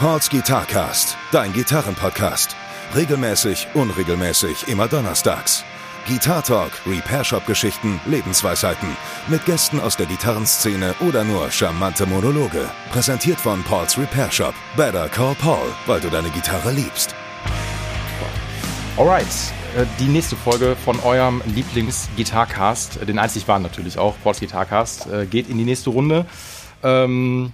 Pauls Guitarcast, dein Gitarrenpodcast. Regelmäßig, unregelmäßig, immer donnerstags. Guitar Talk, Repair Shop Geschichten, Lebensweisheiten. Mit Gästen aus der Gitarrenszene oder nur charmante Monologe. Präsentiert von Pauls Repair Shop. Better call Paul, weil du deine Gitarre liebst. Alright, äh, die nächste Folge von eurem Lieblings-Gitarcast, den einzig waren natürlich auch, Pauls Gitarcast, äh, geht in die nächste Runde. Ähm,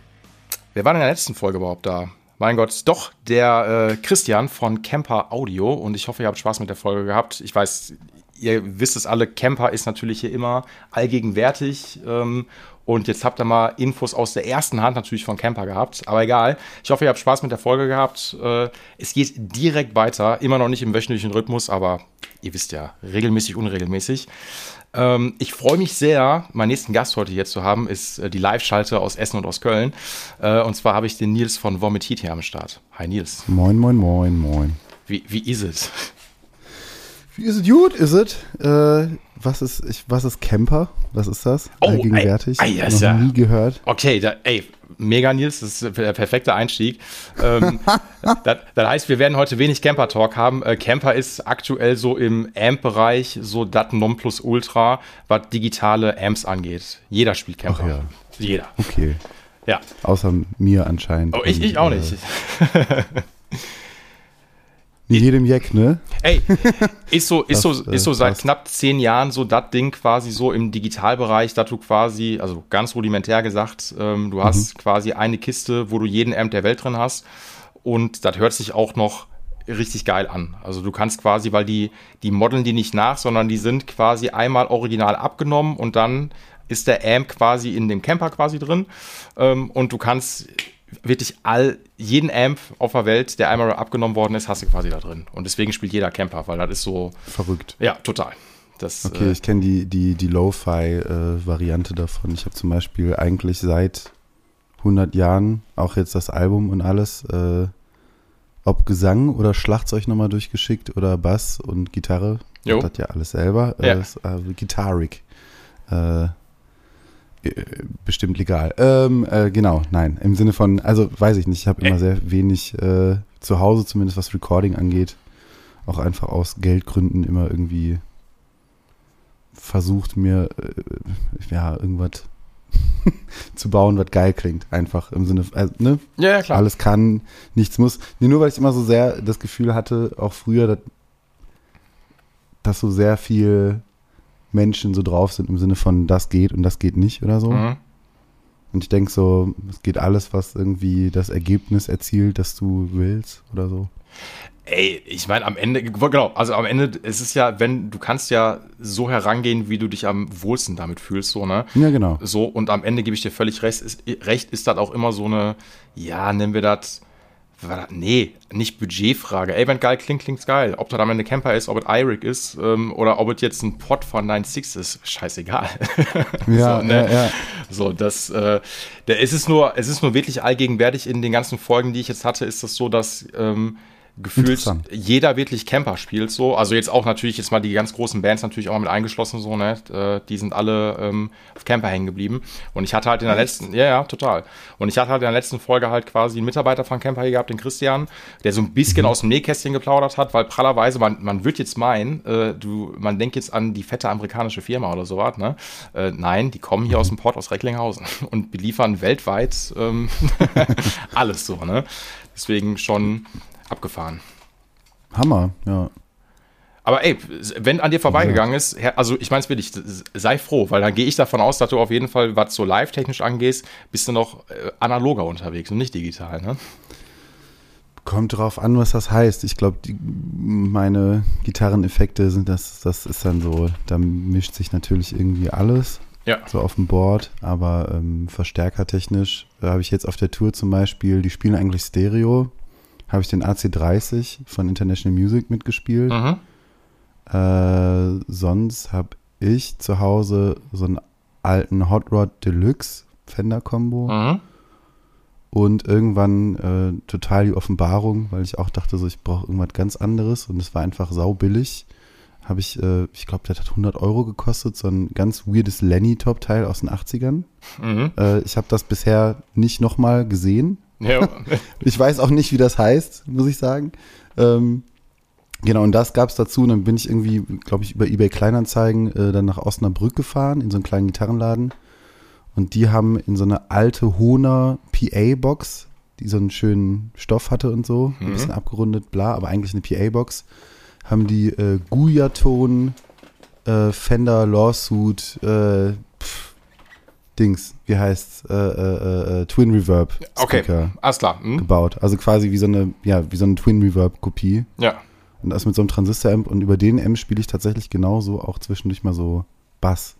wer war denn in der letzten Folge überhaupt da? Mein Gott, doch der äh, Christian von Camper Audio und ich hoffe, ihr habt Spaß mit der Folge gehabt. Ich weiß, ihr wisst es alle, Camper ist natürlich hier immer allgegenwärtig ähm, und jetzt habt ihr mal Infos aus der ersten Hand natürlich von Camper gehabt, aber egal. Ich hoffe, ihr habt Spaß mit der Folge gehabt. Äh, es geht direkt weiter, immer noch nicht im wöchentlichen Rhythmus, aber ihr wisst ja, regelmäßig, unregelmäßig. Ähm, ich freue mich sehr, meinen nächsten Gast heute hier zu haben, ist äh, die Live-Schalte aus Essen und aus Köln. Äh, und zwar habe ich den Nils von Vomit Heat hier am Start. Hi Nils. Moin, moin, moin, moin. Wie, wie ist es? Wie ist es gut? Ist es? Äh, was ist, ich, was ist Camper? Was ist das? Oh, Allgegenwärtig? ey, ey, Noch ja. nie gehört. Okay, da, ey, mega Nils, das ist der perfekte Einstieg. Ähm, das, das heißt, wir werden heute wenig Camper-Talk haben. Äh, Camper ist aktuell so im Amp-Bereich so das Nonplusultra, was digitale Amps angeht. Jeder spielt Camper. Ja. Jeder. Okay. Ja. Außer mir anscheinend. Oh, ich, ich auch äh, nicht. Nicht jedem Jack, ne? Ey, ist so, ist so, Das, äh, ist so seit passt. knapp zehn Jahren so das Ding quasi so im Digitalbereich, dass du quasi, also ganz rudimentär gesagt, ähm, du hast quasi eine Kiste, wo du jeden Amp der Welt drin hast und das hört sich auch noch richtig geil an. Also du kannst quasi, weil die, die modeln die nicht nach, sondern die sind quasi einmal original abgenommen und dann ist der Amp quasi in dem Camper quasi drin ähm, und du kannst wirklich all, jeden Amp auf der Welt, der einmal abgenommen worden ist, hast du quasi da drin. Und deswegen spielt jeder Camper, weil das ist so, Verrückt. ja, total. Das, Okay, äh, ich kenne die, die, die Lo-Fi-Variante davon. Ich habe zum Beispiel eigentlich seit 100 Jahren auch jetzt das Album und alles, äh, ob Gesang oder Schlagzeug nochmal durchgeschickt oder Bass und Gitarre. Jo. Das ja alles selber. Ja. Äh, ist, äh, Guitaric. Äh, äh, bestimmt legal. Ähm, äh, genau, nein. Im Sinne von, also weiß ich nicht, ich habe immer Äh. sehr wenig äh, zu Hause, zumindest was Recording angeht. Auch einfach aus Geldgründen immer irgendwie versucht, mir äh, ja irgendwas zu bauen, was geil klingt. Einfach im Sinne, also, ne? ja, ja, klar. Alles kann, nichts muss. Nee, nur weil ich immer so sehr das Gefühl hatte, auch früher, dass, dass so sehr viel Menschen so drauf sind im Sinne von das geht und das geht nicht oder so. Mhm. Und ich denke so, es geht alles, was irgendwie das Ergebnis erzielt, das du willst oder so. Ey, ich meine, am Ende, genau, also am Ende ist es ja, wenn, du kannst ja so herangehen, wie du dich am wohlsten damit fühlst, so, ne? Ja, genau. So, und am Ende gebe ich dir völlig recht, ist, recht ist das auch immer so eine, ja, nennen wir das- nee, nicht Budgetfrage. Ey, wenn geil klingt, klingt's geil. Ob das am Ende Camper ist, ob es IRIC ist, ähm, oder ob es jetzt ein Pod von 9.6 ist, scheißegal. Ja, so, ne? ja, ja. So, das, äh, der, es ist nur, es ist nur wirklich allgegenwärtig in den ganzen Folgen, die ich jetzt hatte, ist das so, dass ähm, gefühlt jeder wirklich Camper spielt so. Also jetzt auch natürlich jetzt mal die ganz großen Bands natürlich auch mal mit eingeschlossen so, ne? Äh, die sind alle ähm, auf Camper hängen geblieben. Und ich hatte halt in der letzten, ja, ja, total. Und ich hatte halt in der letzten Folge halt quasi einen Mitarbeiter von Camper hier gehabt, den Christian, der so ein bisschen aus dem Nähkästchen geplaudert hat, weil prallerweise, man, man wird jetzt meinen, äh, du, man denkt jetzt an die fette amerikanische Firma oder sowas, ne? Äh, nein, die kommen hier aus dem Port aus Recklinghausen und beliefern weltweit ähm, alles so, ne? Deswegen schon abgefahren. Hammer, ja. Aber ey, wenn an dir vorbeigegangen ist, also ich meine es wirklich, sei froh, weil dann gehe ich davon aus, dass du auf jeden Fall, was so live-technisch angehst, bist du noch äh, analoger unterwegs und nicht digital, ne? Kommt drauf an, was das heißt. Ich glaube, meine Gitarreneffekte sind das, das ist dann so, da mischt sich natürlich irgendwie alles. Ja. so auf dem Board, aber ähm, verstärkertechnisch habe ich jetzt auf der Tour zum Beispiel, die spielen eigentlich Stereo, habe ich den AC30 von International Music mitgespielt. Mhm. Äh, sonst habe ich zu Hause so einen alten Hot Rod Deluxe Fender Combo Mhm. und irgendwann äh, total die Offenbarung, weil ich auch dachte, so ich brauche irgendwas ganz anderes und es war einfach saubillig. Habe ich, äh, ich glaube, der hat 100 Euro gekostet, so ein ganz weirdes Lenny Top Teil aus den 80ern. Mhm. Äh, ich habe das bisher nicht nochmal gesehen. Ja. ich weiß auch nicht, wie das heißt, muss ich sagen. Ähm, genau, und das gab es dazu. Und dann bin ich irgendwie, glaube ich, über eBay Kleinanzeigen äh, dann nach Osnabrück gefahren, in so einen kleinen Gitarrenladen. Und die haben in so eine alte Hohner PA-Box, die so einen schönen Stoff hatte und so, mhm. ein bisschen abgerundet, bla, aber eigentlich eine PA-Box, haben die äh, Guyaton äh, Fender Lawsuit äh, Dings, wie heißt äh, äh, äh, Twin Reverb okay, alles klar. Hm? gebaut. Also quasi wie so eine, ja, wie so eine Twin Reverb Kopie. Ja. Und das mit so einem Transistor-Amp und über den Amp spiele ich tatsächlich genauso auch zwischendurch mal so Bass.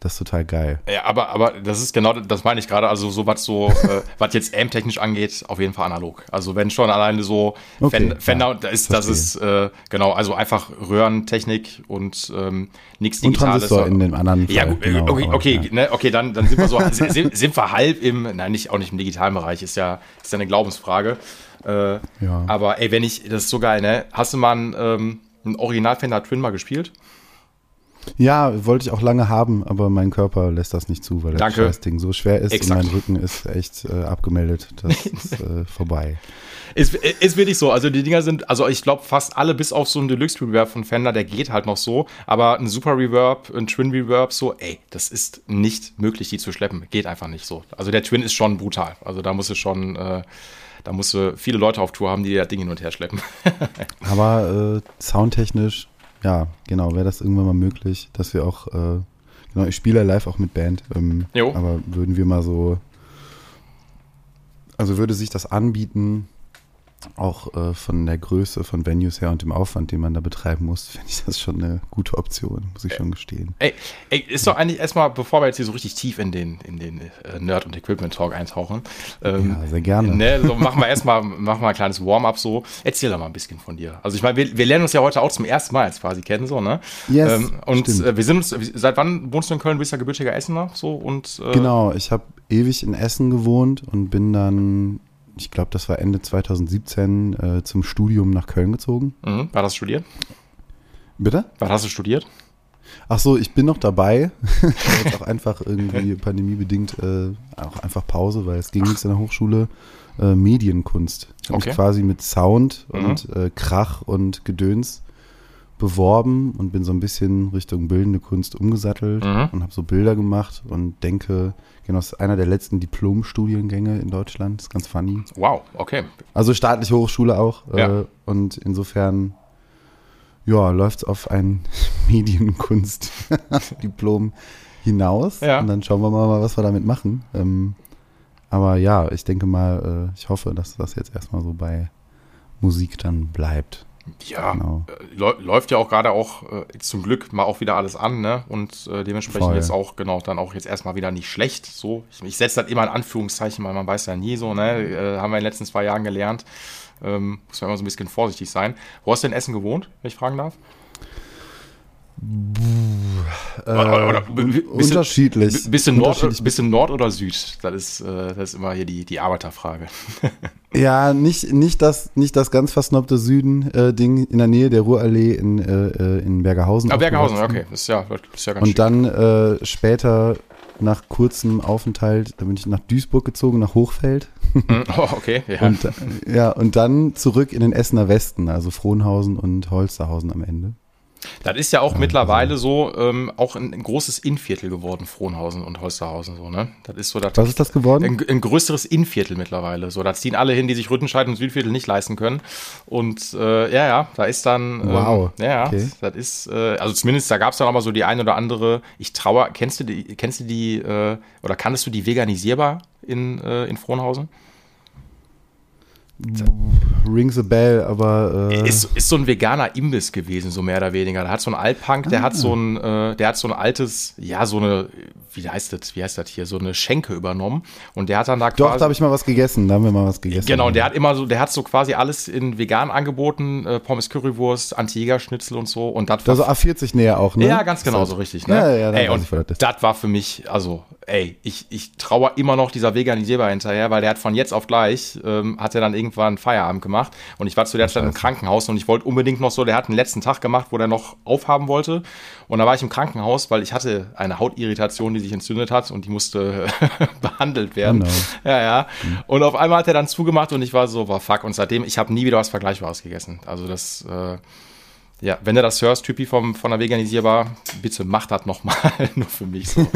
Das ist total geil. Ja, aber, aber das ist genau, das meine ich gerade. Also, so was so, äh, was jetzt AM-technisch angeht, auf jeden Fall analog. Also, wenn schon alleine so okay, Fender, ja, da ist, das ist, äh, genau, also einfach Röhrentechnik und ähm, nichts Digitales. Und Transistor in dem anderen Fall. Ja, gut, genau, okay, okay, ja. Ne, okay, dann, dann sind wir so, sind, sind, wir halb im, nein, nicht, auch nicht im digitalen Bereich, ist ja, ist ja eine Glaubensfrage. Äh, ja. Aber ey, wenn ich, das ist so geil, ne? Hast du mal einen, ähm, einen Original Fender Twin mal gespielt? Ja, wollte ich auch lange haben, aber mein Körper lässt das nicht zu, weil das Ding so schwer ist Exakt. und mein Rücken ist echt äh, abgemeldet. Das ist äh, vorbei. Ist, ist wirklich so. Also die Dinger sind, also ich glaube fast alle bis auf so einen Deluxe Reverb von Fender, der geht halt noch so. Aber ein Super Reverb, ein Twin Reverb, so, ey, das ist nicht möglich, die zu schleppen. Geht einfach nicht so. Also der Twin ist schon brutal. Also da muss es schon, äh, da musst du viele Leute auf Tour haben, die das Ding hin und her schleppen. aber äh, soundtechnisch ja, genau, wäre das irgendwann mal möglich, dass wir auch, äh, genau, ich spiele live auch mit Band, ähm, aber würden wir mal so, also würde sich das anbieten, auch äh, von der Größe von Venues her und dem Aufwand, den man da betreiben muss, finde ich das schon eine gute Option, muss ich schon gestehen. Ey, ey ist doch eigentlich erstmal, bevor wir jetzt hier so richtig tief in den, in den äh, Nerd- und Equipment-Talk eintauchen. Ähm, ja, sehr gerne. Ne, so machen wir erstmal machen wir ein kleines Warm-up so. Erzähl doch mal ein bisschen von dir. Also ich meine, wir, wir, lernen uns ja heute auch zum ersten Mal jetzt quasi kennen, so, ne? Yes, ähm, und äh, wir sind uns, seit wann wohnst du in Köln? Bist du ja gebürtiger Essener? So, und, äh, genau, ich habe ewig in Essen gewohnt und bin dann ich glaube, das war Ende 2017 äh, zum Studium nach Köln gezogen. Mhm. War das studiert? Bitte? Was hast du studiert? Ach so, ich bin noch dabei. jetzt auch einfach irgendwie pandemiebedingt äh, auch einfach Pause, weil es ging nichts in der Hochschule. Äh, Medienkunst. Ich habe okay. mich quasi mit Sound mhm. und äh, Krach und Gedöns beworben und bin so ein bisschen Richtung bildende Kunst umgesattelt mhm. und habe so Bilder gemacht und denke, genau, das ist einer der letzten Diplom-Studiengänge in Deutschland. Das ist ganz funny. Wow, okay. Also staatliche Hochschule auch. Ja. Äh, und insofern, ja, läuft es auf ein Medienkunst-Diplom hinaus. Ja. Und dann schauen wir mal, was wir damit machen. Ähm, aber ja, ich denke mal, äh, ich hoffe, dass das jetzt erstmal so bei Musik dann bleibt. Ja, genau. äh, läuft ja auch gerade auch äh, zum Glück mal auch wieder alles an, ne? Und äh, dementsprechend Voll. jetzt auch, genau, dann auch jetzt erstmal wieder nicht schlecht. So, ich, ich setze das immer in Anführungszeichen, weil man weiß ja nie so, ne? Äh, haben wir in den letzten zwei Jahren gelernt. Ähm, muss man immer so ein bisschen vorsichtig sein. Wo hast du in Essen gewohnt, wenn ich fragen darf? Äh, oder, oder, bisschen, unterschiedlich. Bisschen Nord, bisschen Nord oder Süd? Das ist, äh, das ist immer hier die, die Arbeiterfrage. ja, nicht, nicht, das, nicht das ganz versnobte Süden-Ding äh, in der Nähe der Ruhrallee in, äh, äh in Bergerhausen. Ah, Bergerhausen, okay. Das ist ja, das ist ja ganz Und schick. dann äh, später nach kurzem Aufenthalt, da bin ich nach Duisburg gezogen, nach Hochfeld. Hm, oh, okay, ja. Und, ja, und dann zurück in den Essener Westen, also Frohnhausen und Holsterhausen am Ende. Das ist ja auch ja, mittlerweile also. so ähm, auch ein, ein, großes Innviertel geworden, Frohnhausen und Holsterhausen. So, ne? Das ist so, das, Was ist das geworden? Ein, ein, größeres Innviertel mittlerweile. So, da ziehen alle hin, die sich Rüttenscheid und Südviertel nicht leisten können. Und äh, ja, ja, da ist dann. Ähm, wow. Ja, okay. das ist, äh, also zumindest da gab es dann auch mal so die ein oder andere. Ich traue, kennst du die, kennst du die, äh, oder kanntest du die veganisierbar in, äh, in Frohnhausen? Rings a Bell, aber äh ist, ist so ein veganer Imbiss gewesen, so mehr oder weniger. Der hat so einen Altpunk, der ah. hat so ein, äh, der hat so ein altes, ja, so eine, wie heißt das, wie heißt das hier, so eine Schenke übernommen. Und der hat dann da quasi. Doch, da habe ich mal was gegessen, da haben wir mal was gegessen. Genau, der hat immer so, der hat so quasi alles in vegan angeboten, äh, Pommes Currywurst, Anti-Jäger-Schnitzel und so. Und das war. Also A40 näher auch, ne? Ja, ganz genau, so richtig, ne? Ja, ja, ey, und das war für mich, also, ey, ich, ich trauere immer noch dieser Veganisierbar hinterher, weil der hat von jetzt auf gleich, ähm, hat er dann irgendwann Feierabend gemacht und ich war zu der Zeit im Krankenhaus und ich wollte unbedingt noch so, der hat einen letzten Tag gemacht, wo der noch aufhaben wollte und da war ich im Krankenhaus, weil ich hatte eine Hautirritation, die sich entzündet hat und die musste behandelt werden. Genau. Ja, ja. Und auf einmal hat er dann zugemacht und ich war so, war fuck und seitdem, ich habe nie wieder was Vergleichbares gegessen. Also das, äh, ja, wenn du das hörst, Typi vom, von der Veganisierbar, bitte mach das nochmal, nur für mich so.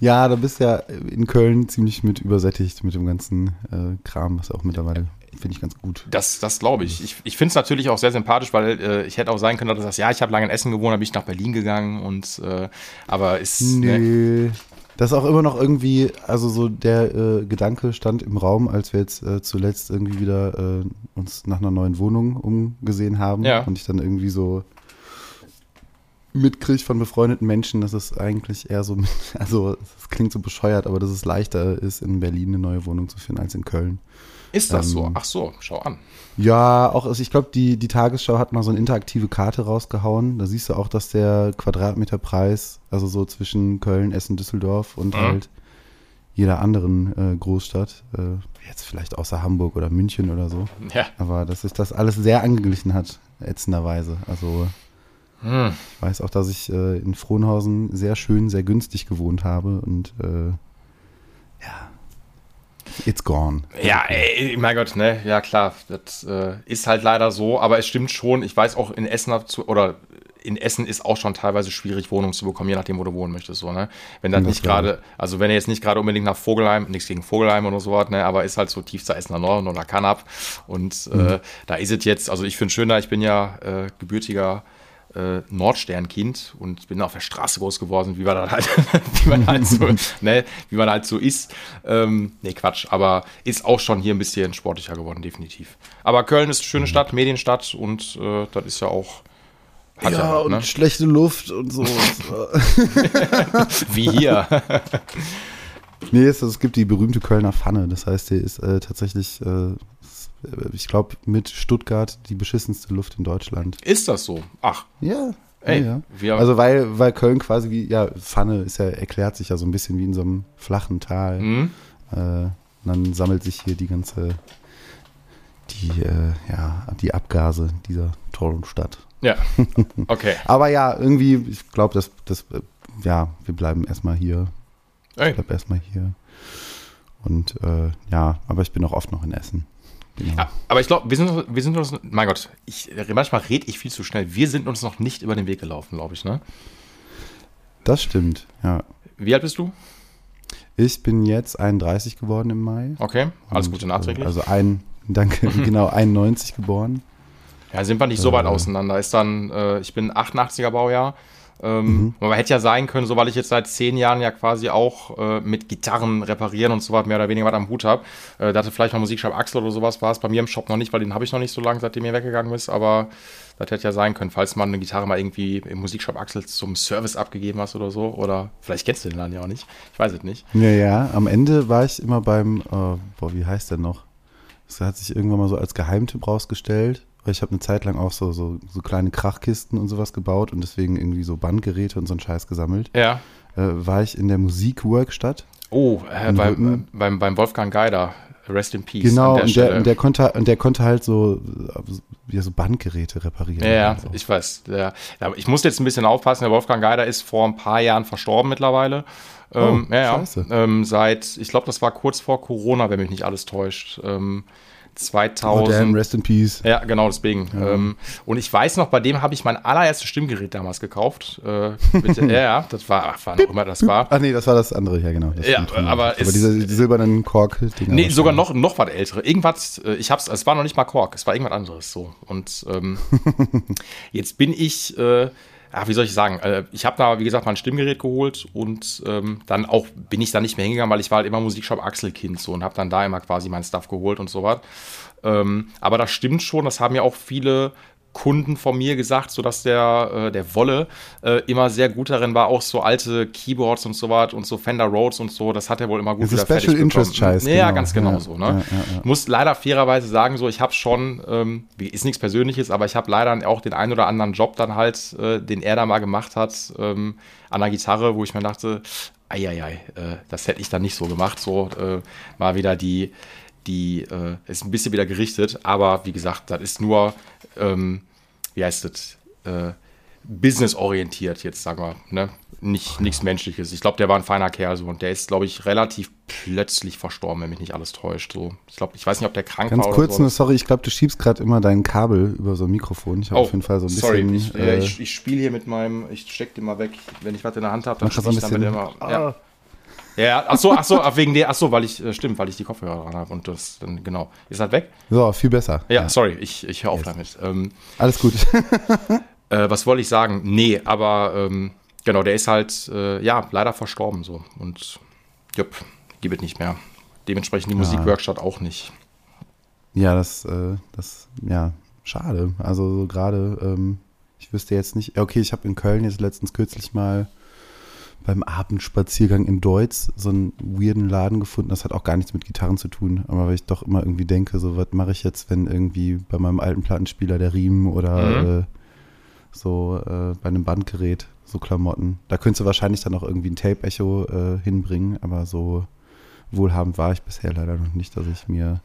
Ja, da bist ja in Köln ziemlich mit übersättigt mit dem ganzen äh, Kram, was auch mittlerweile finde ich ganz gut. Das, das glaube ich. Ich, ich finde es natürlich auch sehr sympathisch, weil äh, ich hätte auch sein können, dass du sagst, ja, ich habe lange in Essen gewohnt, bin ich nach Berlin gegangen und äh, aber ist. Nee. Ne, das ist auch immer noch irgendwie, also so der äh, Gedanke stand im Raum, als wir jetzt äh, zuletzt irgendwie wieder äh, uns nach einer neuen Wohnung umgesehen haben ja. und ich dann irgendwie so mitkriege von befreundeten Menschen, dass es eigentlich eher so, also es klingt so bescheuert, aber dass es leichter ist, in Berlin eine neue Wohnung zu finden als in Köln. Ist das ähm, so? Ach so, schau an. Ja, auch, also ich glaube, die, die Tagesschau hat mal so eine interaktive Karte rausgehauen. Da siehst du auch, dass der Quadratmeterpreis, also so zwischen Köln, Essen, Düsseldorf und mhm. halt jeder anderen äh, Großstadt, äh, jetzt vielleicht außer Hamburg oder München oder so, ja. aber dass sich das alles sehr angeglichen hat, ätzenderweise. Also hm. ich weiß auch, dass ich äh, in Frohnhausen sehr schön, sehr günstig gewohnt habe und äh, ja, It's gone. Ja, ey, mein Gott, ne, ja klar, das äh, ist halt leider so, aber es stimmt schon. Ich weiß auch in Essen oder in Essen ist auch schon teilweise schwierig, Wohnungen zu bekommen, je nachdem, wo du wohnen möchtest. So, ne? Wenn das nicht gerade, also wenn er jetzt nicht gerade unbedingt nach Vogelheim, nichts gegen Vogelheim oder sowas, ne, aber ist halt so tiefster Essener Norden oder Kanab. Und äh, mhm. äh, da ist es jetzt, also ich finde schöner, ich bin ja äh, gebürtiger äh, Nordsternkind und bin auf der Straße groß geworden, wie man halt, wie man halt so, ne, wie man halt so ist. Ähm, nee, Quatsch, aber ist auch schon hier ein bisschen sportlicher geworden, definitiv. Aber Köln ist eine schöne Stadt, Medienstadt und äh, das ist ja auch. ja, ja und ne? schlechte Luft und so. wie hier. nee, es, es gibt die berühmte Kölner Pfanne. Das heißt, die ist äh, tatsächlich äh, ich glaube, mit Stuttgart die beschissenste Luft in Deutschland. Ist das so? Ach. Ja. Ey, ja, ja. Also weil, weil Köln quasi wie, ja, Pfanne ist ja, erklärt sich ja so ein bisschen wie in so einem flachen Tal. Mhm. Äh, dann sammelt sich hier die ganze, die, äh, ja, die Abgase dieser tollen Stadt. Ja. Okay. Aber ja, irgendwie, ich glaube, dass, das, ja, wir bleiben erstmal hier. Ey. Ich bleibe erstmal hier. Und äh, ja, aber ich bin auch oft noch in Essen. Genau. Aber ich glaube, wir sind, wir sind uns, mein Gott, ich, manchmal rede ich viel zu schnell. Wir sind uns noch nicht über den Weg gelaufen, glaube ich, ne? Das stimmt, ja. Wie alt bist du? Ich bin jetzt 31 geworden im Mai. Okay, alles Gute nachträglich. Also ein, danke, genau 91 geboren. Ja, sind wir nicht so weit äh, auseinander. Ist dann, äh, ich bin 88er Baujahr. Ähm, mhm. Aber hätte ja sein können, so weil ich jetzt seit zehn Jahren ja quasi auch äh, mit Gitarren reparieren und so was mehr oder weniger was am Hut habe. Äh, da hatte vielleicht mal Musikshop Axel oder sowas war es bei mir im Shop noch nicht, weil den habe ich noch nicht so lange, seitdem er weggegangen ist. Aber das hätte ja sein können, falls man eine Gitarre mal irgendwie im Musikshop Axel zum Service abgegeben hast oder so. Oder vielleicht kennst du den dann ja auch nicht. Ich weiß es nicht. Ja, ja. Am Ende war ich immer beim, äh, boah, wie heißt der noch? Das hat sich irgendwann mal so als Geheimtipp rausgestellt weil ich habe eine Zeit lang auch so, so, so kleine Krachkisten und sowas gebaut und deswegen irgendwie so Bandgeräte und so einen Scheiß gesammelt. Ja. Äh, war ich in der Musikworkstatt. Oh, äh, beim, beim, beim Wolfgang Geider. Rest in Peace. Genau, der und, der, und, der, konnte, und der konnte halt so, ja, so Bandgeräte reparieren. Ja, ja so. ich weiß. Ja. Ich muss jetzt ein bisschen aufpassen. Der Wolfgang Geider ist vor ein paar Jahren verstorben mittlerweile. Oh, ähm, ja, scheiße. Ähm, seit, ich glaube, das war kurz vor Corona, wenn mich nicht alles täuscht. Ähm, 2000. Oh, damn, rest in peace. Ja, genau, deswegen. Ja. Ähm, und ich weiß noch, bei dem habe ich mein allererstes Stimmgerät damals gekauft. Äh, mit, ja, ja, das war, ach, wann auch immer das war. Ach nee, das war das andere, ja, genau. ja, aber, aber diese die silbernen Kork-Dinger. Nee, sogar noch, noch was ältere. Irgendwas, äh, ich hab's, es war noch nicht mal Kork, es war irgendwas anderes so. Und ähm, jetzt bin ich. Äh, ja, wie soll ich sagen, äh, ich habe da, wie gesagt, mal ein Stimmgerät geholt und ähm, dann auch bin ich da nicht mehr hingegangen, weil ich war halt immer Musikshop Axelkind so und habe dann da immer quasi mein Stuff geholt und so was. Ähm, aber das stimmt schon, das haben ja auch viele Kunden von mir gesagt, so dass der, äh, der Wolle äh, immer sehr gut darin war, auch so alte Keyboards und so was und so Fender Rhodes und so, das hat er wohl immer gut das wieder Special Interest Scheiß. Ja, genau. ganz genau ja, so. Ne? Ja, ja, Muss leider fairerweise sagen, so ich habe schon, ähm, ist nichts Persönliches, aber ich habe leider auch den einen oder anderen Job dann halt, äh, den er da mal gemacht hat, ähm, an der Gitarre, wo ich mir dachte, eieiei, äh, das hätte ich dann nicht so gemacht. So äh, mal wieder die, die äh, ist ein bisschen wieder gerichtet, aber wie gesagt, das ist nur, ähm, wie heißt das, äh, businessorientiert jetzt, sagen wir, ne? Nicht, nichts Menschliches. Ich glaube, der war ein feiner Kerl so und der ist, glaube ich, relativ plötzlich verstorben, wenn mich nicht alles täuscht. So, ich glaube, ich weiß nicht, ob der krank Ganz war kurz oder so. nur, sorry, ich glaube, du schiebst gerade immer dein Kabel über so ein Mikrofon. Ich habe auf jeden Fall so ein sorry, bisschen. ich, äh, äh, ich, ich spiele hier mit meinem, ich steck den mal weg. Wenn ich was in der Hand habe, dann spiele ich ein damit bisschen- immer. Ja. Ja, ach so, ach so, ach, wegen der, ach so, weil ich, äh, stimmt, weil ich die Kopfhörer dran habe und das, dann, genau. Ist halt weg? so, viel besser. Ja, sorry, ich, ich höre auf damit. Ähm, Alles gut. äh, was wollte ich sagen? Nee, aber, ähm, genau, der ist halt, äh, ja, leider verstorben so und, jupp, gibt es nicht mehr. Dementsprechend die Musikwerkstatt auch nicht. Ja, das, äh, das, ja, schade. Also so gerade, ähm, ich wüsste jetzt nicht, okay, ich habe in Köln jetzt letztens kürzlich mal beim Abendspaziergang in Deutz so einen weirden Laden gefunden. Das hat auch gar nichts mit Gitarren zu tun, aber weil ich doch immer irgendwie denke, so was mache ich jetzt, wenn irgendwie bei meinem alten Plattenspieler der Riemen oder Mhm. äh, so äh, bei einem Bandgerät, so Klamotten. Da könntest du wahrscheinlich dann auch irgendwie ein Tape-Echo äh, hinbringen, aber so wohlhabend war ich bisher leider noch nicht, dass ich mir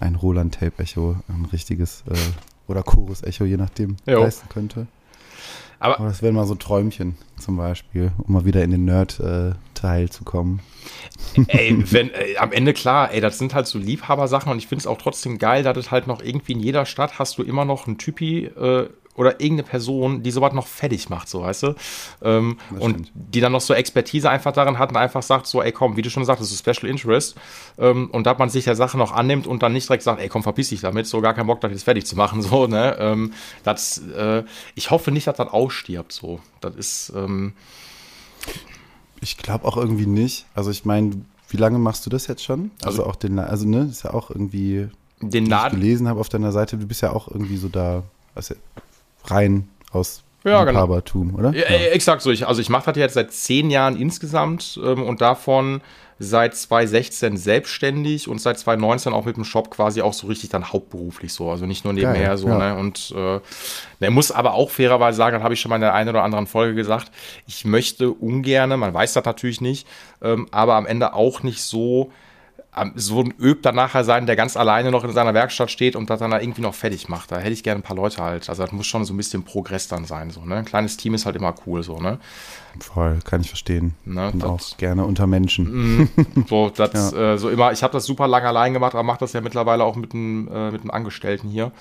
ein Roland Tape Echo, ein richtiges äh, oder Chorus Echo, je nachdem, Jo. leisten könnte. Aber- Aber das wäre mal so ein Träumchen zum Beispiel, um mal wieder in den Nerd-Teil zu kommen. Ey, wenn, ey, am Ende klar, ey, das sind halt so Liebhabersachen und ich finde es auch trotzdem geil, dass es halt noch irgendwie in jeder Stadt hast du immer noch einen Typi äh, oder irgendeine Person, die sowas noch fertig macht, so weißt du. Ähm, und die dann noch so Expertise einfach darin hat und einfach sagt, so, ey komm, wie du schon sagtest, so Special Interest. Ähm, und da man sich der Sache noch annimmt und dann nicht direkt sagt, ey komm, verpiss dich damit, so gar keinen Bock, das jetzt fertig zu machen, so, ne? Ähm, das, äh, ich hoffe nicht, dass das ausstirbt, so. Das ist, ähm, Ich glaube auch irgendwie nicht. Also ich meine, wie lange machst du das jetzt schon? Also, Also- auch den, also ne, ist ja auch irgendwie, den wie ich Laden. gelesen habe auf deiner Seite, du bist ja auch irgendwie so da, also rein aus Ja, genau. Oder? Ja, äh, exakt so. Ich, also ich mache das jetzt seit zehn Jahren insgesamt ähm, und davon seit 2016 selbstständig und seit 2019 auch mit dem Shop quasi auch so richtig dann hauptberuflich so. Also nicht nur nebenher Geil, so. ja. Ne? Und äh, er muss aber auch fairerweise sagen, das habe ich schon mal in der einen oder anderen Folge gesagt, ich möchte ungerne, man weiß das natürlich nicht, ähm, aber am Ende auch nicht so so ein Öb dann nachher sein, der ganz alleine noch in seiner Werkstatt steht und das dann da irgendwie noch fertig macht. Da hätte ich gerne ein paar Leute halt. Also das muss schon so ein bisschen Progress dann sein. So, ne? Ein kleines Team ist halt immer cool so, ne? Voll, kann ich verstehen. Ne, Und das- auch gerne unter Menschen. So, das, äh, so immer, ich habe das super lange allein gemacht, aber mache das ja mittlerweile auch mit einem, äh, mit einem Angestellten hier.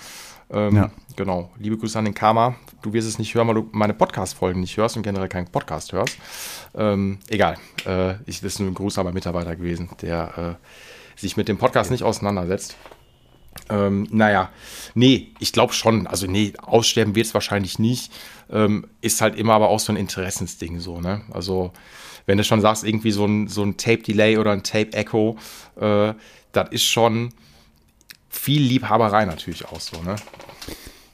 Ähm, Ja. Genau. Liebe Grüße an den Karma. Du wirst es nicht hören, weil du meine Podcast-Folgen nicht hörst und generell keinen Podcast hörst. Ähm, egal. Äh, ich, das ist nur ein Gruß an meinen Mitarbeiter gewesen, der äh, sich mit dem Podcast nicht auseinandersetzt. Ähm, naja, nee, ich glaube schon. Also, nee, aussterben wird es wahrscheinlich nicht. Ähm, ist halt immer aber auch so ein Interessensding so, ne? Also, wenn du schon sagst, irgendwie so ein, so ein Tape-Delay oder ein Tape-Echo, äh, das ist schon viel Liebhaberei natürlich auch so, ne?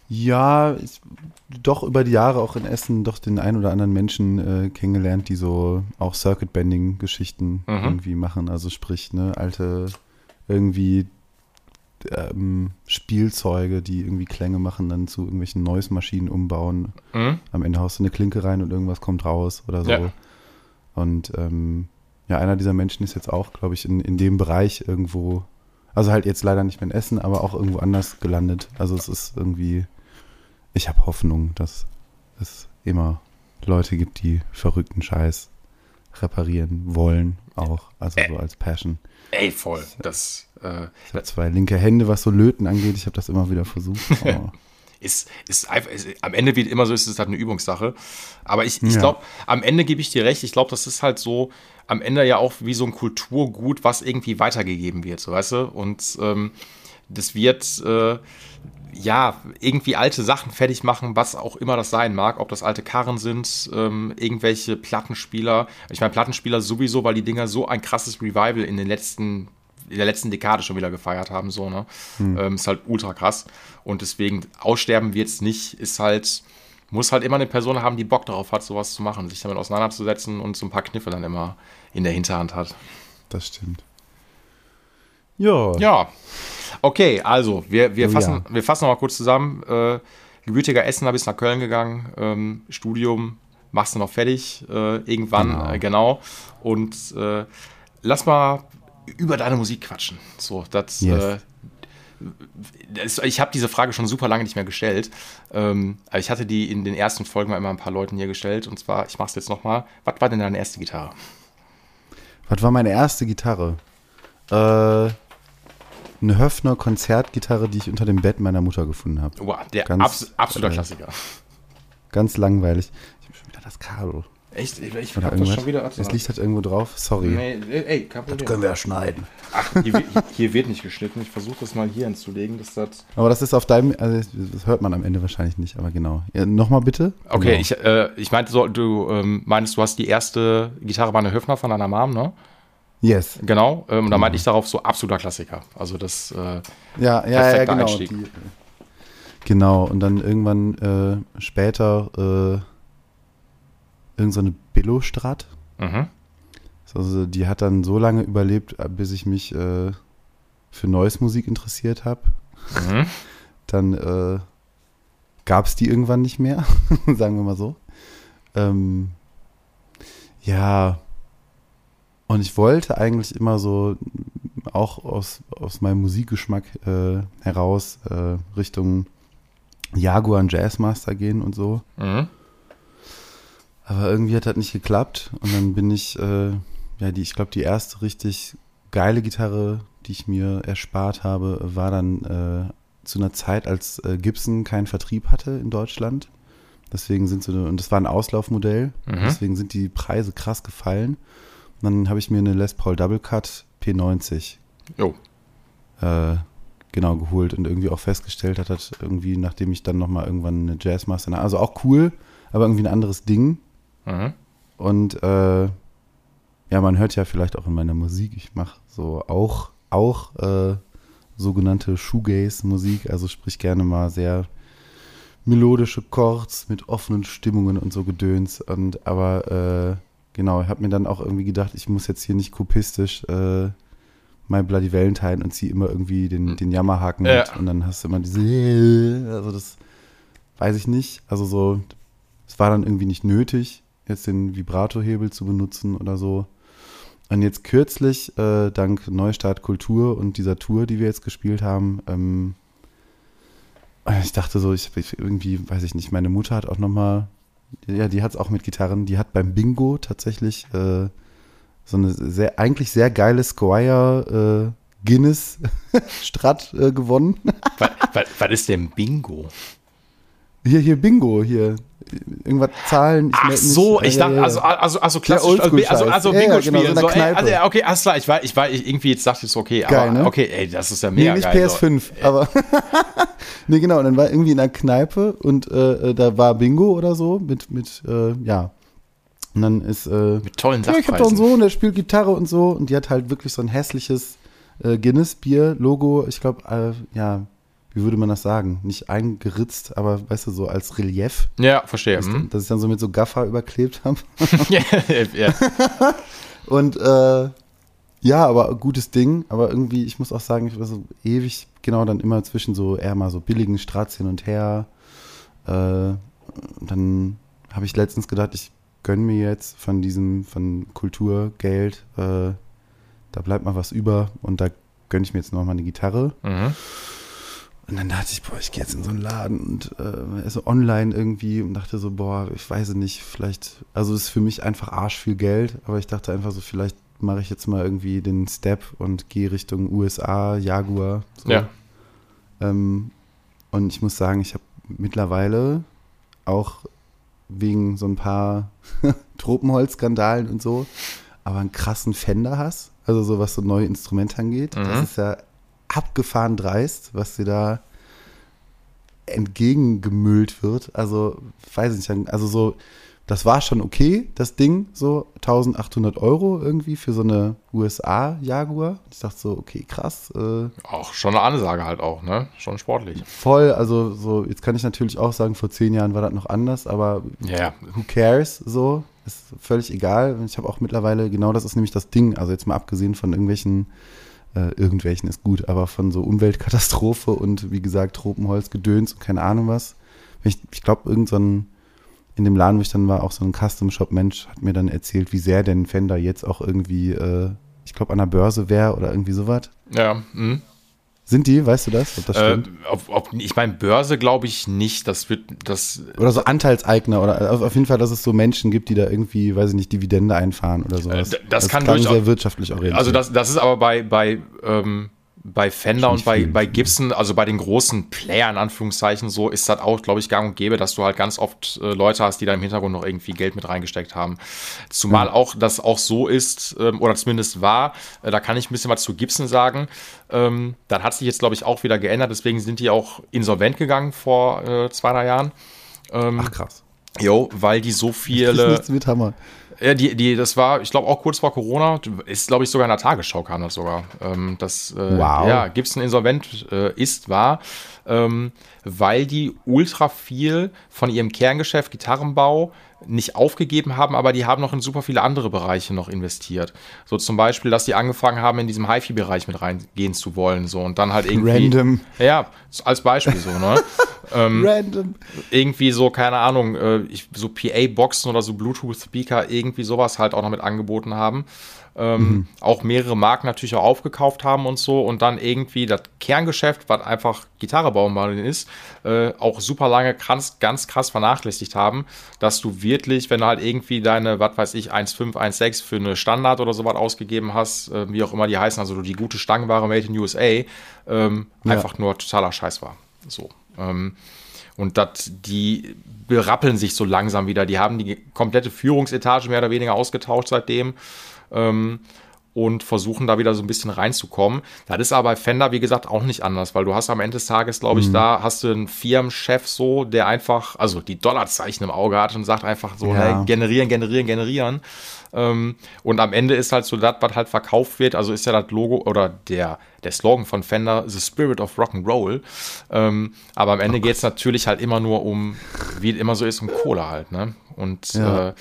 Ja, ich, doch über die Jahre auch in Essen doch den ein oder anderen Menschen äh, kennengelernt, die so auch Circuit-Bending-Geschichten Mhm. irgendwie machen. Also sprich, ne, alte irgendwie ähm, Spielzeuge, die irgendwie Klänge machen, dann zu irgendwelchen Noise-Maschinen umbauen. Mhm. Am Ende haust du eine Klinke rein und irgendwas kommt raus oder so. Ja. Und ähm, ja, einer dieser Menschen ist jetzt auch, glaube ich, in, in dem Bereich irgendwo, also halt jetzt leider nicht mehr in Essen, aber auch irgendwo anders gelandet. Also es ist irgendwie, ich habe Hoffnung, dass es immer Leute gibt, die verrückten Scheiß reparieren wollen, auch. Also so als Passion. Ey, voll. Das, äh, Ich habe zwei linke Hände, was so Löten angeht. Ich habe das immer wieder versucht. aber- ist, ist einfach, ist, am Ende, wie immer so ist, ist es halt eine Übungssache. Aber ich, ich Ja. glaube, am Ende gebe ich dir recht. Ich glaube, das ist halt so, am Ende ja auch wie so ein Kulturgut, was irgendwie weitergegeben wird, so weißt du? Und ähm, das wird, äh, ja, irgendwie alte Sachen fertig machen, was auch immer das sein mag, ob das alte Karren sind, ähm, irgendwelche Plattenspieler. Ich meine, Plattenspieler sowieso, weil die Dinger so ein krasses Revival in den letzten, in der letzten Dekade schon wieder gefeiert haben, so, ne? Ähm, ist halt ultra krass. Und deswegen aussterben wird's nicht, ist halt, muss halt immer eine Person haben, die Bock darauf hat, sowas zu machen, sich damit auseinanderzusetzen und so ein paar Kniffe dann immer in der Hinterhand hat. Das stimmt. Ja. Ja. Okay, also, wir, wir Oh fassen, ja. wir fassen noch mal kurz zusammen. Äh, gebürtiger Essener bis nach Köln gegangen, ähm, Studium, machst du noch fertig äh, irgendwann, Genau. äh, genau. Und äh, lass mal über deine Musik quatschen. So, das. Yes. Äh, das- ich habe diese Frage schon super lange nicht mehr gestellt. Ähm, aber ich hatte die in den ersten Folgen mal immer ein paar Leuten hier gestellt. Und zwar, ich mache es jetzt nochmal. Was war denn deine erste Gitarre? Was war meine erste Gitarre? Äh, eine Höfner Konzertgitarre, die ich unter dem Bett meiner Mutter gefunden habe. Wow, der Ganz, abs absoluter äh, Klassiker. Ganz langweilig. Ich habe schon wieder das Kabel. Echt? Ich, ich hab das schon wieder. Es liegt halt irgendwo drauf. Sorry. Nee, ey, kein Problem. wir ja schneiden. Ach, hier, wird- hier wird nicht geschnitten. Ich versuche das mal hier hinzulegen, dass das. Aber das ist auf deinem, also das hört man am Ende wahrscheinlich nicht, aber genau. Ja, Nochmal bitte. Okay, genau. ich, äh, ich meinte so, du ähm, meinst, du hast die erste Gitarre war eine Höfner von deiner Mom, ne? Yes. Genau. Ähm, und da meinte ich darauf so absoluter Klassiker. Also das, äh, Ja, ja, ja, Perfekter genau. Einstieg. Die, genau, und dann irgendwann äh, später äh, irgend so eine Billo-Strat. mhm. Also die hat dann so lange überlebt, äh, bis ich mich äh, für Neues Musik interessiert habe. Mhm. Dann äh, gab es die irgendwann nicht mehr, sagen wir mal so. Ähm, ja, und ich wollte eigentlich immer so, auch aus, aus meinem Musikgeschmack äh, heraus, äh, Richtung Jaguar und Jazzmaster gehen und so. Mhm. Aber irgendwie hat das nicht geklappt. Und dann bin ich, äh, ja, die, ich glaube, die erste richtig geile Gitarre, die ich mir erspart habe, war dann äh, zu einer Zeit, als äh, Gibson keinen Vertrieb hatte in Deutschland. Deswegen sind so, und das war ein Auslaufmodell. Mhm. Deswegen sind die Preise krass gefallen. Und dann habe ich mir eine Les Paul Double Cut P90 Jo. äh, genau geholt und irgendwie auch festgestellt hat, hat irgendwie, nachdem ich dann nochmal irgendwann eine Jazzmaster, also auch cool, aber irgendwie ein anderes Ding. Mhm. Und äh, ja, man hört ja vielleicht auch in meiner Musik, ich mache so auch, auch äh, sogenannte Shoegaze-Musik, also sprich gerne mal sehr melodische Chords mit offenen Stimmungen und so Gedöns. Und aber äh, genau, ich habe mir dann auch irgendwie gedacht, ich muss jetzt hier nicht kopistisch äh, My Bloody Valentine und zieh immer irgendwie den, den Jammerhaken Ja. mit und dann hast du immer diese, also das weiß ich nicht. Also so, es war dann irgendwie nicht nötig, jetzt den Vibrato-Hebel zu benutzen oder so. Und jetzt kürzlich, äh, dank Neustart Kultur und dieser Tour, die wir jetzt gespielt haben, ähm, ich dachte so, ich, ich irgendwie, weiß ich nicht, meine Mutter hat auch nochmal, ja, die hat es auch mit Gitarren, die hat beim Bingo tatsächlich äh, so eine sehr, eigentlich sehr geile Squire äh, Guinness Strat äh, gewonnen. was, was, was ist denn Bingo? Hier, hier, Bingo, hier. Irgendwas Zahlen. Ach so, ich Ja, dachte, also, also, also klassisch, also, also, also Ja, ja, Bingo genau, so spielen. so, ey, also, okay, alles klar, ich war, ich war, ich irgendwie jetzt dachte ich so, okay, Geil, aber, ne? okay, ey, das ist ja Nee, mega nicht geil. so. PS5, aber. nee, genau. Und dann war irgendwie in einer Kneipe und äh, äh, da war Bingo oder so mit, mit äh, ja. Und dann ist. Äh, Mit tollen ja, ich hab doch einen. Sohn, der spielt Gitarre und so. Und die hat halt wirklich so ein hässliches äh, Guinness-Bier-Logo. Ich glaube, äh, ja, wie würde man das sagen? Nicht eingeritzt, aber weißt du, so als Relief. Ja, verstehe. Dass, Hm. dass ich dann so mit so Gaffer überklebt habe. ja, ja. Und äh, ja, aber gutes Ding. Aber irgendwie, ich muss auch sagen, ich war so ewig, genau, dann immer zwischen so eher mal so billigen Strats hin und her. Äh, dann habe ich letztens gedacht, ich gönne mir jetzt von diesem, von Kulturgeld, äh, da bleibt mal was über und da gönne ich mir jetzt noch mal eine Gitarre. Mhm. Und dann dachte ich, boah, ich gehe jetzt in so einen Laden und äh, also online irgendwie und dachte so, boah, ich weiß es nicht, vielleicht, also es ist für mich einfach arsch viel Geld, aber ich dachte einfach so, vielleicht mache ich jetzt mal irgendwie den Step und gehe Richtung USA, Jaguar. So. Ja. Ähm, und ich muss sagen, ich habe mittlerweile auch wegen so ein paar Tropenholz-Skandalen und so, aber einen krassen Fender-Hass, also so was so neue Instrumente angeht. Mhm. Das ist ja abgefahren dreist, was dir da entgegengemüllt wird. Also, weiß ich nicht, also so, das war schon okay, das Ding, so 1800 Euro irgendwie für so eine USA-Jaguar. Ich dachte so, okay, krass, äh, Auch schon eine Ansage halt auch, ne? Schon sportlich. voll, also so, jetzt kann ich natürlich auch sagen, vor zehn Jahren war das noch anders, aber ja. who cares, so, ist völlig egal. Und Ich habe auch mittlerweile, genau das ist nämlich das Ding, also jetzt mal abgesehen von irgendwelchen, äh, irgendwelchen ist gut, aber von so Umweltkatastrophe und wie gesagt Tropenholz, Gedöns und keine Ahnung was. Ich, ich glaube, irgend so ein in dem Laden, wo ich dann war, auch so ein Custom-Shop-Mensch hat mir dann erzählt, wie sehr denn Fender jetzt auch irgendwie, äh, ich glaube, an der Börse wäre oder irgendwie sowas. Ja, mh. Sind die, weißt du das? Ob das Äh, stimmt? ob, ob, ich meine, Börse glaube ich nicht. Das wird, das, oder so Anteilseigner oder auf auf jeden Fall, dass es so Menschen gibt, die da irgendwie, weiß ich nicht, Dividende einfahren oder sowas. Äh, das kann klang durchaus- sehr wirtschaftlich orientiert. Also das, das ist aber bei, bei, ähm, bei Fender und bei, viel. bei Gibson, also bei den großen Player in Anführungszeichen so, ist das auch, glaube ich, gang und gäbe, dass du halt ganz oft äh, Leute hast, die da im Hintergrund noch irgendwie Geld mit reingesteckt haben. Zumal auch das auch so ist, ähm, oder zumindest war, äh, da kann ich ein bisschen was zu Gibson sagen. Ähm, das hat sich jetzt, glaube ich, auch wieder geändert, deswegen sind die auch insolvent gegangen vor äh, zwei, drei Jahren. Ähm, Ach krass. jo, weil die so viele. nichts mit Hammer. Ja, die, die, das war, ich glaube, auch kurz vor Corona, ist, glaube ich, sogar in der Tagesschau kam das sogar. Ähm, das, äh, Wow. Ja, Gibson insolvent äh, ist, war, ähm, weil die ultra viel von ihrem Kerngeschäft Gitarrenbau nicht aufgegeben haben, aber die haben noch in super viele andere Bereiche noch investiert. So zum Beispiel, dass die angefangen haben, in diesem HiFi-Bereich mit reingehen zu wollen, so und dann halt irgendwie. Random. Ja, als Beispiel so, ne? ähm, Random. irgendwie so, keine Ahnung, äh, ich, so PA-Boxen oder so Bluetooth-Speaker, irgendwie sowas halt auch noch mit angeboten haben. Ähm, Auch mehrere Marken natürlich auch aufgekauft haben und so und dann irgendwie das Kerngeschäft, was einfach Gitarre bauen mal ist, äh, auch super lange ganz, ganz krass vernachlässigt haben, dass du wirklich, wenn du halt irgendwie deine, was weiß ich, 1,5, 1,6 für eine Standard oder sowas ausgegeben hast, äh, wie auch immer die heißen, also du die gute Stangenware Made in USA, ähm, Ja. einfach nur totaler Scheiß war. So. Ähm, und dat, die berappeln sich so langsam wieder. Die haben die komplette Führungsetage mehr oder weniger ausgetauscht seitdem ähm, und versuchen da wieder so ein bisschen reinzukommen. Das ist aber bei Fender, wie gesagt, auch nicht anders, weil du hast am Ende des Tages, glaube ich, da hast du einen Firmenchef so, der einfach, also die Dollarzeichen im Auge hat und sagt einfach so, Ja. hey, generieren, generieren, generieren. Ähm, und am Ende ist halt so das, was halt verkauft wird. Also ist ja das Logo oder der, der Slogan von Fender, The Spirit of Rock'n'Roll. Ähm, aber am Ende geht es natürlich halt immer nur um, wie es immer so ist, um Kohle halt. Ne? Und Ja. äh,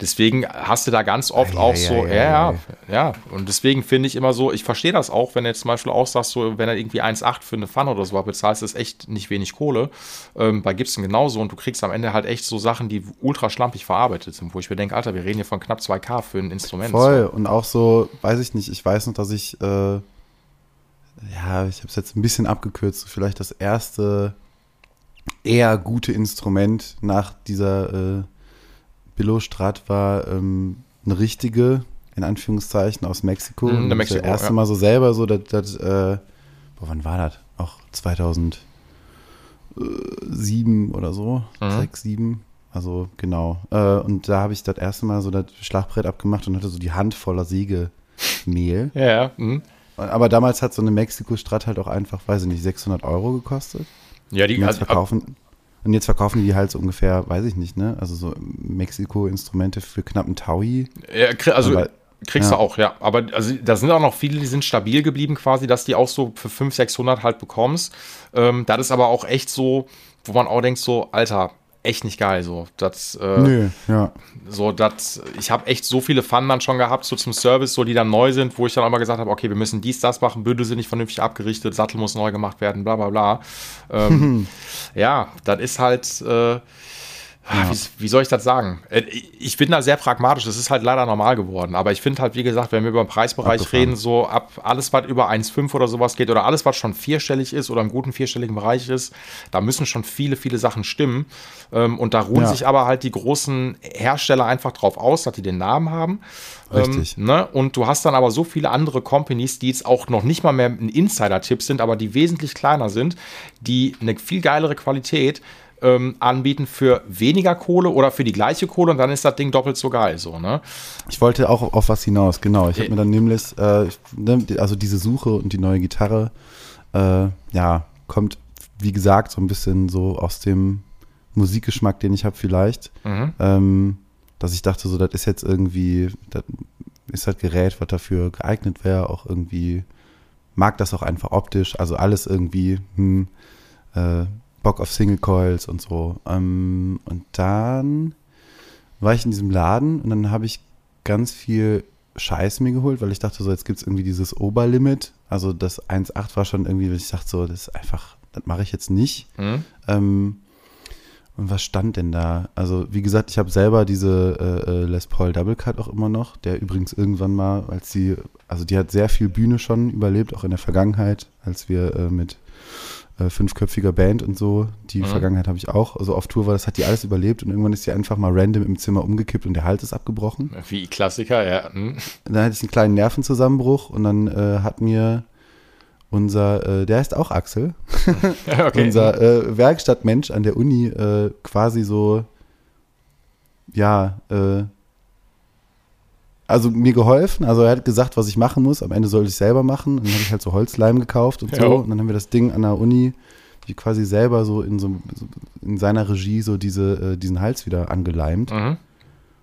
deswegen hast du da ganz oft Ei, auch ei, so, ja, ja, ja. Und deswegen finde ich immer so, ich verstehe das auch, wenn du jetzt zum Beispiel auch sagst, so, wenn er irgendwie 1,8 für eine Pfanne oder so bezahlst, ist echt nicht wenig Kohle. Ähm, bei Gibson genauso und du kriegst am Ende halt echt so Sachen, die ultra schlampig verarbeitet sind, wo ich mir denke, Alter, wir reden hier von knapp 2K für ein Instrument. Voll. Und auch so, weiß ich nicht, ich weiß noch, dass ich, äh, ja, ich habe es jetzt ein bisschen abgekürzt, vielleicht das erste eher gute Instrument nach dieser äh, Billo-Strat war ähm, eine richtige, in Anführungszeichen, aus Mexiko. Mhm, eine Und das Mexiko, erste ja. Mal so selber so, das, das äh, boah, wann war das? Auch 2007 oder so, Mhm. sechs, sieben. Also genau. Äh, und da habe ich das erste Mal so das Schlagbrett abgemacht und hatte so die Hand voller Sägemehl. Ja, ja. Mhm. Aber damals hat so eine Mexiko-Strat halt auch einfach, weiß ich nicht, 600 Euro gekostet. Ja, die jetzt also, verkaufen, und jetzt verkaufen die halt so ungefähr, weiß ich nicht, ne? Also so Mexiko-Instrumente für knapp einen Taui. Ja, also Aber- kriegst ja. du auch, ja. Aber also, da sind auch noch viele, die sind stabil geblieben quasi, dass die auch so für 500, 600 halt bekommst. Ähm, das ist aber auch echt so, wo man auch denkt so, Alter, echt nicht geil so. Das, äh, Nö, ja. so, das, ich habe echt so viele Pfannen dann schon gehabt, so zum Service, so die dann neu sind, wo ich dann immer gesagt habe, okay, wir müssen dies, das machen, Bündel sind nicht vernünftig abgerichtet, Sattel muss neu gemacht werden, bla bla bla. Ähm, ja, das ist halt, äh, wie, wie soll ich das sagen? Äh, Ich bin da sehr pragmatisch, das ist halt leider normal geworden. Aber ich finde halt, wie gesagt, wenn wir über den Preisbereich Abgefahren. reden, so ab alles, was über 1,5 oder sowas geht, oder alles, was schon vierstellig ist oder im guten vierstelligen Bereich ist, da müssen schon viele, viele Sachen stimmen. Ähm, Und da ruhen Ja. sich aber halt die großen Hersteller einfach drauf aus, dass die den Namen haben. Richtig. Ähm, ne? Und du hast dann aber so viele andere Companies, die jetzt auch noch nicht mal mehr ein Insider-Tipp sind, aber die wesentlich kleiner sind, die eine viel geilere Qualität ähm, anbieten für weniger Kohle oder für die gleiche Kohle und dann ist das Ding doppelt so geil. So, ne? Ich wollte auch auf was hinaus, genau. Ich habe Äh. mir dann nämlich, äh, also diese Suche und die neue Gitarre, äh, ja, kommt, wie gesagt, so ein bisschen so aus dem Musikgeschmack, den ich habe vielleicht. Mhm. Ähm, dass ich dachte, so, das ist jetzt irgendwie, das ist halt Gerät, was dafür geeignet wäre, auch irgendwie, mag das auch einfach optisch, also alles irgendwie, hm, äh, Bock auf Single Coils und so. Ähm, und dann war ich in diesem Laden und dann habe ich ganz viel Scheiß mir geholt, weil ich dachte so, jetzt gibt es irgendwie dieses Oberlimit. Also das 1,8 war schon irgendwie, ich dachte so, das ist einfach, das mache ich jetzt nicht. Mhm. Ähm, Und was stand denn da? Also, wie gesagt, ich habe selber diese äh, äh, Les Paul Double Cut auch immer noch, der übrigens irgendwann mal, als sie, also die hat sehr viel Bühne schon überlebt, auch in der Vergangenheit, als wir äh, mit äh, fünfköpfiger Band und so, die Mhm. Vergangenheit habe ich auch, also auf Tour war, das hat die alles überlebt und irgendwann ist die einfach mal random im Zimmer umgekippt und der Hals ist abgebrochen. Wie Klassiker, ja. hm. Dann hatte ich einen kleinen Nervenzusammenbruch und dann äh, hat mir unser, äh, der heißt auch Axel, okay. unser äh, Werkstattmensch an der Uni äh, quasi so, ja, äh, also mir geholfen. Also er hat gesagt, was ich machen muss. Am Ende sollte ich selber machen. Und dann habe ich halt so Holzleim gekauft und so. Jo. Und dann haben wir das Ding an der Uni wie quasi selber so in so so in seiner Regie so diese äh, diesen Hals wieder angeleimt. Mhm.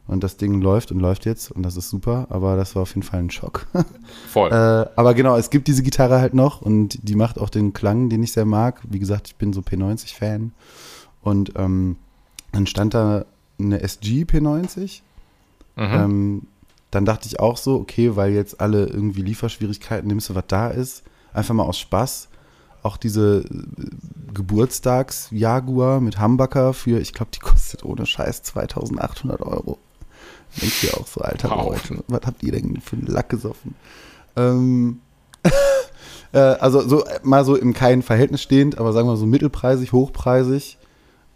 Und das Ding läuft und läuft jetzt und das ist super. Aber das war auf jeden Fall ein Schock. Voll. Äh, aber genau, es gibt diese Gitarre halt noch und die macht auch den Klang, den ich sehr mag. Wie gesagt, ich bin so P90-Fan. Und ähm, dann stand da eine SG P90. mhm. Ähm, dann dachte ich auch so, okay, weil jetzt alle irgendwie Lieferschwierigkeiten, nimmst du, was da ist. Einfach mal aus Spaß. Auch diese äh, Geburtstags-Jaguar mit Humbucker für, ich glaube, die kostet ohne Scheiß 2800 Euro. Denkst dir auch so, alter Wow. Leute, was habt ihr denn für einen Lack gesoffen? Ähm, äh, also so äh, mal so im keinen Verhältnis stehend, aber sagen wir so mittelpreisig, hochpreisig.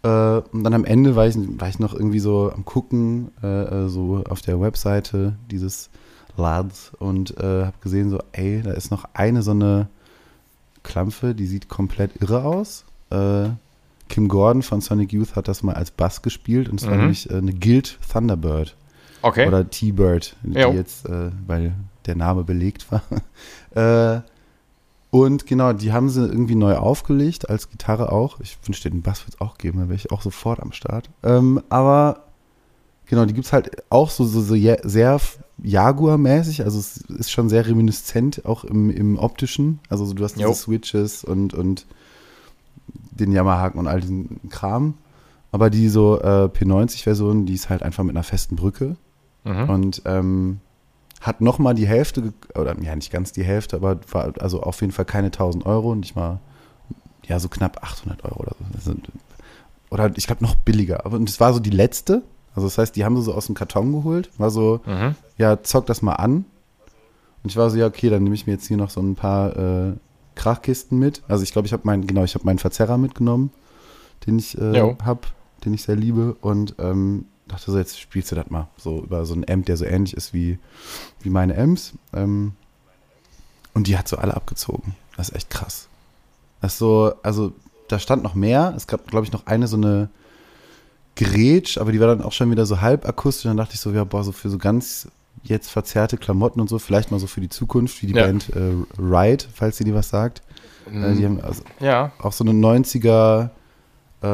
Äh, und dann am Ende war ich, war ich noch irgendwie so am Gucken, äh, äh, so auf der Webseite dieses Lads und äh, habe gesehen, so, ey, da ist noch eine so eine Klampfe, die sieht komplett irre aus. Äh, Kim Gordon von Sonic Youth hat das mal als Bass gespielt und es war Mhm. nämlich äh, eine Guild Thunderbird okay. oder T-Bird, die Jo. jetzt, äh, weil der Name belegt war. äh, und genau, die haben sie irgendwie neu aufgelegt, als Gitarre auch. Ich wünschte, den Bass wird es auch geben, dann wäre ich auch sofort am Start. Ähm, aber genau, die gibt es halt auch so, so, so sehr Jaguar-mäßig, also es ist schon sehr reminiscent, auch im, im optischen. Also so, du hast diese Jo. Switches und, und den Yamahaken und all diesen Kram. Aber die so äh, P90-Version, die ist halt einfach mit einer festen Brücke mhm. und ähm, hat nochmal die Hälfte, oder ja, nicht ganz die Hälfte, aber war also auf jeden Fall keine 1000 Euro, nicht mal, ja, so knapp 800 Euro oder so. Oder ich glaube noch billiger. Und es war so die letzte. Also das heißt, die haben sie so aus dem Karton geholt. War so, Mhm. ja, zock das mal an. Und ich war so, ja, okay, dann nehme ich mir jetzt hier noch so ein paar äh, Krachkisten mit. Also ich glaube, ich habe meinen, genau, ich habe meinen Verzerrer mitgenommen, den ich äh, habe, den ich sehr liebe. Und ähm, dachte so, jetzt spielst du das mal. So über so einen Amp, der so ähnlich ist wie, wie meine Amps. Ähm, und die hat so alle abgezogen. Das ist echt krass. Das ist so, also da stand noch mehr. Es gab, glaube ich, noch eine so eine Gretsch, aber die war dann auch schon wieder so halb akustisch. Dann dachte ich so, ja, boah, so für so ganz jetzt verzerrte Klamotten und so, vielleicht mal so für die Zukunft, wie die Ja. Band äh, Ride, falls ihr die was sagt. Äh, die haben also ja. auch so eine 90er, äh,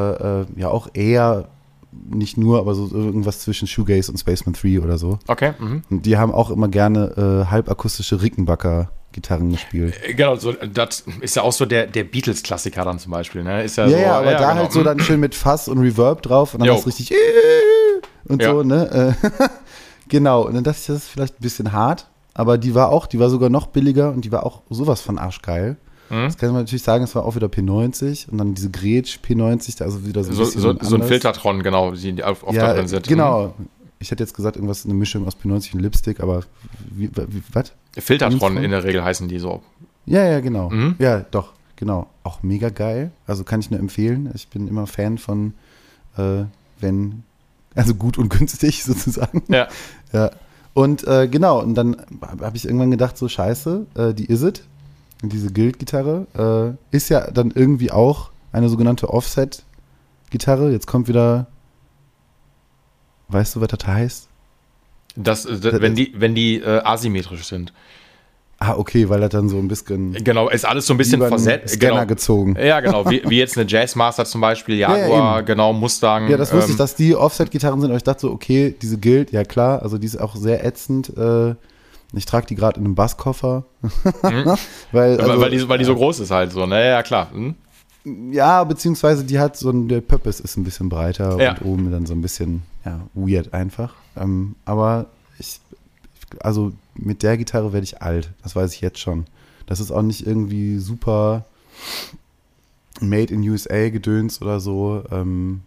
äh, ja auch eher, nicht nur, aber so irgendwas zwischen Shoegaze und Spaceman 3 oder so. Okay. Mhm. Und die haben auch immer gerne äh, halbakustische Rickenbacker-Gitarren gespielt. Äh, Genau, so, das ist ja auch so der, der Beatles-Klassiker dann zum Beispiel, ne? Ist ja, Ja, so, ja, aber da genau. halt so dann schön mit Fass und Reverb drauf und dann ist richtig und Ja. so, ne? Äh, genau, und dann dachte ich, das ist vielleicht ein bisschen hart, aber die war auch, die war sogar noch billiger und die war auch sowas von arschgeil. Mhm. Das kann man natürlich sagen, es war auch wieder P90 und dann diese Gretsch P90, da also wieder so ein So, so, so ein. Filtertron, genau, die auf, auf ja, drin sind. genau. Ich hätte jetzt gesagt, irgendwas, eine Mischung aus P90 und Lipstick, aber wie, wie, was? Filtertron Filtertron? in der Regel heißen die so. Ja, ja, genau. Mhm. Ja, doch, genau. Auch mega geil. Also kann ich nur empfehlen. Ich bin immer Fan von, äh, wenn, also gut und günstig sozusagen. Ja. Ja. Und äh, genau, und dann habe ich irgendwann gedacht, so scheiße, äh, die Is It, diese Guild-Gitarre, äh, ist ja dann irgendwie auch eine sogenannte Offset-Gitarre. Jetzt kommt wieder, weißt du, was das heißt? Das, das, wenn die, wenn die äh, asymmetrisch sind. Ah, okay, weil das dann so ein bisschen Genau, ist alles so ein bisschen versetzt. Scanner Genau. gezogen. Ja, genau, wie, wie jetzt eine Jazzmaster zum Beispiel, ja, Jaguar, eben. genau, Mustang. Ja, das wusste ähm, ich, dass die Offset-Gitarren sind, aber ich dachte so, okay, diese Guild, ja klar, also die ist auch sehr ätzend. Äh, ich trage die gerade in einem Basskoffer. weil, also, weil, die, weil die so groß ist halt so, ne? Ja, klar. Hm? ja, beziehungsweise die hat so ein, der Purpose ist ein bisschen breiter Ja. und oben dann so ein bisschen, ja, weird einfach. Ähm, aber ich, also mit der Gitarre werde ich alt, das weiß ich jetzt schon. Das ist auch nicht irgendwie super Made in USA gedöns oder so. Ähm,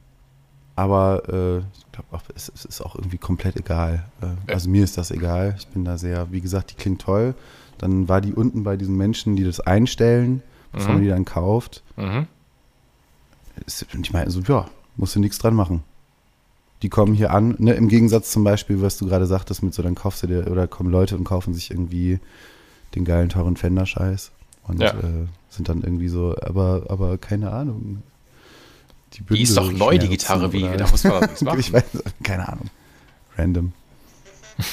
aber äh, glaube, es, es, ist auch irgendwie komplett egal. Äh, also mir ist das egal. Ich bin da sehr, wie gesagt, die klingt toll. Dann war die unten bei diesen Menschen, die das einstellen, bevor mhm. man die dann kauft. Mhm. Und ich meine, so, ja, musst du nichts dran machen. Die kommen hier an, ne, im Gegensatz zum Beispiel, was du gerade sagtest, mit so, dann kaufst du dir, oder kommen Leute und kaufen sich irgendwie den geilen, teuren Fender-Scheiß und ja. äh, sind dann irgendwie so, aber, aber keine Ahnung. Die, die ist doch neu, die Gitarre, wie, da muss man doch nichts machen. ich weiß, keine Ahnung. Random.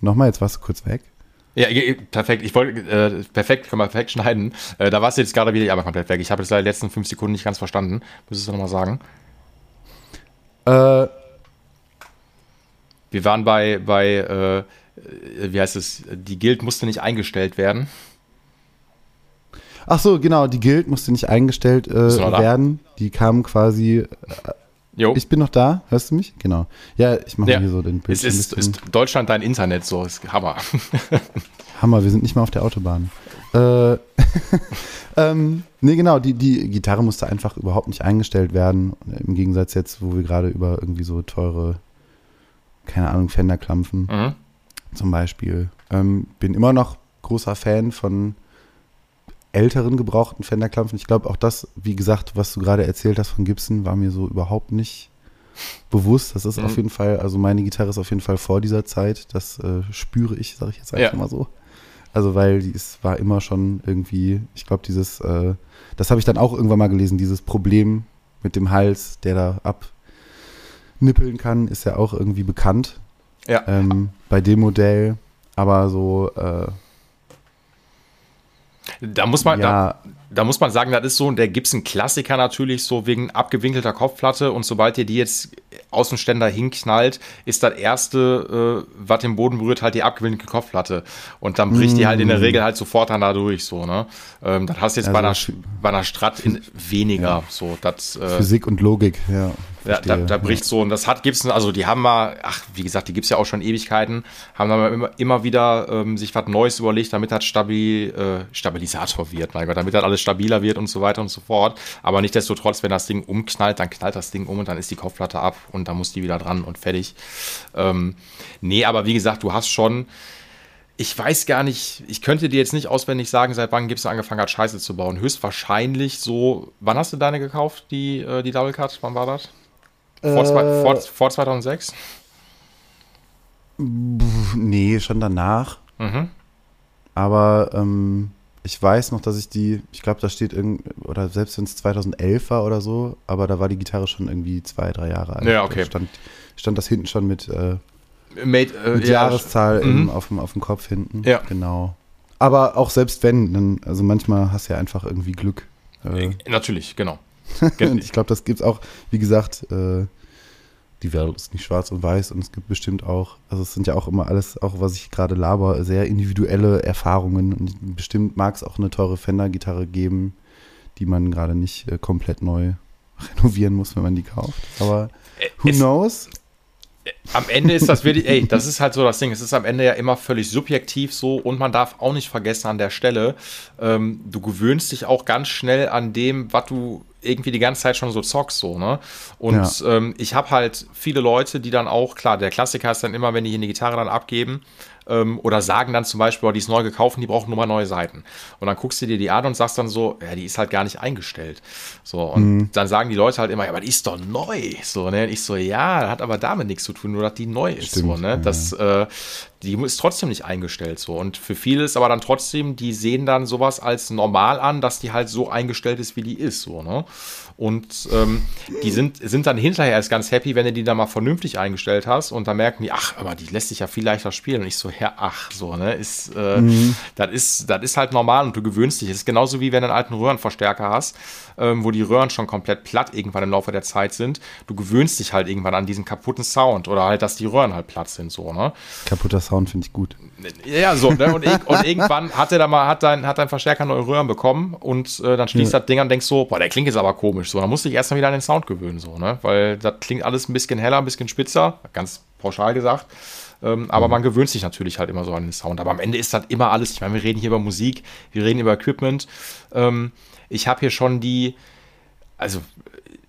Nochmal, jetzt warst du kurz weg. Ja, perfekt. Ich wollte, äh, perfekt, kann man perfekt schneiden. Äh, da warst du jetzt gerade wieder aber komplett weg. Ich habe jetzt leider die letzten fünf Sekunden nicht ganz verstanden. Müsstest du nochmal sagen? Äh. Wir waren bei, bei äh, wie heißt es, die Guild musste nicht eingestellt werden. Ach so, genau, die Guild musste nicht eingestellt äh, werden. Die kam quasi äh, Jo. Ich bin noch da, hörst du mich? Genau. Ja, ich mache ja. hier so den Bild. ist, ist Deutschland dein Internet so, ist Hammer. Hammer, wir sind nicht mehr auf der Autobahn. Äh, ähm, nee, genau, die, die Gitarre musste einfach überhaupt nicht eingestellt werden. Im Gegensatz jetzt, wo wir gerade über irgendwie so teure, keine Ahnung, Fender klampfen. Mhm. Zum Beispiel. Ähm, bin immer noch großer Fan von älteren gebrauchten Fender-Klampfen. Ich glaube auch das, wie gesagt, was du gerade erzählt hast von Gibson, war mir so überhaupt nicht bewusst. Das ist mhm. auf jeden Fall, also meine Gitarre ist auf jeden Fall vor dieser Zeit. Das äh, spüre ich, sage ich jetzt einfach ja. mal so. Also weil die ist, war immer schon irgendwie, ich glaube dieses, äh, das habe ich dann auch irgendwann mal gelesen, dieses Problem mit dem Hals, der da abnippeln kann, ist ja auch irgendwie bekannt. Ja. Ähm, bei dem Modell, aber so äh, da muss man, ja. da, da, muss man sagen, das ist so der Gibson-Klassiker natürlich so wegen abgewinkelter Kopfplatte und sobald ihr die jetzt aus dem Ständer hinknallt, ist das erste, äh, was den Boden berührt, halt die abgewinkelte Kopfplatte. Und dann bricht mm. die halt in der. Regel halt sofort dann da durch, so, ne? Ähm, das hast du jetzt also bei, einer, bei einer Strat in weniger, ja. so, das, äh, Physik und Logik, ja. Ja, da, da bricht so, und das hat Gibson, also die haben mal, ach, wie gesagt, die gibt's ja auch schon Ewigkeiten, haben dann immer, immer wieder ähm, sich was Neues überlegt, damit das stabil, äh, Stabilisator wird, mein Gott, damit das alles stabiler wird und so weiter und so fort. Aber nichtsdestotrotz, wenn das Ding umknallt, dann knallt das Ding um und dann ist die Kopfplatte ab und dann muss die wieder dran und fertig. Ähm, nee, aber wie gesagt, du hast schon, ich weiß gar nicht, ich könnte dir jetzt nicht auswendig sagen, seit wann Gibson angefangen hat, Scheiße zu bauen. Höchstwahrscheinlich so, wann hast du deine gekauft, die, äh, die Double Cut? Wann war das? Vor, äh, vor, vor 2006? Nee, schon danach. Mhm. Aber ähm, ich weiß noch, dass ich die, ich glaube, da steht irgend, oder selbst wenn es 2011 war oder so, aber da war die Gitarre schon irgendwie zwei, drei Jahre alt. Ja, okay. Da stand, stand das hinten schon mit, äh, Made, äh, mit ja, Jahreszahl im, mhm. auf, dem, auf dem Kopf hinten. Ja. Genau. Aber auch selbst wenn, dann, also manchmal hast du ja einfach irgendwie Glück. Äh, Natürlich, genau. und ich glaube, das gibt es auch, wie gesagt, äh, die Welt ist nicht schwarz und weiß und es gibt bestimmt auch, also es sind ja auch immer alles, auch was ich gerade laber, sehr individuelle Erfahrungen und bestimmt mag es auch eine teure Fender-Gitarre geben, die man gerade nicht äh, komplett neu renovieren muss, wenn man die kauft. Aber äh, who es, knows? Am Ende ist das wirklich, ey, das ist halt so das Ding. Es ist am Ende ja immer völlig subjektiv so und man darf auch nicht vergessen an der Stelle, ähm, du gewöhnst dich auch ganz schnell an dem, was du irgendwie die ganze Zeit schon so zockst, so, ne? Und ja. ähm, ich habe halt viele Leute, die dann auch, klar, der Klassiker ist dann immer, wenn die hier eine Gitarre dann abgeben, ähm, oder sagen dann zum Beispiel, oh, die ist neu gekauft, die brauchen nur mal neue Seiten. Und dann guckst du dir die an und sagst dann so, ja, die ist halt gar nicht eingestellt. So, und mhm. dann sagen die Leute halt immer, ja, aber die ist doch neu. So, ne? Und ich so, ja, hat aber damit nichts zu tun, nur dass die neu ist. Stimmt, so, ne? Ja. Das, äh, die ist trotzdem nicht eingestellt so. Und für viele ist aber dann trotzdem, die sehen dann sowas als normal an, dass die halt so eingestellt ist, wie die ist, so, ne? Und ähm, die sind, sind dann hinterher erst ganz happy, wenn du die dann mal vernünftig eingestellt hast und dann merken die, ach, aber die lässt sich ja viel leichter spielen. Und ich so, ja, ach, so, ne, ist, äh, mhm. das ist, das ist halt normal und du gewöhnst dich. Das ist genauso wie wenn du einen alten Röhrenverstärker hast, ähm, wo die Röhren schon komplett platt irgendwann im Laufe der Zeit sind. Du gewöhnst dich halt irgendwann an diesen kaputten Sound oder halt, dass die Röhren halt platt sind, so, ne? Kaputter Sound finde ich gut. Ja, so, ne? Und, und irgendwann hat er da mal, hat dein, hat dein Verstärker neue Röhren bekommen und äh, dann schließt ja. das Ding an und denkst so, boah, der klingt jetzt aber komisch. So, da musste ich erstmal wieder an den Sound gewöhnen, so, ne? Weil das klingt alles ein bisschen heller, ein bisschen spitzer, ganz pauschal gesagt. Ähm, aber mhm. man gewöhnt sich natürlich halt immer so an den Sound. Aber am Ende ist das immer alles. Ich meine, wir reden hier über Musik, wir reden über Equipment. Ähm, ich habe hier schon die, also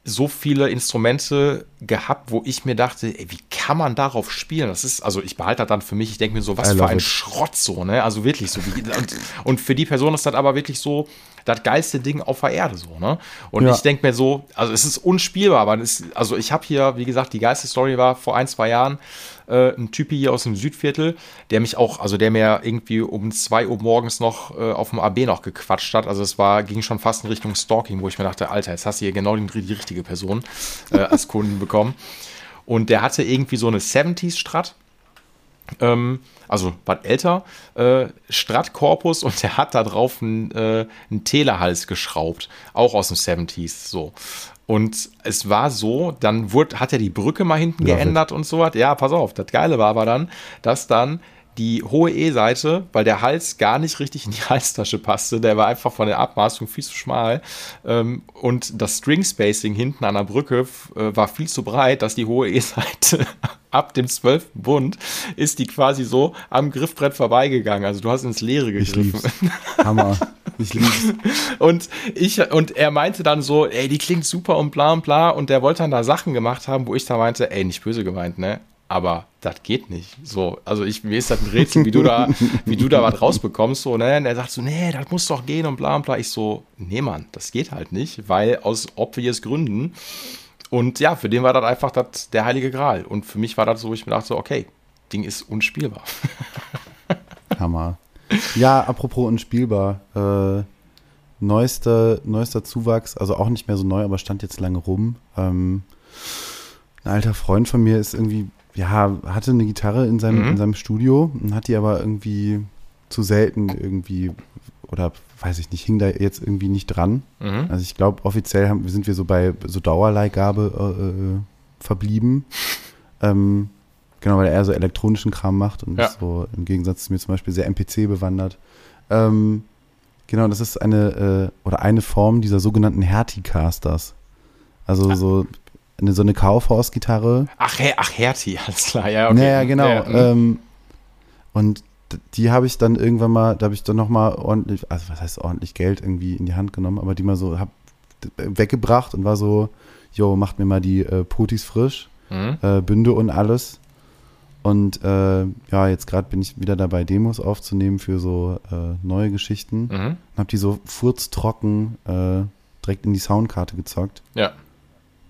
so viele Instrumente gehabt, wo ich mir dachte, ey, wie kann man darauf spielen? Das ist, also ich behalte das dann für mich, ich denke mir so, was für ein it. Schrott so, ne? Also wirklich so. Wie, und, und für die Person ist das aber wirklich so, das geilste Ding auf der Erde so, ne? Und ja. ich denke mir so, also es ist unspielbar, aber es, also ich habe hier, wie gesagt, die geilste Story war vor ein, zwei Jahren, äh, ein Typi hier aus dem Südviertel, der mich auch, also der mir irgendwie um zwei Uhr morgens noch äh, auf dem AB noch gequatscht hat. Also es war, ging schon fast in Richtung Stalking, wo ich mir dachte, Alter, jetzt hast du hier genau die, die richtige Person äh, als Kunden bekommen. Und der hatte irgendwie so eine 70s-Strat. Ähm, also war älter, äh, Strat-Korpus und der hat da drauf einen, äh, einen Telehals geschraubt, auch aus den 70s, so. Und es war so, dann wurde, hat er die Brücke mal hinten ja, geändert und so was. Ja, pass auf, das Geile war aber dann, dass dann die hohe E-Seite, weil der Hals gar nicht richtig in die Halstasche passte, der war einfach von der Abmaßung viel zu schmal ähm, und das String Spacing hinten an der Brücke äh, war viel zu breit, dass die hohe E-Seite ab dem 12. Bund ist die quasi so am Griffbrett vorbeigegangen. Also du hast ins Leere gegriffen. Ich Hammer. Ich lieb's. und ich und er meinte dann so, ey, die klingt super und bla und bla und der wollte dann da Sachen gemacht haben, wo ich da meinte, ey, nicht böse gemeint, ne? Aber das geht nicht. So, also ich, mir ist das ein Rätsel, wie du da, wie du da was rausbekommst, so, ne? Und er sagt so, nee, das muss doch gehen und bla und bla. Ich so, nee, Mann, das geht halt nicht, weil aus obvious Gründen. Und ja, für den war das einfach das, der heilige Gral. Und für mich war das so, ich mir dachte so, okay, Ding ist unspielbar. Hammer. Ja, apropos unspielbar. Äh, neuester, neuester Zuwachs, also auch nicht mehr so neu, aber stand jetzt lange rum. Ähm, ein alter Freund von mir ist irgendwie ja, hatte eine Gitarre in seinem, mhm. in seinem Studio und hat die aber irgendwie zu selten irgendwie oder weiß ich nicht, hing da jetzt irgendwie nicht dran. Mhm. Also ich glaube, offiziell haben, sind wir so bei so Dauerleihgabe äh, äh, verblieben. Ähm, genau, weil er so elektronischen Kram macht und ja. so im Gegensatz zu mir zum Beispiel sehr MPC bewandert. Ähm, genau, das ist eine äh, oder eine Form dieser sogenannten Hertie-Casters. Also ah. so eine, so eine Kaufhausgitarre. Ach, ach Hertie, alles klar, ja, okay. Naja, genau. Ja, mhm. ähm, und die habe ich dann irgendwann mal, da habe ich dann nochmal ordentlich, also was heißt ordentlich Geld irgendwie in die Hand genommen, aber die mal so hab weggebracht und war so, jo, macht mir mal die äh, Putis frisch, mhm. äh, Bünde und alles. Und äh, ja, jetzt gerade bin ich wieder dabei, Demos aufzunehmen für so äh, neue Geschichten. Mhm. Und habe die so furztrocken äh, direkt in die Soundkarte gezockt. Ja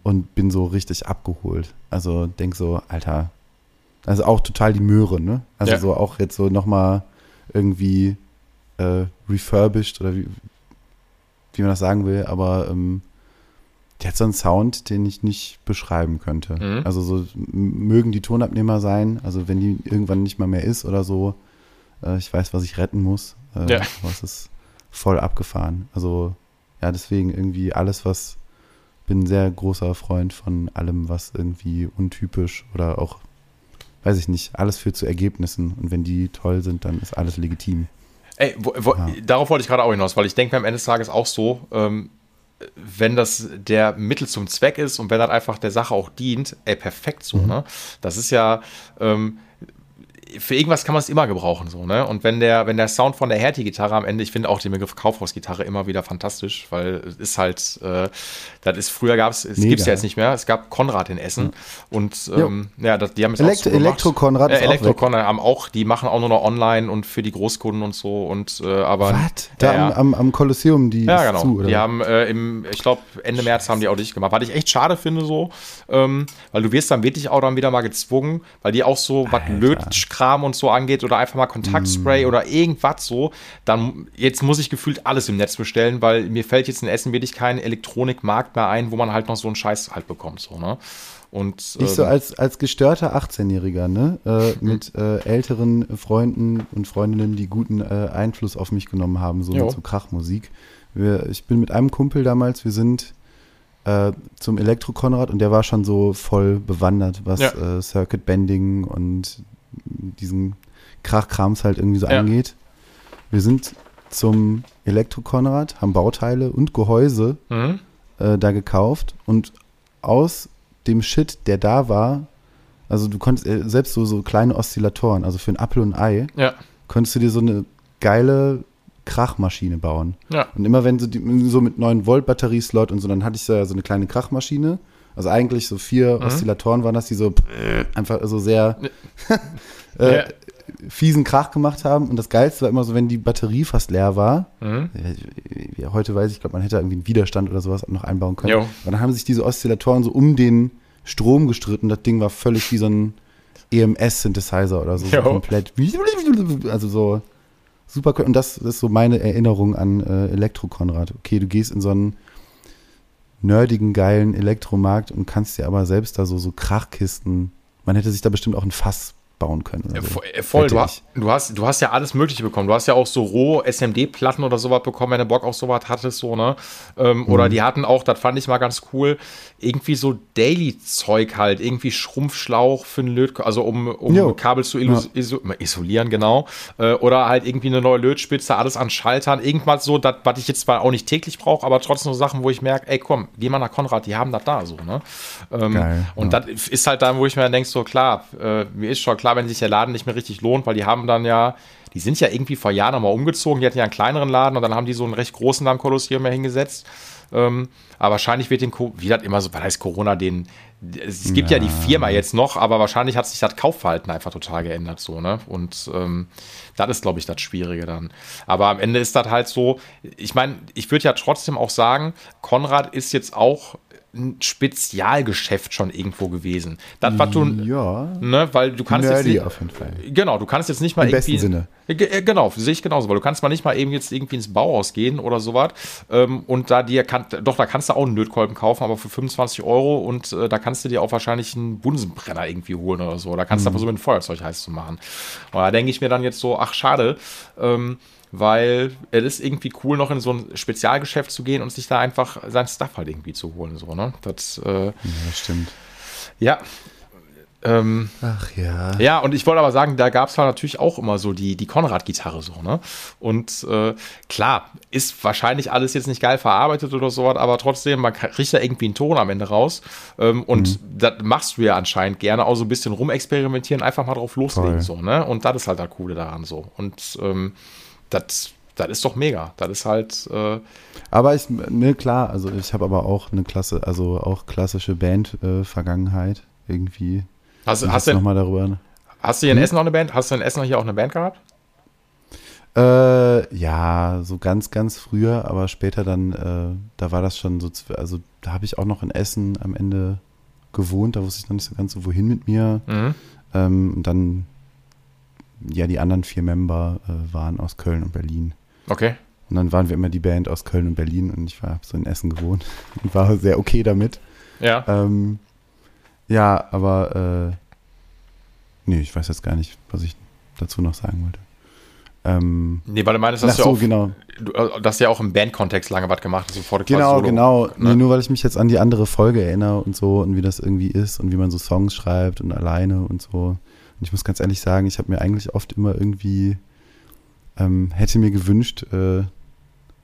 und bin so richtig abgeholt. Also denk so, Alter, also auch total die Möhre, ne? Also ja. so auch jetzt so nochmal irgendwie äh, refurbished oder wie, wie man das sagen will, aber ähm, die hat so einen Sound, den ich nicht beschreiben könnte. Mhm. Also so mögen die Tonabnehmer sein, also wenn die irgendwann nicht mal mehr ist oder so, äh, ich weiß, was ich retten muss. Äh, ja. Aber es ist voll abgefahren. Also ja, deswegen irgendwie alles, was bin ein sehr großer Freund von allem, was irgendwie untypisch oder auch, weiß ich nicht, alles führt zu Ergebnissen. Und wenn die toll sind, dann ist alles legitim. Ey, wo, wo, ja. darauf wollte ich gerade auch hinaus, weil ich denke mir am Ende des Tages auch so, ähm, wenn das der Mittel zum Zweck ist und wenn das einfach der Sache auch dient, ey, perfekt so, mhm. ne? Das ist ja, ähm, für irgendwas kann man es immer gebrauchen, so, ne? Und wenn der, wenn der Sound von der Hertie-Gitarre am Ende, ich finde auch den Begriff Kaufhausgitarre immer wieder fantastisch, weil es ist halt, äh, das ist, früher gab es, es gibt es ja jetzt nicht mehr, es gab Konrad in Essen mhm. und ähm, ja, das, die haben es Elekt auch so Elektro-Konrad äh, Elektro-Konrad haben auch, die machen auch nur noch online und für die Großkunden und so und, äh, aber. Was? Da ja, am, am Kolosseum, die Ja, genau. Zu, die haben äh, im, ich glaube, Ende März haben die auch dicht gemacht, was ich echt schade finde so, ähm, weil du wirst dann wirklich auch dann wieder mal gezwungen, weil die auch so was Lötkram Kram und so angeht oder einfach mal Kontaktspray mm. oder irgendwas so, dann jetzt muss ich gefühlt alles im Netz bestellen, weil mir fällt jetzt in Essen wirklich kein Elektronikmarkt mehr ein, wo man halt noch so einen Scheiß halt bekommt, so, ne? Und, ich so ähm, als, als gestörter 18-Jähriger, ne? Äh, mhm. mit äh, älteren Freunden und Freundinnen, die guten äh, Einfluss auf mich genommen haben, so jo. mit so Krachmusik. Wir, ich bin mit einem Kumpel damals, wir sind äh, zum Elektro-Konrad und der war schon so voll bewandert, was ja. äh, Circuit Bending und diesen Krachkrams halt irgendwie so ja. angeht. Wir sind zum Elektro-Konrad, haben Bauteile und Gehäuse mhm. äh, da gekauft und aus dem Shit, der da war, Also du konntest äh, selbst so, so kleine Oszillatoren, also für ein Apfel und ein Ei, Ja. konntest du dir so eine geile Krachmaschine bauen. Ja. Und immer wenn sie die, so mit 9 Volt Batterieslot und so, dann hatte ich so, so eine kleine Krachmaschine. Also eigentlich so vier Oszillatoren waren das, die so einfach so sehr äh, Ja. fiesen Krach gemacht haben. Und das Geilste war immer so, wenn die Batterie fast leer war. Mhm. Heute weiß ich, glaube man hätte irgendwie einen Widerstand oder sowas noch einbauen können. Jo. Und dann haben sich diese Oszillatoren so um den Strom gestritten. Das Ding war völlig wie so ein EMS-Synthesizer oder so, so komplett. Also so super. Und das ist so meine Erinnerung an äh, Elektro-Konrad. Okay, du gehst in so einen nerdigen, geilen Elektromarkt und kannst dir aber selbst da so, so Krachkisten. Man hätte sich da bestimmt auch ein Fass bauen können. So. Vo- äh, Voll, du, du, hast, du hast ja alles Mögliche bekommen. Du hast ja auch so roh SMD-Platten oder sowas bekommen, wenn du Bock auf sowas hattest, so, ne? Ähm, Mhm. Oder die hatten auch, das fand ich mal ganz cool, irgendwie so Daily-Zeug halt, irgendwie Schrumpfschlauch für einen Löt, also um, um Jo. Kabel zu iso iso isolieren, genau. Äh, oder halt irgendwie eine neue Lötspitze, alles an Schaltern, irgendwas so, das, was ich jetzt zwar auch nicht täglich brauche, aber trotzdem so Sachen, wo ich merke, ey komm, geh mal nach Konrad, die haben das da so, ne? Ähm, Geil, Und ja. das ist halt dann, wo ich mir denke, so klar, äh, mir ist schon klar, wenn sich der Laden nicht mehr richtig lohnt, weil die haben dann ja, die sind ja irgendwie vor Jahren nochmal umgezogen, die hatten ja einen kleineren Laden und dann haben die so einen recht großen dann Kolosseum mehr hingesetzt. Ähm, aber wahrscheinlich wird den, Co- wie das immer so, was heißt Corona, den, es gibt ja. die Firma jetzt noch, aber wahrscheinlich hat sich das Kaufverhalten einfach total geändert, so, ne? Und ähm, das ist, glaube ich, das Schwierige dann. Aber am Ende ist das halt so, ich meine, ich würde ja trotzdem auch sagen, Konrad ist jetzt auch ein Spezialgeschäft schon irgendwo gewesen. Das, was du, Ja, ne, weil du kannst jetzt nicht, auf jeden Fall. Genau, du kannst jetzt nicht mal Im besten irgendwie. Sinne. Ge- äh, Genau, sehe ich genauso, weil du kannst mal nicht mal eben jetzt irgendwie ins Bauhaus gehen oder sowas. Ähm, und da dir kann, doch, da kannst du auch einen Lötkolben kaufen, aber für 25 Euro und äh, da kannst du dir auch wahrscheinlich einen Bunsenbrenner irgendwie holen oder so. Da kannst du Mhm. so mit einem Feuerzeug heiß zu machen. Und da denke ich mir dann jetzt so, ach schade, ähm, weil es ist irgendwie cool, noch in so ein Spezialgeschäft zu gehen und sich da einfach sein Stuff halt irgendwie zu holen. So, ne? Das, äh, Ja, das stimmt. ja. Ähm, Ach ja. ja, und ich wollte aber sagen, da gab es natürlich auch immer so die, die Konrad-Gitarre so, ne? Und äh, klar, ist wahrscheinlich alles jetzt nicht geil verarbeitet oder sowas, aber trotzdem, man kriegt da irgendwie einen Ton am Ende raus. Ähm, und das machst du ja anscheinend gerne, auch so ein bisschen rumexperimentieren, einfach mal drauf loslegen, Voll. so, ne? Und das ist halt das Coole daran so. Und ähm, das, das ist doch mega. Das ist halt, äh, Aber ich, ne, klar, also ich habe aber auch eine Klasse, also auch klassische Band-Vergangenheit irgendwie. hast, hast, du, noch mal darüber. hast du hier in Essen noch eine Band? Hast du in Essen hier auch eine Band gehabt? Äh, ja, so ganz, ganz früher, aber später dann, äh, da war das schon so, also da habe ich auch noch in Essen am Ende gewohnt, da wusste ich noch nicht so ganz so, wohin mit mir. Mhm. Ähm, und dann, ja, die anderen vier Member äh, waren aus Köln und Berlin. Okay. Und dann waren wir immer die Band aus Köln und Berlin und ich war so in Essen gewohnt und war sehr okay damit. Ja. Ähm, ja, aber äh, nee, ich weiß jetzt gar nicht, was ich dazu noch sagen wollte. Ähm, Nee, weil du meinst, ach dass du so, auch genau. du, äh, dass du ja auch im Bandkontext lange was gemacht hast, bevor du Genau, Solo, genau. Ne? Nee, nur weil ich mich jetzt an die andere Folge erinnere und so und wie das irgendwie ist und wie man so Songs schreibt und alleine und so. Und ich muss ganz ehrlich sagen, ich habe mir eigentlich oft immer irgendwie, ähm, hätte mir gewünscht, äh,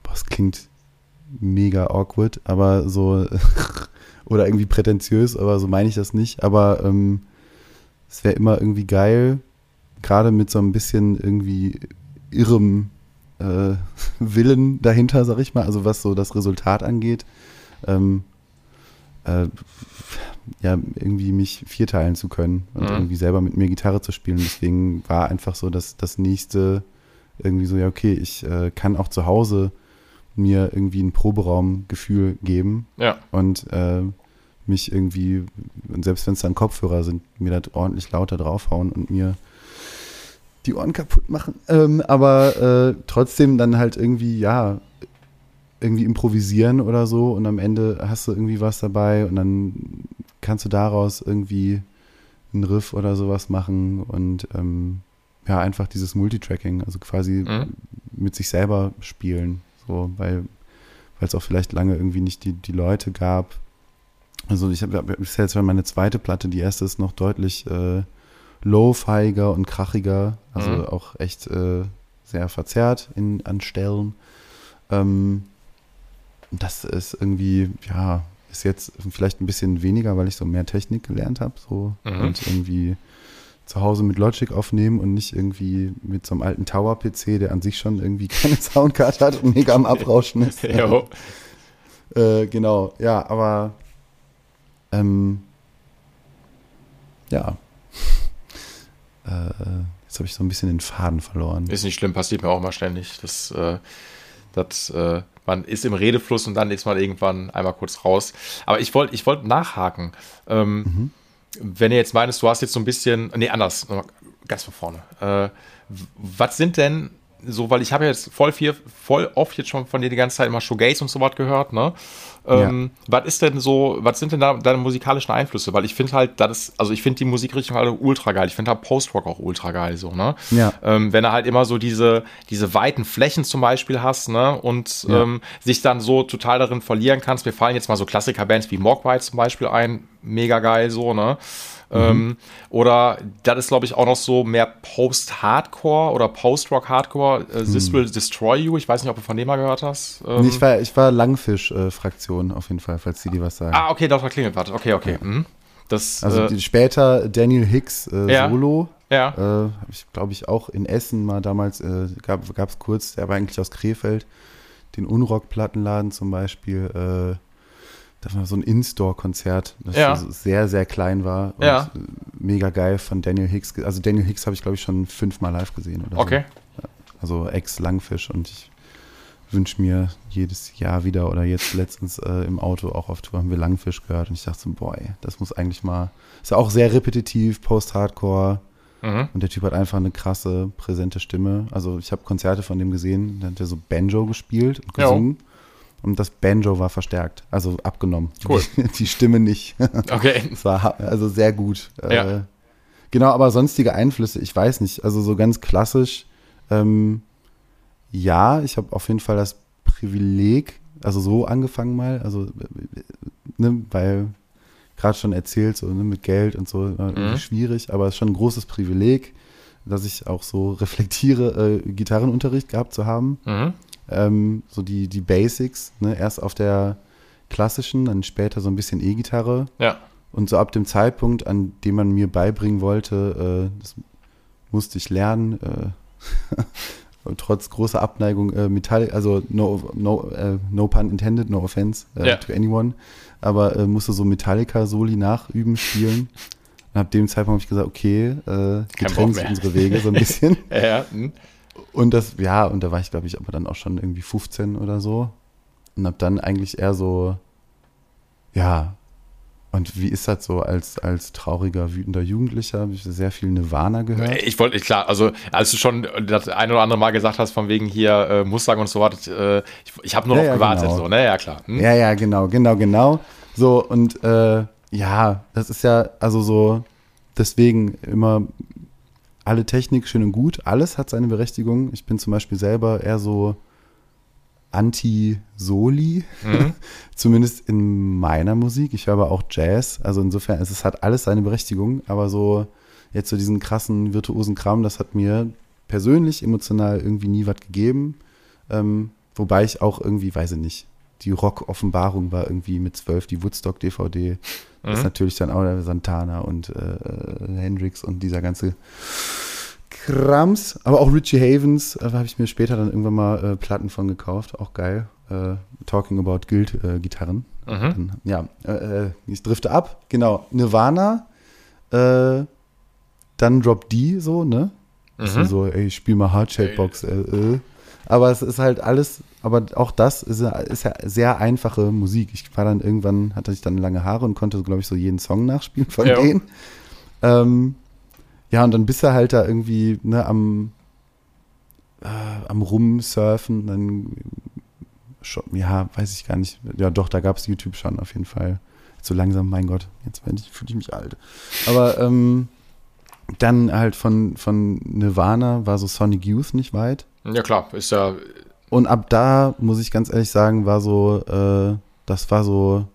boah, es klingt mega awkward, aber so, oder irgendwie prätentiös, aber so meine ich das nicht. Aber ähm, es wäre immer irgendwie geil, gerade mit so ein bisschen irgendwie irrem äh, Willen dahinter, sag ich mal, also was so das Resultat angeht, ähm, äh, ja, irgendwie mich vierteilen zu können und Mhm. irgendwie selber mit mir Gitarre zu spielen. Deswegen war einfach so dass das nächste irgendwie so, ja, okay, ich äh, kann auch zu Hause mir irgendwie ein Proberaumgefühl geben Ja. und äh, mich irgendwie, und selbst wenn es dann Kopfhörer sind, mir das ordentlich lauter draufhauen und mir die Ohren kaputt machen. Ähm, aber äh, trotzdem dann halt irgendwie, ja, irgendwie improvisieren oder so und am Ende hast du irgendwie was dabei und dann kannst du daraus irgendwie einen Riff oder sowas machen und ähm, ja, einfach dieses Multitracking, also quasi Mhm. mit sich selber spielen, so, weil weil es auch vielleicht lange irgendwie nicht die, die Leute gab. Also ich habe hab, ist jetzt meine zweite Platte, die erste ist noch deutlich äh, low-fiiger und krachiger, also Mhm. auch echt äh, sehr verzerrt in, an Stellen. Ähm, das ist irgendwie, ja, bis jetzt vielleicht ein bisschen weniger, weil ich so mehr Technik gelernt habe so Mhm. und irgendwie zu Hause mit Logic aufnehmen und nicht irgendwie mit so einem alten Tower-PC, der an sich schon irgendwie keine Soundcard hat und mega am Abrauschen ist. Jo. Äh, genau, ja, aber ähm, ja. Äh, jetzt habe ich so ein bisschen den Faden verloren. Ist nicht schlimm, passiert mir auch mal ständig. Das, äh, das, äh, man ist im Redefluss und dann ist man irgendwann einmal kurz raus. Aber ich wollte ich wollt nachhaken. Ähm, Wenn ihr jetzt meinst, du hast jetzt so ein bisschen, nee, anders, ganz von vorne. Äh, was sind denn so, weil ich habe jetzt voll viel, voll oft jetzt schon von dir die ganze Zeit immer Shoegaze und so was gehört, ne? Ähm, Was ist denn so, was sind denn da deine musikalischen Einflüsse? Weil ich finde halt, das ist, also ich finde die Musikrichtung halt ultra geil. Ich finde halt Post-Rock auch ultra geil, so, ne? Ja. Ähm, wenn du halt immer so diese, diese weiten Flächen zum Beispiel hast, ne? Und Ja. ähm, sich dann so total darin verlieren kannst. Mir fallen jetzt mal so Klassiker-Bands wie Mogwai zum Beispiel ein. Mega geil, so, ne? Ähm, oder das ist, glaube ich, auch noch so mehr Post-Hardcore oder Post-Rock-Hardcore. Äh, This Will Destroy You. Ich weiß nicht, ob du von dem mal gehört hast. Ähm, Nee, ich war, ich war Langfisch-Fraktion auf jeden Fall, falls die dir was sagen. ah, okay, Dr. Klingelt, warte. Okay, okay. Mhm. Das, also äh, später Daniel Hicks äh, Ja. Solo. ja. Äh, habe ich, glaube ich, auch in Essen mal damals, äh, gab es kurz, der war eigentlich aus Krefeld, den Unrock-Plattenladen zum Beispiel. Das war so ein In-Store-Konzert, das Ja. so sehr, sehr klein war. Und Ja. äh, Mega geil von Daniel Hicks. Also Daniel Hicks habe ich, glaube ich, schon fünfmal live gesehen. Oder Okay. So. Also Ex-Langfisch und ich wünsche mir jedes Jahr wieder oder jetzt letztens äh, im Auto auch auf Tour haben wir Langfisch gehört und ich dachte so, boah, ey, das muss eigentlich mal, ist ja auch sehr repetitiv, Post-Hardcore, Mhm. und der Typ hat einfach eine krasse, präsente Stimme. Also ich habe Konzerte von dem gesehen, da hat er so Banjo gespielt und Ja. gesungen. Und das Banjo war verstärkt, also abgenommen. Cool. Die, die Stimme nicht. Okay. Es war also sehr gut. Ja. Äh, genau, aber sonstige Einflüsse, ich weiß nicht. Also so ganz klassisch, ähm, ja, ich habe auf jeden Fall das Privileg, also so angefangen mal, also äh, ne, weil gerade schon erzählt, so ne, mit Geld und so, äh, Mhm. schwierig, aber es ist schon ein großes Privileg, dass ich auch so reflektiere, äh, Gitarrenunterricht gehabt zu haben Mhm. Ähm, so die, die Basics, ne? erst auf der klassischen, dann später so ein bisschen E-Gitarre Ja. und so ab dem Zeitpunkt, an dem man mir beibringen wollte, äh, das musste ich lernen, äh, trotz großer Abneigung, äh, Metall, also no, no, äh, no pun intended, no offense äh, Ja. to anyone, aber äh, musste so Metallica-Soli nachüben, spielen. Und ab dem Zeitpunkt habe ich gesagt, okay, äh, getrennt unsere Wege so ein bisschen. Ja, ja. Und das, ja, und da war ich, glaube ich, aber dann auch schon irgendwie 15 oder so. Und hab dann eigentlich eher so, ja, und wie ist das so als, als trauriger, wütender Jugendlicher? Habe ich sehr viel Nirvana gehört. Ich wollte, klar, also als du schon das ein oder andere Mal gesagt hast, von wegen hier äh, Mustang und so was, äh, ich, ich habe nur Ja, noch ja, gewartet, genau. so, ne? Ja, klar. Hm? Ja, ja, genau, genau, genau. So, und äh, ja, das ist ja, also so, deswegen immer alle Technik schön und gut, alles hat seine Berechtigung. Ich bin zum Beispiel selber eher so anti-Soli, Mhm. zumindest in meiner Musik. Ich höre aber auch Jazz, also insofern, es hat alles seine Berechtigung, aber so jetzt so diesen krassen virtuosen Kram, das hat mir persönlich emotional irgendwie nie was gegeben. Ähm, wobei ich auch irgendwie, weiß ich nicht, die Rock-Offenbarung war irgendwie mit zwölf, die Woodstock-DVD. Das ist Mhm. natürlich dann auch der Santana und äh, äh, Hendrix und dieser ganze Krams. Aber auch Richie Havens äh, habe ich mir später dann irgendwann mal äh, Platten von gekauft. Auch geil. Äh, Talking about Guild-Gitarren. Mhm. Dann, ja, äh, äh, ich drifte ab. Genau. Nirvana. Äh, dann Drop D, so, ne? Mhm. so, ey, ich spiel mal Hardshell-Box. Äh, äh. Aber es ist halt alles, aber auch das ist, ja- ist ja sehr einfache Musik. Ich war dann irgendwann, hatte ich dann lange Haare und konnte, glaube ich, so jeden Song nachspielen von Ja. denen. Ähm, ja, und dann bist du halt da irgendwie ne, am, äh, am Rumsurfen, dann ja, weiß ich gar nicht. Ja, doch, da gab es YouTube schon auf jeden Fall. So langsam, mein Gott, jetzt fühle ich mich alt. Aber ähm, dann halt von, von Nirvana war so Sonic Youth nicht weit. Ja, klar, ist ja. Und ab da, muss ich ganz ehrlich sagen, war so, äh, das war so,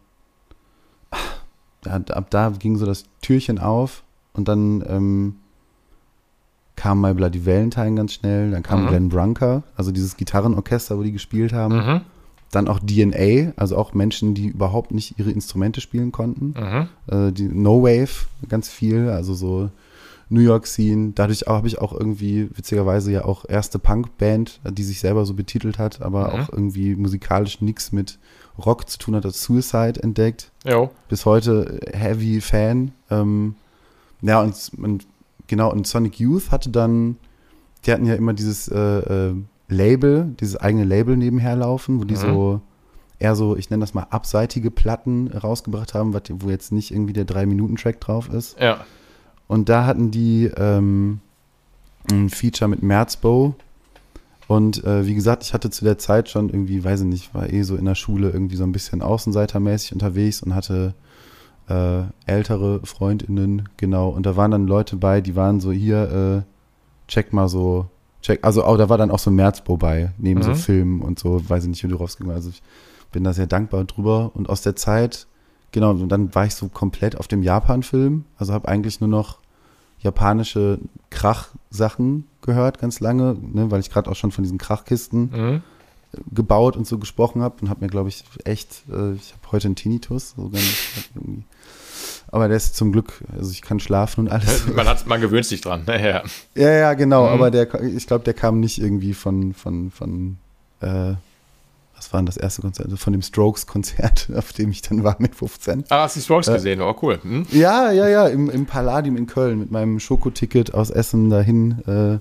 ja, ab da ging so das Türchen auf und dann ähm, kam My Bloody Valentine ganz schnell, dann kam Mhm. Glenn Brunker, also dieses Gitarrenorchester, wo die gespielt haben. Mhm. dann auch DNA, also auch Menschen, die überhaupt nicht ihre Instrumente spielen konnten. Mhm. Äh, die No Wave, ganz viel, also so New York Scene. Dadurch habe ich auch irgendwie, witzigerweise ja auch erste Punk-Band, die sich selber so betitelt hat, aber Mhm. auch irgendwie musikalisch nichts mit Rock zu tun hat, das Suicide entdeckt. Jo. Bis heute Heavy Fan. Ähm, ja, und, und genau, und Sonic Youth hatte dann, die hatten ja immer dieses äh, äh, Label, dieses eigene Label nebenher laufen, wo die Mhm. so eher so, ich nenne das mal abseitige Platten rausgebracht haben, wo jetzt nicht irgendwie der 3-Minuten-Track drauf ist. Ja. Und da hatten die ähm, ein Feature mit Merzbow. Und äh, wie gesagt, ich hatte zu der Zeit schon irgendwie, weiß ich nicht, war eh so in der Schule irgendwie so ein bisschen außenseitermäßig unterwegs und hatte äh, ältere Freundinnen, genau. Und da waren dann Leute bei, die waren so hier, äh, check mal so, check, also auch, da war dann auch so Merzbow bei, neben so Mhm. Filmen und so, weiß ich nicht, wie du rausgegangen Also ich bin da sehr dankbar drüber. Und aus der Zeit, genau, und dann war ich so komplett auf dem Japan-Film. Also habe eigentlich nur noch japanische Krach-Sachen gehört, ganz lange, ne, weil ich gerade auch schon von diesen Krachkisten Mhm. gebaut und so gesprochen habe und habe mir, glaube ich, echt, äh, ich habe heute einen Tinnitus, so ganz, irgendwie. aber der ist zum Glück, also ich kann schlafen und alles. Man, hat, man gewöhnt sich dran. Ja. Ja, ja, genau, Mhm. aber der, ich glaube, der kam nicht irgendwie von, von, von, äh, was war denn das erste Konzert? Also Von dem Strokes-Konzert, auf dem ich dann war mit 15. Ah, hast du die Strokes Äh, gesehen? Oh, cool. Hm? Ja, ja, ja, im, im Palladium in Köln mit meinem Schokoticket aus Essen dahin äh,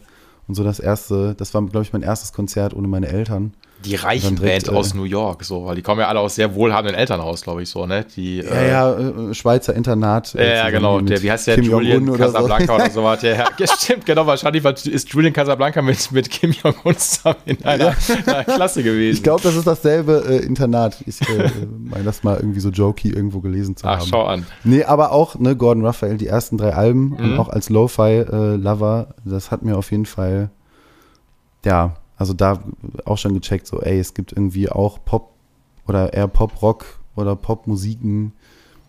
und so das erste, das war, glaube ich, mein erstes Konzert ohne meine Eltern. Die reichen Band aus äh, New York, so, weil die kommen ja alle aus sehr wohlhabenden Elternhaus, glaube ich, so, ne? Die, Ja, ja, äh, Schweizer Internat. Ja, äh, ja, genau. Der, wie heißt der? Kim Julian oder so. Casablanca oder sowas. Ja, ja. ja, stimmt, genau. Wahrscheinlich ist Julian Casablanca mit, mit Kim Jong-un zusammen in einer, einer Klasse gewesen. Ich glaube, das ist dasselbe äh, Internat. Ich äh, meine das mal irgendwie so jokey irgendwo gelesen zu Ach, haben. schau an. Nee, aber auch, ne, Gordon Raphael, die ersten drei Alben und Mhm. auch als Lo-Fi-Lover, das hat mir auf jeden Fall, ja, also da auch schon gecheckt, so, ey, es gibt irgendwie auch Pop oder eher Pop-Rock oder Pop-Musiken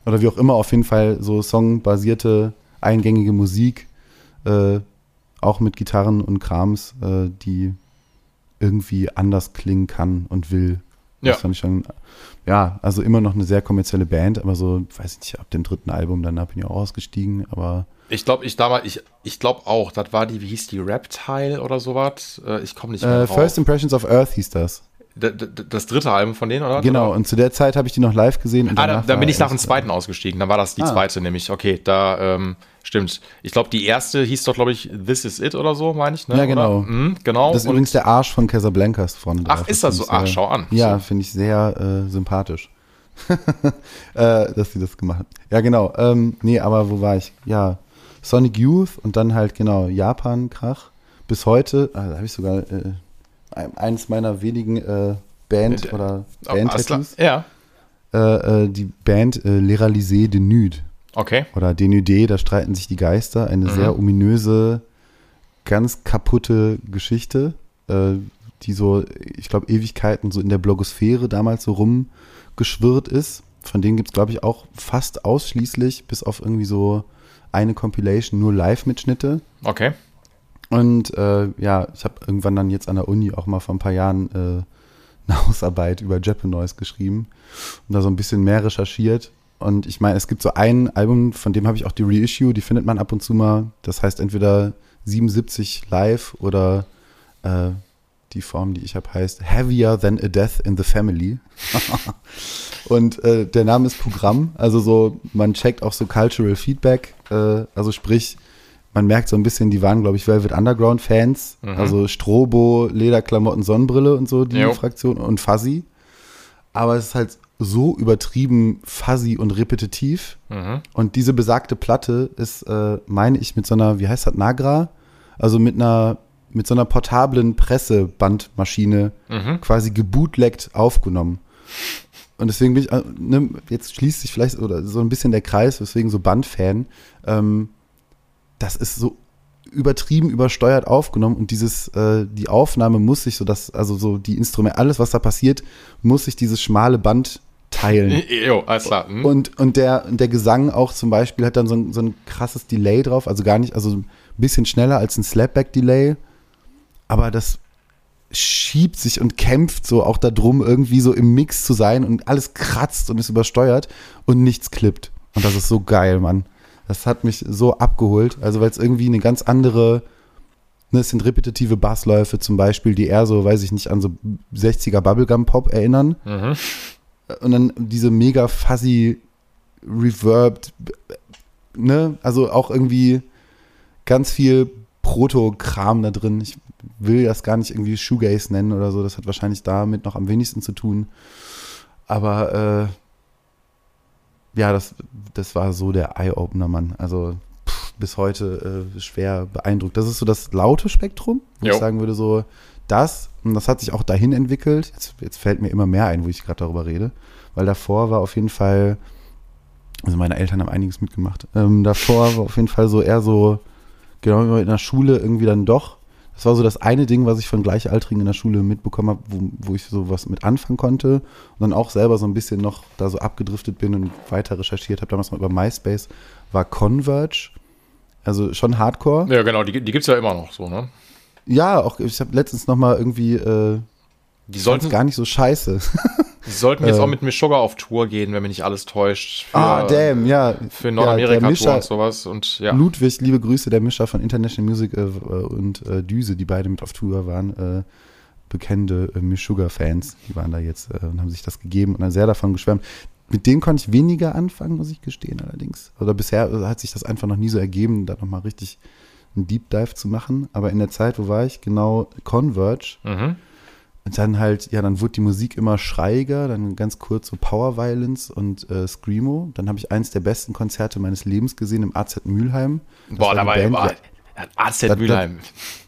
oder wie auch immer, auf jeden Fall so songbasierte, eingängige Musik, äh, auch mit Gitarren und Krams, äh, die irgendwie anders klingen kann und will. Ja. Das fand ich schon, ja, also immer noch eine sehr kommerzielle Band, aber so, weiß ich nicht, ab dem dritten Album, danach bin ich auch ausgestiegen, aber Ich glaube, ich damals, ich, ich glaube auch, das war die, wie hieß die, Reptile oder sowas? Äh, Ich komme nicht mehr äh, drauf. First Impressions of Earth hieß das. Das dritte Album von denen, oder? Genau, und zu der Zeit habe ich die noch live gesehen. Und Ah, da, danach da bin ich nach dem zweiten ausgestiegen. Dann war das die Ah. zweite nämlich. Okay, da ähm, stimmt. Ich glaube, die erste hieß doch, glaube ich, This Is It oder so, meine ich. Ne? Ja, genau. Mhm, genau. Das ist Und- übrigens der Arsch von Casablancas vorne Ach, ist das so? ich Ach, sehr- schau an. Ja, finde ich sehr äh, sympathisch. äh, dass sie das gemacht hat. Ja, genau. Ähm, nee, aber wo war ich? Ja, Sonic Youth und dann halt, genau, Japan-Krach. Bis heute, ah, da habe ich sogar äh, ein- eins meiner wenigen äh, Band- Äh, oder. Band-Tattoos. Ja, Äh, äh, die Band äh, L'Éralisé de Nude. okay. oder Denudé, da streiten sich die Geister. Eine Mhm. sehr ominöse, ganz kaputte Geschichte, äh, die so, ich glaube, Ewigkeiten so in der Blogosphäre damals so rumgeschwirrt ist. Von denen gibt es, glaube ich, auch fast ausschließlich, bis auf irgendwie so eine Compilation, nur Live-Mitschnitte. Okay. Und äh, ja, ich habe irgendwann dann jetzt an der Uni auch mal vor ein paar Jahren äh, eine Hausarbeit über Japanoise geschrieben und da so ein bisschen mehr recherchiert. Und ich meine, es gibt so ein Album, von dem habe ich auch die Reissue, die findet man ab und zu mal. Das heißt entweder 77 live oder äh, die Form, die ich habe, heißt Heavier Than a Death in the Family. und äh, der Name ist Programm, also so, man checkt auch so Cultural Feedback, äh, also sprich, man merkt so ein bisschen, die waren, glaube ich, Velvet Underground-Fans. Mhm. Also Strobo, Lederklamotten, Sonnenbrille und so, die Jo. Fraktion und Fuzzy. Aber es ist halt so übertrieben fuzzy und repetitiv. Mhm. Und diese besagte Platte ist, äh, meine ich, mit so einer, wie heißt das, Nagra? Also mit einer, mit so einer portablen Pressebandmaschine Mhm. quasi gebootleggt aufgenommen. Und deswegen bin ich, äh, ne, jetzt schließt sich vielleicht oder so ein bisschen der Kreis, weswegen so Bandfan. Ähm, das ist so übertrieben übersteuert aufgenommen und dieses, äh, die Aufnahme muss sich so, das, also so die Instrumente, alles, was da passiert, muss sich dieses schmale Band teilen. Jo, alles klar. Mhm. Und, und, der, und der Gesang auch zum Beispiel hat dann so ein, so ein krasses Delay drauf, also gar nicht, also ein bisschen schneller als ein Slapback-Delay. Aber das schiebt sich und kämpft so auch darum, irgendwie so im Mix zu sein und alles kratzt und ist übersteuert und nichts klippt. Und das ist so geil, Mann. Das hat mich so abgeholt. Also, weil es irgendwie eine ganz andere, ne, es sind repetitive Bassläufe zum Beispiel, die eher so, weiß ich nicht, an so 60er Bubblegum-Pop erinnern. Mhm. Und dann diese mega fuzzy Reverbed, ne, also auch irgendwie ganz viel Proto-Kram da drin. Ich will das gar nicht irgendwie Shoegaze nennen oder so. Das hat wahrscheinlich damit noch am wenigsten zu tun. Aber äh, ja, das, das war so der Eye-Opener, Mann. Also pff, bis heute äh, schwer beeindruckt. Das ist so das laute Spektrum, wo Jo. ich sagen würde, so das, und das hat sich auch dahin entwickelt. Jetzt, jetzt fällt mir immer mehr ein, wo ich gerade darüber rede. Weil davor war auf jeden Fall, also meine Eltern haben einiges mitgemacht. Ähm, davor war auf jeden Fall so eher so, genau wie in der Schule irgendwie dann doch. Das war so das eine Ding, was ich von Gleichaltrigen in der Schule mitbekommen habe, wo, wo ich so was mit anfangen konnte und dann auch selber so ein bisschen noch da so abgedriftet bin und weiter recherchiert habe. Damals mal über MySpace war Converge, also schon Hardcore. Ja, genau, die, die gibt es ja immer noch so, ne? Ja, auch ich habe letztens noch mal irgendwie äh, Die sollten, gar nicht so scheiße. die sollten jetzt äh, auch mit Sugar auf Tour gehen, wenn mich nicht alles täuscht. Für, ah, damn, ja. Für Ja, Nordamerika-Tour Mischer- und sowas. Und ja. Ludwig, liebe Grüße, der Mischer von International Music äh, und äh, Düse, die beide mit auf Tour waren, äh, bekannte äh, Miss Sugar-Fans, die waren da jetzt äh, und haben sich das gegeben und dann sehr davon geschwärmt. Mit denen konnte ich weniger anfangen, muss ich gestehen allerdings. Oder bisher äh, hat sich das einfach noch nie so ergeben, da nochmal richtig einen Deep Dive zu machen. Aber in der Zeit, wo war ich? Genau, Converge. Mhm. Und dann halt, ja, dann wurde die Musik immer schreiiger, dann ganz kurz so Power Violence und äh, Screamo. Dann habe ich eins der besten Konzerte meines Lebens gesehen im AZ Mülheim. Das Boah, da war AZ Das- Mülheim.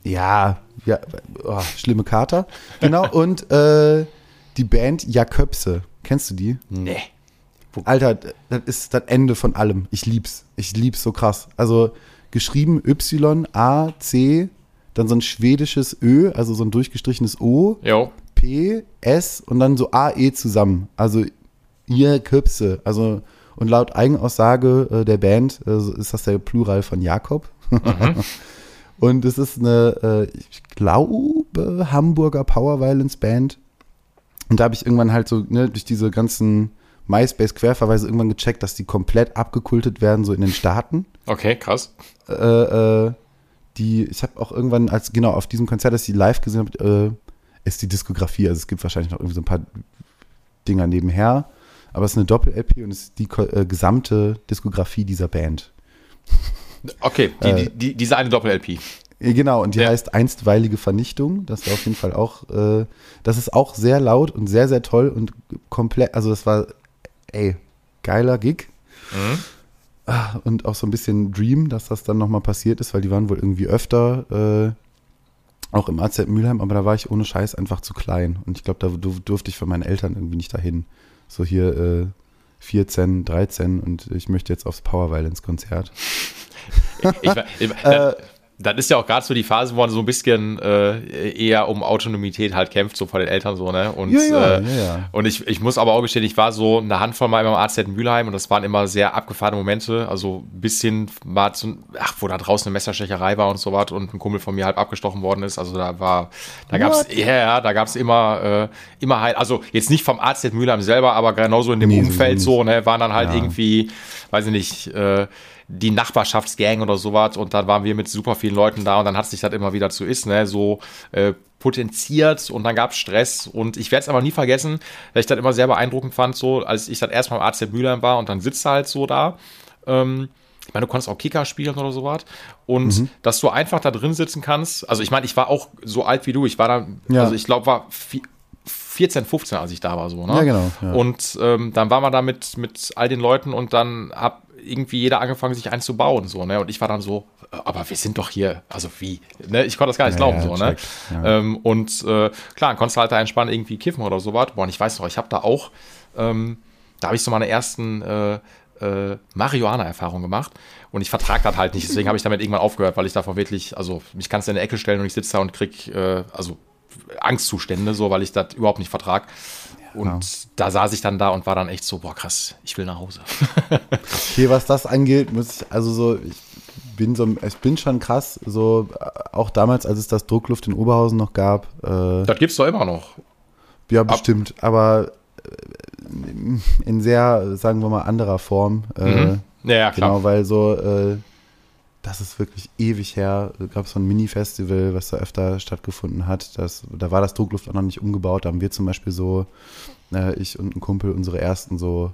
ja, ja, oh, schlimme Kater. Genau, und äh, die Band Jaköpse. Kennst du die? Nee. Alter, das ist das Ende von allem. Ich lieb's. Ich lieb's so krass. Also geschrieben Y, A, C, dann so ein schwedisches Ö, also so ein durchgestrichenes O, Jo. P, S und dann so A, E zusammen. Also Jaköpse. Also, und laut Eigenaussage äh, der Band äh, ist das der Plural von Jakob. Und es ist eine, äh, ich glaube, Hamburger Power Violence Band. Und da habe ich irgendwann halt so, ne, durch diese ganzen MySpace-Querverweise irgendwann gecheckt, dass die komplett abgekultet werden, so in den Staaten. Okay, krass. Äh, äh, die, ich habe auch irgendwann, als genau auf diesem Konzert, das ich live gesehen habe, äh, ist die Diskografie. Also es gibt wahrscheinlich noch irgendwie so ein paar Dinger nebenher. Aber es ist eine Doppel-LP und es ist die äh, gesamte Diskografie dieser Band. Okay, die, Äh, die, die, diese eine Doppel-LP. Genau, und die Ja. heißt Einstweilige Vernichtung. Das war auf jeden Fall auch, äh, das ist auch sehr laut und sehr, sehr toll und komplett, also das war, ey, geiler Gig. Mhm. Ah, Und auch so ein bisschen Dream, dass das dann nochmal passiert ist, weil die waren wohl irgendwie öfter, äh, auch im AZ Mülheim, aber da war ich ohne Scheiß einfach zu klein. Und ich glaube, da dur- durfte ich von meinen Eltern irgendwie nicht dahin. So hier äh, 14, 13 und ich möchte jetzt aufs Power Violence Konzert. Ich, war- ich, das, das ist ja auch gerade so die Phase, wo man so ein bisschen äh, eher um Autonomität halt kämpft, so vor den Eltern so, ne? Und, Ja, ja, äh, ja, und ich, ich muss aber auch gestehen, ich war so eine Handvoll Mal beim AZ in Mülheim und das waren immer sehr abgefahrene Momente, also ein bisschen mal zu, ach, wo da draußen eine Messerstecherei war und so was und ein Kumpel von mir halb abgestochen worden ist, also da war, da gab's, ja, ja, da gab's immer, äh, immer halt, also jetzt nicht vom AZ Mülheim selber, aber genauso in dem Nee, Umfeld so, ne, waren dann halt irgendwie, weiß ich nicht, äh, die Nachbarschaftsgang oder sowas und dann waren wir mit super vielen Leuten da und dann hat sich das immer wieder zu ist, ne, so äh, potenziert und dann gab es Stress und ich werde es aber nie vergessen, weil ich das immer sehr beeindruckend fand, so als ich das erstmal im AZ Mülheim war und dann sitzt du halt so da. Ähm, ich meine, du konntest auch Kicker spielen oder sowas. Und Mhm. dass du einfach da drin sitzen kannst. Also, ich meine, ich war auch so alt wie du. Ich war da, Ja. also ich glaube, war vi- 14, 15, als ich da war, so, ne? Ja, genau, ja. Und ähm, dann waren wir da mit, mit all den Leuten und dann hab irgendwie jeder angefangen, sich eins zu bauen, so, ne? Und ich war dann so, äh, aber wir sind doch hier, also wie, ne? Ich konnte das gar nicht Ja, glauben, ja, so, ne? ja. Ähm, und äh, klar, dann konntest du halt da entspannt irgendwie kiffen oder sowas. Boah, und ich weiß noch, ich habe da auch, ähm, da habe ich so meine ersten äh, äh, Marihuana-Erfahrungen gemacht und ich vertrag das halt nicht. Deswegen habe ich damit irgendwann aufgehört, weil ich davon wirklich, also mich kannst du in eine Ecke stellen und ich sitze da und krieg, äh, also Angstzustände, so, weil ich das überhaupt nicht vertrag. Und genau. da saß ich dann da und war dann echt so, boah, krass, ich will nach Hause. Okay, was das angeht, muss ich, also so, ich bin so, ich bin schon krass, so auch damals, als es das Druckluft in Oberhausen noch gab. Äh, das gibt's doch immer noch. Ja, bestimmt, Ab aber äh, in sehr, sagen wir mal, anderer Form. Äh, mhm. Ja, ja, klar. Genau, weil so, äh, das ist wirklich ewig her. Da gab es so ein Mini-Festival, was da öfter stattgefunden hat. Das, da war das Druckluft auch noch nicht umgebaut. Da haben wir zum Beispiel so, äh, ich und ein Kumpel, unsere ersten so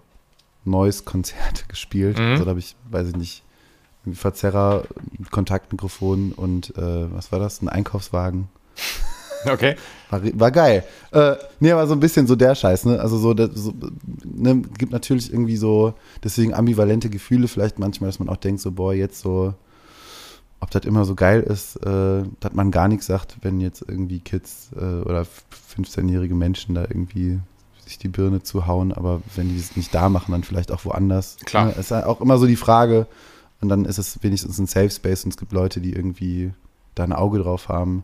Noise-Konzerte gespielt. Mhm. Also da habe ich, weiß ich nicht, Verzerrer, Kontaktmikrofon und äh, was war das? Ein Einkaufswagen. Okay. War, war geil. Äh, nee, aber so ein bisschen so der Scheiß, ne? Also so, das, so ne, gibt natürlich irgendwie so, deswegen ambivalente Gefühle vielleicht manchmal, dass man auch denkt, so, boah, jetzt so, ob das immer so geil ist, äh, dass man gar nichts sagt, wenn jetzt irgendwie Kids äh, oder 15-jährige Menschen da irgendwie sich die Birne zuhauen, aber wenn die es nicht da machen, dann vielleicht auch woanders. Klar. Ne? Ist auch immer so die Frage, und dann ist es wenigstens ein Safe Space und es gibt Leute, die irgendwie da ein Auge drauf haben.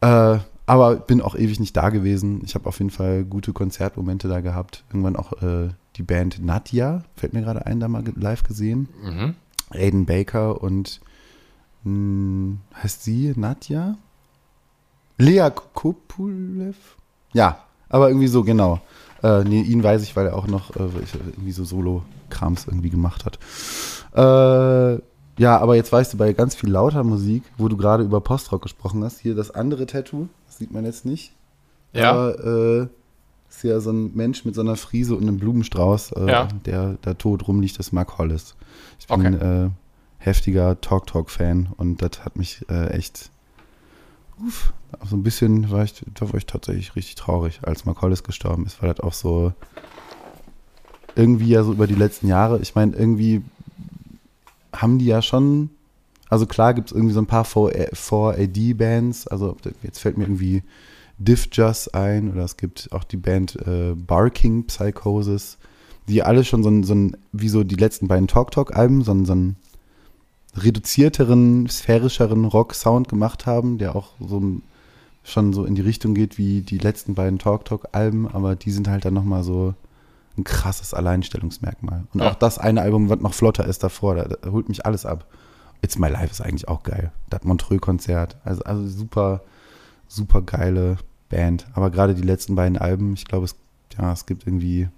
Äh, aber bin auch ewig nicht da gewesen. Ich habe auf jeden Fall gute Konzertmomente da gehabt. Irgendwann auch äh, die Band Nadja, fällt mir gerade ein, da mal live gesehen. Mhm. Aiden Baker und hm, heißt sie Nadja? Lea Kopulev? Ja, aber irgendwie so, genau. Äh, nee, ihn weiß ich, weil er auch noch äh, irgendwie so Solo-Krams irgendwie gemacht hat. Äh, ja, aber jetzt weißt du, bei ganz viel lauter Musik, wo du gerade über Postrock gesprochen hast, hier das andere Tattoo, das sieht man jetzt nicht. Ja. Aber äh, ist ja so ein Mensch mit so einer Friese und einem Blumenstrauß, äh, ja. der da tot rumliegt, das ist Mark Hollis. Ich bin okay. Äh, heftiger Talk-Talk-Fan und das hat mich äh, echt uff, so ein bisschen war ich, da war ich tatsächlich richtig traurig, als Mark Hollis gestorben ist, weil das auch so irgendwie ja so über die letzten Jahre, ich meine, irgendwie haben die ja schon, also klar gibt es irgendwie so ein paar 4AD-Bands, also jetzt fällt mir irgendwie Diff Just ein oder es gibt auch die Band äh, Barking Psychosis, die alle schon so ein, so ein, wie so die letzten beiden Talk Talk-Alben, so, ein, so einen reduzierteren, sphärischeren Rock-Sound gemacht haben, der auch so schon so in die Richtung geht wie die letzten beiden Talk Talk-Alben, aber die sind halt dann nochmal so ein krasses Alleinstellungsmerkmal. Und ja. auch das eine Album, was noch flotter ist davor, da, da, holt mich alles ab. It's My Life ist eigentlich auch geil. Das Montreux-Konzert. Also, also super, super geile Band. Aber gerade die letzten beiden Alben, ich glaube, es, ja, es gibt irgendwie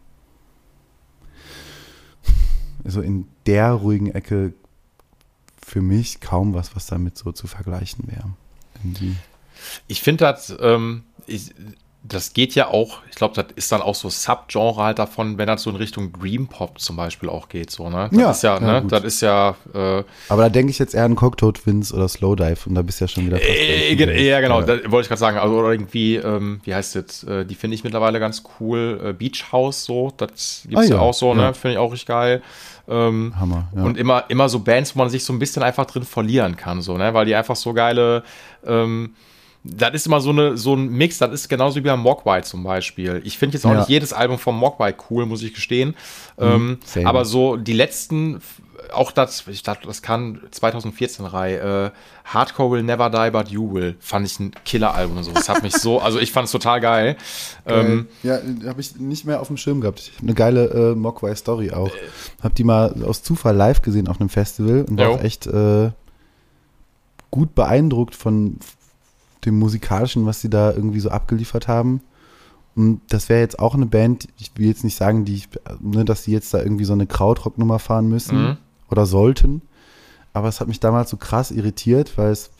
so in der ruhigen Ecke für mich kaum was, was damit so zu vergleichen wäre. Ich finde das, ähm, ich, das geht ja auch, ich glaube, das ist dann auch so Subgenre halt davon, wenn das so in Richtung Dream Pop zum Beispiel auch geht, so, ne? Das ja, ist ja, ja ne? Das ist ja. Äh, Aber da denke ich jetzt eher an Cocktail Twins oder Slowdive und da bist du ja schon wieder fast äh, Ja, genau, ja. wollte ich gerade sagen. Also, oder irgendwie, ähm, wie heißt das? Äh, die finde ich mittlerweile ganz cool. Äh, Beach House, so, das gibt es ah, ja. auch so, ne? Finde ich auch richtig geil. Ähm, Hammer, ja. Und immer, immer so Bands, wo man sich so ein bisschen einfach drin verlieren kann, so, ne? Weil die einfach so geile. Ähm, das ist immer so, eine, so ein Mix, das ist genauso wie beim Mogwai zum Beispiel. Ich finde jetzt auch ja. nicht jedes Album vom Mogwai cool, muss ich gestehen. Mhm, ähm, aber so die letzten, auch das, ich dachte, das kann 2014 Reihe, äh, Hardcore Will Never Die But You Will, fand ich ein Killer-Album. So. Das hat mich so, also ich fand es total geil. Ähm, ja, habe ich nicht mehr auf dem Schirm gehabt. Ich habe eine geile äh, Mogwai-Story auch. Äh, habe die mal aus Zufall live gesehen auf einem Festival und war echt äh, gut beeindruckt von, dem musikalischen, was sie da irgendwie so abgeliefert haben. Und das wäre jetzt auch eine Band, ich will jetzt nicht sagen, die ich, ne, dass sie jetzt da irgendwie so eine Krautrocknummer fahren müssen mhm. oder sollten. Aber es hat mich damals so krass irritiert, weil es,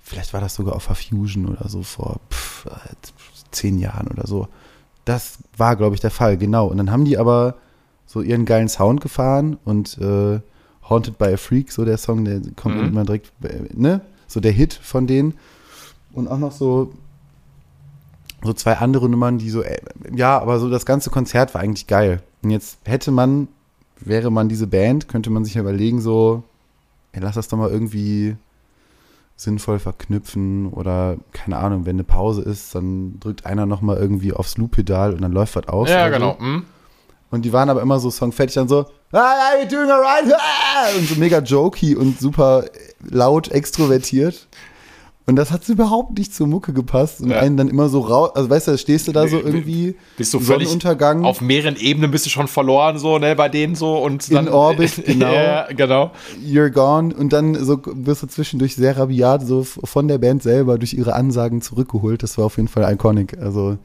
vielleicht war das sogar auf Fusion oder so vor pff, zehn Jahren oder so. Das war, glaube ich, der Fall, genau. Und dann haben die aber so ihren geilen Sound gefahren und äh, Haunted by a Freak, so der Song, der kommt mhm. immer direkt, ne? So der Hit von denen und auch noch so, so zwei andere Nummern, die so, äh, ja, aber so das ganze Konzert war eigentlich geil. Und jetzt hätte man, wäre man diese Band, könnte man sich ja überlegen, so, ey, lass das doch mal irgendwie sinnvoll verknüpfen oder keine Ahnung, wenn eine Pause ist, dann drückt einer nochmal irgendwie aufs Loop-Pedal und dann läuft was aus. Ja, genau. Mhm. Und die waren aber immer so songfertig dann so, ah, you doing alright? Ah! Und so mega jokey und super laut extrovertiert. Und das hat überhaupt nicht zur Mucke gepasst und Ja. einen dann immer so raus, also weißt du, stehst du da so irgendwie Bist du völlig Sonnenuntergang. auf mehreren Ebenen bist du schon verloren, so, ne, bei denen so und In Orbit, genau. ja, genau. You're gone und dann so wirst du zwischendurch sehr rabiat so von der Band selber durch ihre Ansagen zurückgeholt. Das war auf jeden Fall iconic. Also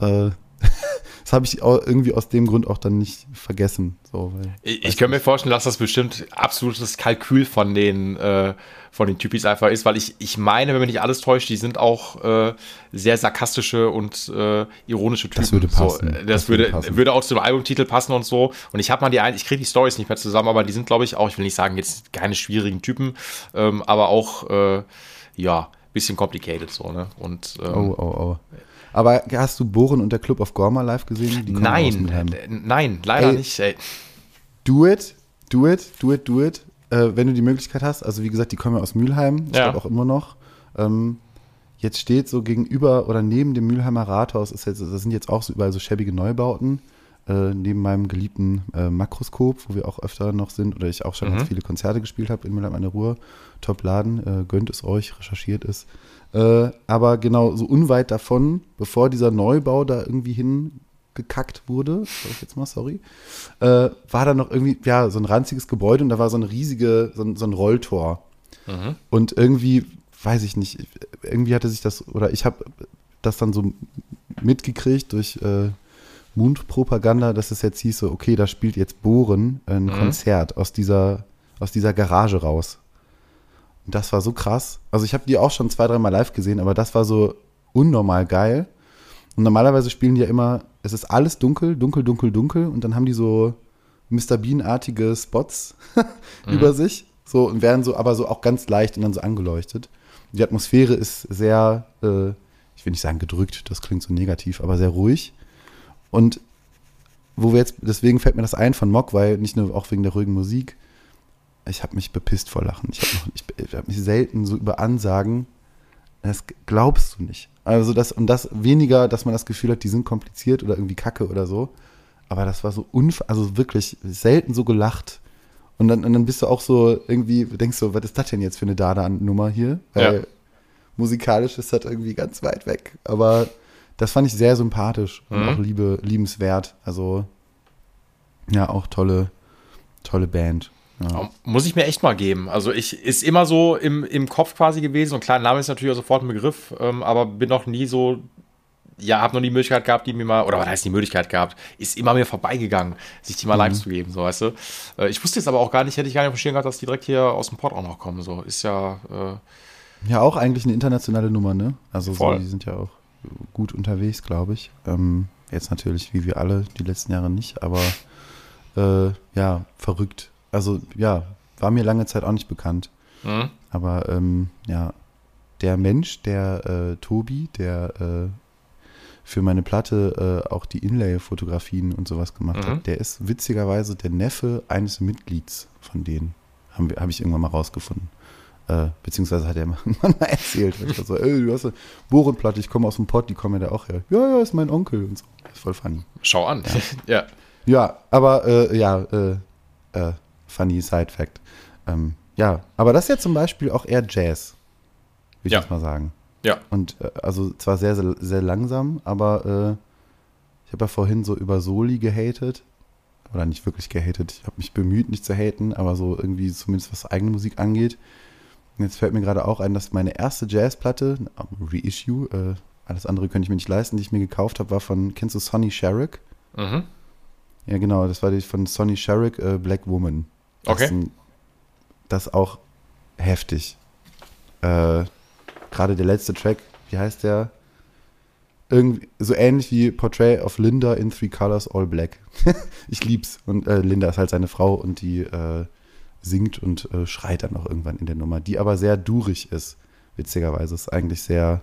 äh, das habe ich irgendwie aus dem Grund auch dann nicht vergessen. So, weil, Ich, ich könnte mir vorstellen, dass das bestimmt absolutes Kalkül von den, äh, von den Typis einfach ist, weil ich, ich meine, wenn mich nicht alles täuscht, die sind auch äh, sehr sarkastische und äh, ironische Typen. Das würde passen. So, äh, das, Das würde, würde würde, passen. auch zum Albumtitel passen und so. Und ich habe mal die ein, ich kriege die Stories nicht mehr zusammen, aber die sind, glaube ich, auch, ich will nicht sagen, jetzt keine schwierigen Typen, ähm, aber auch, äh, ja, bisschen complicated so, ne? Und ähm, oh, oh, oh. Aber hast du Bohren und der Club of Gorma live gesehen? Nein, äh, nein, leider Ey. nicht. Ey. Do it, do it, do it, do it. Äh, wenn du die Möglichkeit hast. Also wie gesagt, die kommen ja aus Mülheim. Ich Ja. glaube auch immer noch. Ähm, jetzt steht so gegenüber oder neben dem Mülheimer Rathaus, ist jetzt, das sind jetzt auch so überall so schäbige Neubauten. Äh, neben meinem geliebten äh, Makroskop, wo wir auch öfter noch sind, oder ich auch schon Mhm. ganz viele Konzerte gespielt habe in Mülheim an der Ruhr. Top-Laden, äh, gönnt es euch, recherchiert es. Äh, aber genau so unweit davon, bevor dieser Neubau da irgendwie hingekackt wurde, sag ich jetzt mal, sorry, äh, war da noch irgendwie, ja, so ein ranziges Gebäude und da war so ein riesige, so ein, so ein Rolltor. Mhm. Und irgendwie, weiß ich nicht, irgendwie hatte sich das, oder ich habe das dann so mitgekriegt durch äh, Mundpropaganda, dass es jetzt hieß, so, okay, da spielt jetzt Bohren ein Mhm. Konzert aus dieser, aus dieser Garage raus. Und das war so krass. Also ich habe die auch schon zwei, dreimal live gesehen, aber das war so unnormal geil. Und normalerweise spielen die ja immer, es ist alles dunkel, dunkel, dunkel, dunkel und dann haben die so Mr. Bean-artige Spots über sich. So und werden so, aber so auch ganz leicht und dann so angeleuchtet. Die Atmosphäre ist sehr, äh, ich will nicht sagen gedrückt, das klingt so negativ, aber sehr ruhig. Und wo wir jetzt, deswegen fällt mir das ein von Mock, weil nicht nur auch wegen der ruhigen Musik, ich habe mich bepisst vor Lachen. Ich habe hab mich selten so über Ansagen, das glaubst du nicht. Also das und das weniger, dass man das Gefühl hat, die sind kompliziert oder irgendwie kacke oder so. Aber das war so unf also wirklich selten so gelacht. Und dann, und dann bist du auch so irgendwie, denkst du, was ist das denn jetzt für eine Dada-Nummer hier? Weil Ja. musikalisch ist das irgendwie ganz weit weg. Aber das fand ich sehr sympathisch und Mhm. auch liebe, liebenswert. Also ja, auch tolle, tolle Band. Ja. Muss ich mir echt mal geben. Also ich ist immer so im, im Kopf quasi gewesen und klar, Name ist natürlich auch sofort ein Begriff, ähm, aber bin noch nie so, ja, habe noch nie die Möglichkeit gehabt, die mir mal, oder was heißt die Möglichkeit gehabt, ist immer mir vorbeigegangen, sich die mal live zu geben, so weißt du. Äh, ich wusste jetzt aber auch gar nicht, hätte ich gar nicht verstehen gehabt, dass die direkt hier aus dem Port auch noch kommen, so. Ist ja, äh, Ja, auch eigentlich eine internationale Nummer, ne? Also so, die sind ja auch gut unterwegs, glaube ich. Ähm, jetzt natürlich, wie wir alle, die letzten Jahre nicht, aber äh, ja, verrückt. Also ja, war mir lange Zeit auch nicht bekannt. hm? Aber ähm, ja, der Mensch, der äh, Tobi, der äh, für meine Platte äh, auch die Inlay-Fotografien und sowas gemacht Mhm. hat, der ist witzigerweise der Neffe eines Mitglieds von denen. Habe hab ich irgendwann mal rausgefunden. Äh, beziehungsweise hat er mal irgendwann mal erzählt. Ich so, ey, du hast eine Bohrenplatte, ich komme aus dem Pott, die kommen ja da auch her. Ja, ja, ist mein Onkel und so. Ist voll funny. schau an. Ja. Ja, aber äh, ja, äh, äh, funny Side Fact. Ähm, ja, aber das ist ja zum Beispiel auch eher Jazz, würde ich Ja. jetzt mal sagen. Ja. Und äh, also zwar sehr, sehr, sehr langsam, aber äh, ich habe ja vorhin so über Soli gehatet. Oder nicht wirklich gehatet. Ich habe mich bemüht, nicht zu haten, aber so irgendwie zumindest was eigene Musik angeht. Und jetzt fällt mir gerade auch ein, dass meine erste Jazzplatte, Reissue, äh, alles andere könnte ich mir nicht leisten, die ich mir gekauft habe, war von, kennst du Sonny Sherrick? Mhm. Ja, genau, das war die von Sonny Sherrick, äh, Black Woman. Das Okay. ein- Das ist auch heftig. Äh, Gerade der letzte Track, wie heißt der? Irgendwie so ähnlich wie Portrait of Linda in Three Colors All Black. ich lieb's. Und äh, Linda ist halt seine Frau und die äh, singt und äh, schreit dann auch irgendwann in der Nummer, die aber sehr durig ist. Witzigerweise ist eigentlich sehr,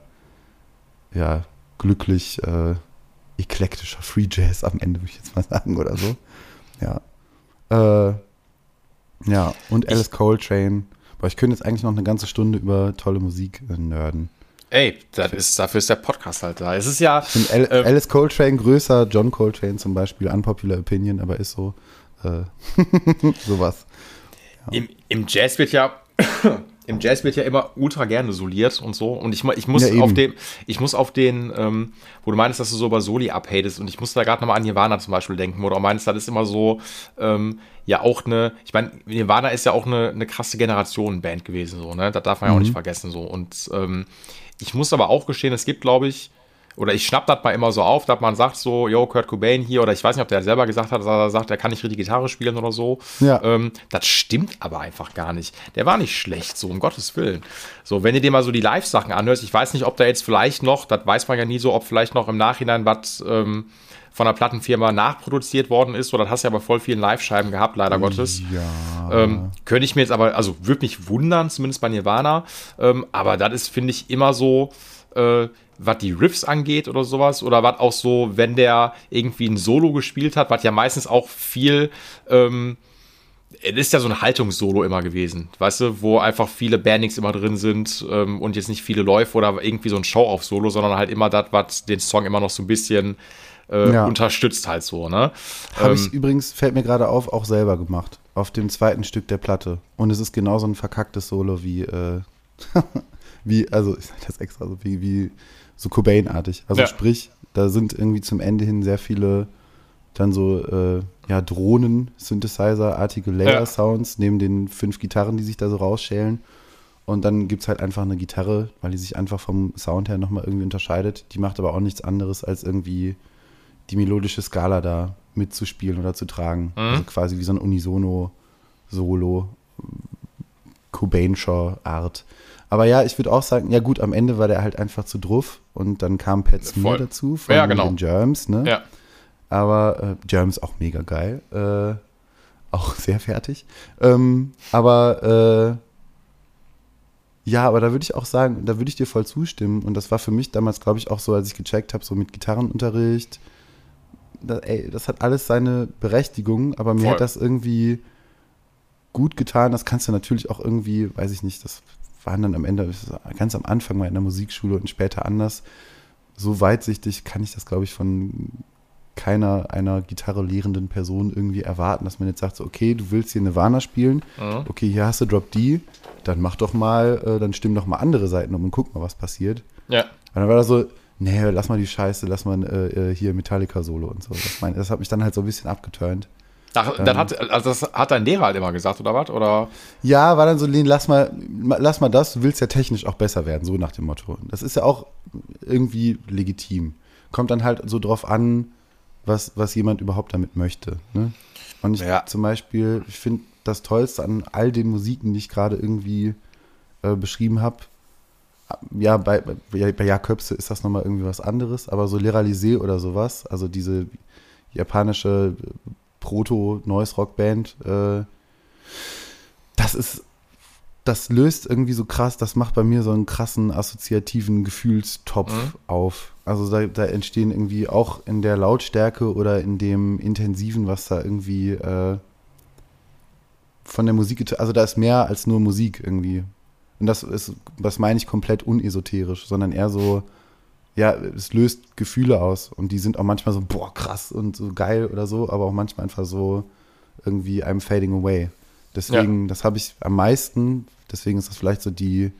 ja, glücklich, äh, eklektischer Free Jazz am Ende, würde ich jetzt mal sagen, oder so. Ja. Äh, ja, und Alice Coltrane. Boah, ich könnte jetzt eigentlich noch eine ganze Stunde über tolle Musik äh, nerden. Ey, das ist, dafür ist der Podcast halt da. Es ist ja, Ich finde Ähm. Alice Coltrane größer, John Coltrane zum Beispiel, unpopular opinion, aber ist so. Äh, sowas. Im, Im Jazz wird ja im Jazz wird ja immer ultra gerne soliert und so. Und ich, ich muss Ja, auf dem, ich muss auf den, ähm, wo du meinst, dass du so über Soli abhatest, und ich muss da gerade nochmal an Nirvana zum Beispiel denken, wo du auch meinst, das ist immer so, ähm, ja auch eine, ich meine, Nirvana ist ja auch eine, eine krasse Generationenband gewesen, so, ne? Das darf man ja auch nicht vergessen, so. Und ähm, ich muss aber auch gestehen, es gibt, glaube ich, oder ich schnapp das mal immer so auf, dass man sagt so, yo, Kurt Cobain hier, oder ich weiß nicht, ob der selber gesagt hat, dass er sagt, er kann nicht richtig Gitarre spielen oder so. Ja. Ähm, das stimmt aber einfach gar nicht. Der war nicht schlecht, so um Gottes Willen. So, wenn du dir mal so die Live-Sachen anhörst, ich weiß nicht, ob da jetzt vielleicht noch, das weiß man ja nie so, ob vielleicht noch im Nachhinein was ähm, von der Plattenfirma nachproduziert worden ist, oder das hast du ja bei voll vielen Live-Scheiben gehabt, leider Gottes. Ja. Ähm, könnte ich mir jetzt aber, also würde mich wundern, zumindest bei Nirvana. Ähm, aber das ist, finde ich, immer so, äh, was die Riffs angeht oder sowas. Oder was auch so, wenn der irgendwie ein Solo gespielt hat, was ja meistens auch viel. Ähm, es ist ja so ein Haltungssolo immer gewesen, weißt du, wo einfach viele Bandings immer drin sind ähm, und jetzt nicht viele Läufe oder irgendwie so ein Show auf Solo, sondern halt immer das, was den Song immer noch so ein bisschen äh, Ja. unterstützt halt so, ne? Habe Ähm, ich übrigens, fällt mir gerade auf, auch selber gemacht. Auf dem zweiten Stück der Platte. Und es ist genauso ein verkacktes Solo wie, äh, wie, also ich sag das extra so, wie, wie so Cobain-artig. Also Ja. sprich, da sind irgendwie zum Ende hin sehr viele dann so, äh, ja, Drohnen, Synthesizer-artige Layer-Sounds neben den fünf Gitarren, die sich da so rausschälen. Und dann gibt es halt einfach eine Gitarre, weil die sich einfach vom Sound her nochmal irgendwie unterscheidet. Die macht aber auch nichts anderes, als irgendwie die melodische Skala da mitzuspielen oder zu tragen. Also quasi wie so ein Unisono-Solo, Cobain-Art. Aber ja, ich würde auch sagen, ja gut, am Ende war der halt einfach zu druff und dann kam Pat Smear dazu von Ja, genau. den Germs, ne? ja. Aber äh, Germs auch mega geil. Äh, auch sehr fertig. Ähm, aber äh, ja, aber da würde ich auch sagen, da würde ich dir voll zustimmen. Und das war für mich damals, glaube ich, auch so, als ich gecheckt habe, so mit Gitarrenunterricht. Da, ey, das hat alles seine Berechtigung, aber mir Voll. hat das irgendwie gut getan. Das kannst du natürlich auch irgendwie, weiß ich nicht, das waren dann am Ende, ganz am Anfang mal in der Musikschule und später anders. So weitsichtig kann ich das, glaube ich, von keiner einer Gitarre lehrenden Person irgendwie erwarten, dass man jetzt sagt, so, okay, du willst hier Nirvana spielen, Mhm. okay, hier hast du Drop D, dann mach doch mal, äh, dann stimm doch mal andere Seiten um und guck mal, was passiert. Ja. Und dann war das so, nee, lass mal die Scheiße, lass mal äh, äh, hier Metallica-Solo und so. Das, mein, das hat mich dann halt so ein bisschen abgeturnt. Ach, dann hat, also das hat dein Lehrer halt immer gesagt, oder was? Oder? Ja, war dann so, Len, lass mal, ma- lass mal das, du willst ja technisch auch besser werden, so nach dem Motto. Das ist ja auch irgendwie legitim. Kommt dann halt so drauf an, was, was jemand überhaupt damit möchte. Ne? Und ich Ja. zum Beispiel, ich finde das Tollste an all den Musiken, die ich gerade irgendwie äh, beschrieben habe, ja, bei, bei, bei Jakobse ist das nochmal irgendwie was anderes, aber so Leralisé oder sowas, also diese japanische Proto-Noise-Rock-Band, äh, das ist, das löst irgendwie so krass, das macht bei mir so einen krassen assoziativen Gefühlstopf Mhm. auf. Also da, da entstehen irgendwie auch in der Lautstärke oder in dem Intensiven, was da irgendwie äh, von der Musik, also da ist mehr als nur Musik irgendwie. Und das ist, das meine ich komplett unesoterisch, sondern eher so, ja, es löst Gefühle aus und die sind auch manchmal so, boah, krass und so geil oder so, aber auch manchmal einfach so irgendwie I'm fading away. Deswegen, das habe ich am meisten, deswegen ist das vielleicht so die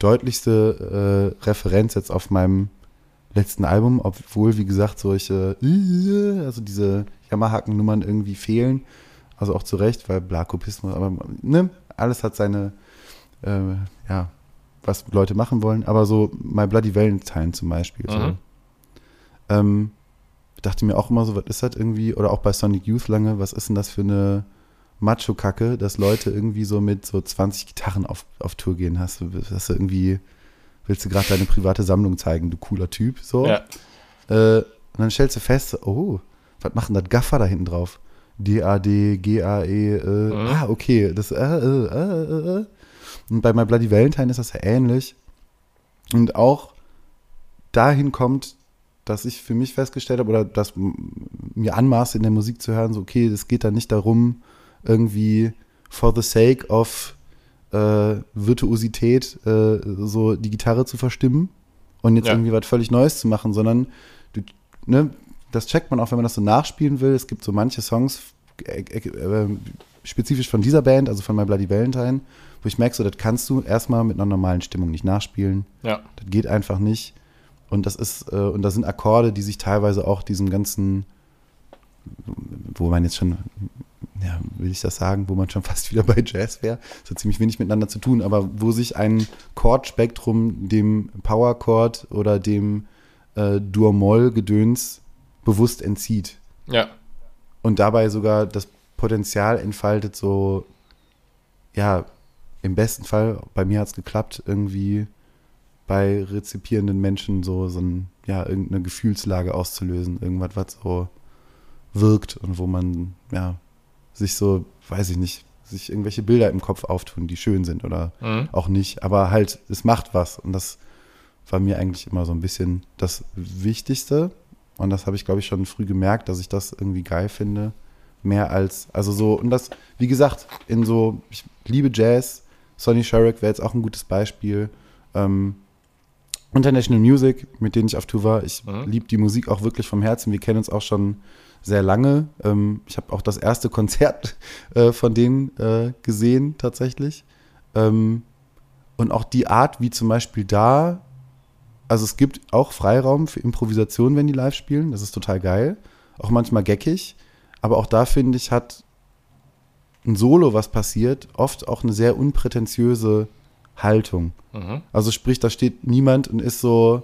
deutlichste äh, Referenz jetzt auf meinem letzten Album, obwohl, wie gesagt, solche, also diese Jammerhaken-Nummern irgendwie fehlen. Also auch zu Recht, weil Blakopismus, aber ne, alles hat seine, äh, ja, was Leute machen wollen. Aber so My Bloody Valentine zum Beispiel. So. Mhm. Ähm, ich dachte mir auch immer so, was ist das irgendwie, oder auch bei Sonic Youth lange, was ist denn das für eine Macho-Kacke, dass Leute irgendwie so mit so 20 Gitarren auf, auf Tour gehen. Hast du, hast du irgendwie, willst du gerade deine private Sammlung zeigen, du cooler Typ, so. Ja. Äh, und dann stellst du fest, oh, was machen das Gaffer da hinten drauf? D-A-D, G-A-E, äh, Mhm. ah, okay, das, äh, äh, äh, äh, äh. Und bei My Bloody Valentine ist das ja ähnlich. Und auch dahin kommt, dass ich für mich festgestellt habe, oder dass mir anmaße in der Musik zu hören, so, okay, es geht da nicht darum, irgendwie for the sake of äh, Virtuosität äh, so die Gitarre zu verstimmen und jetzt Ja. irgendwie was völlig Neues zu machen, sondern du, ne, das checkt man auch, wenn man das so nachspielen will. Es gibt so manche Songs, äh, äh, äh, spezifisch von dieser Band, also von My Bloody Valentine, wo ich merke, so, das kannst du erstmal mit einer normalen Stimmung nicht nachspielen. Ja. Das geht einfach nicht. Und das ist, äh, und das sind Akkorde, die sich teilweise auch diesem ganzen, wo man jetzt schon, ja, will ich das sagen, wo man schon fast wieder bei Jazz wäre. Das hat ziemlich wenig miteinander zu tun, aber wo sich ein Chordspektrum dem Powerchord oder dem äh, Dur-Moll-Gedöns bewusst entzieht. Ja. Und dabei sogar das Potenzial entfaltet, so, ja, im besten Fall, bei mir hat es geklappt, irgendwie bei rezipierenden Menschen so, so ein, ja, irgendeine Gefühlslage auszulösen, irgendwas, was so wirkt und wo man, ja, sich so, weiß ich nicht, sich irgendwelche Bilder im Kopf auftun, die schön sind oder Mhm. auch nicht, aber halt, es macht was und das war mir eigentlich immer so ein bisschen das Wichtigste. Und das habe ich, glaube ich, schon früh gemerkt, dass ich das irgendwie geil finde, mehr als, also so, und das, wie gesagt, in so, ich liebe Jazz, Sonny Sherrick wäre jetzt auch ein gutes Beispiel, ähm, International Music, mit denen ich auf Tour war. Ich Mhm. liebe die Musik auch wirklich vom Herzen. Wir kennen uns auch schon sehr lange. Ähm, ich habe auch das erste Konzert äh, von denen äh, gesehen, tatsächlich. Ähm, und auch die Art, wie zum Beispiel da, also es gibt auch Freiraum für Improvisation, wenn die live spielen. Das ist total geil. Auch manchmal geckig. Aber auch da, finde ich, hat ein Solo, was passiert, oft auch eine sehr unprätentiöse Haltung. Mhm. Also sprich, da steht niemand und ist so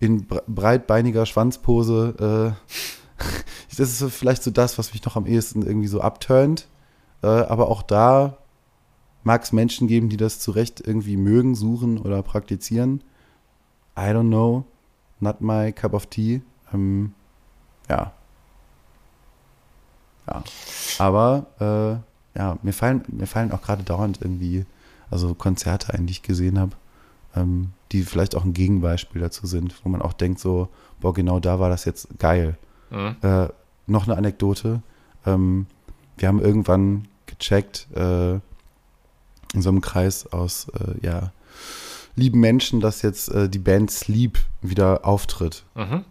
in bre- breitbeiniger Schwanzpose. Äh, das ist so vielleicht so das, was mich noch am ehesten irgendwie so abturnt. Äh, aber auch da mag es Menschen geben, die das zu Recht irgendwie mögen, suchen oder praktizieren. I don't know. Not my cup of tea. Ähm, ja. Ja. Aber äh, ja, mir fallen, mir fallen auch gerade dauernd irgendwie also Konzerte ein, die ich gesehen habe, ähm, die vielleicht auch ein Gegenbeispiel dazu sind, wo man auch denkt so, boah, genau da war das jetzt geil. Mhm. Äh, noch eine Anekdote. Ähm, wir haben irgendwann gecheckt, äh, in so einem Kreis aus, äh, ja, lieben Menschen, dass jetzt äh, die Band Sleep wieder auftritt. Mhm.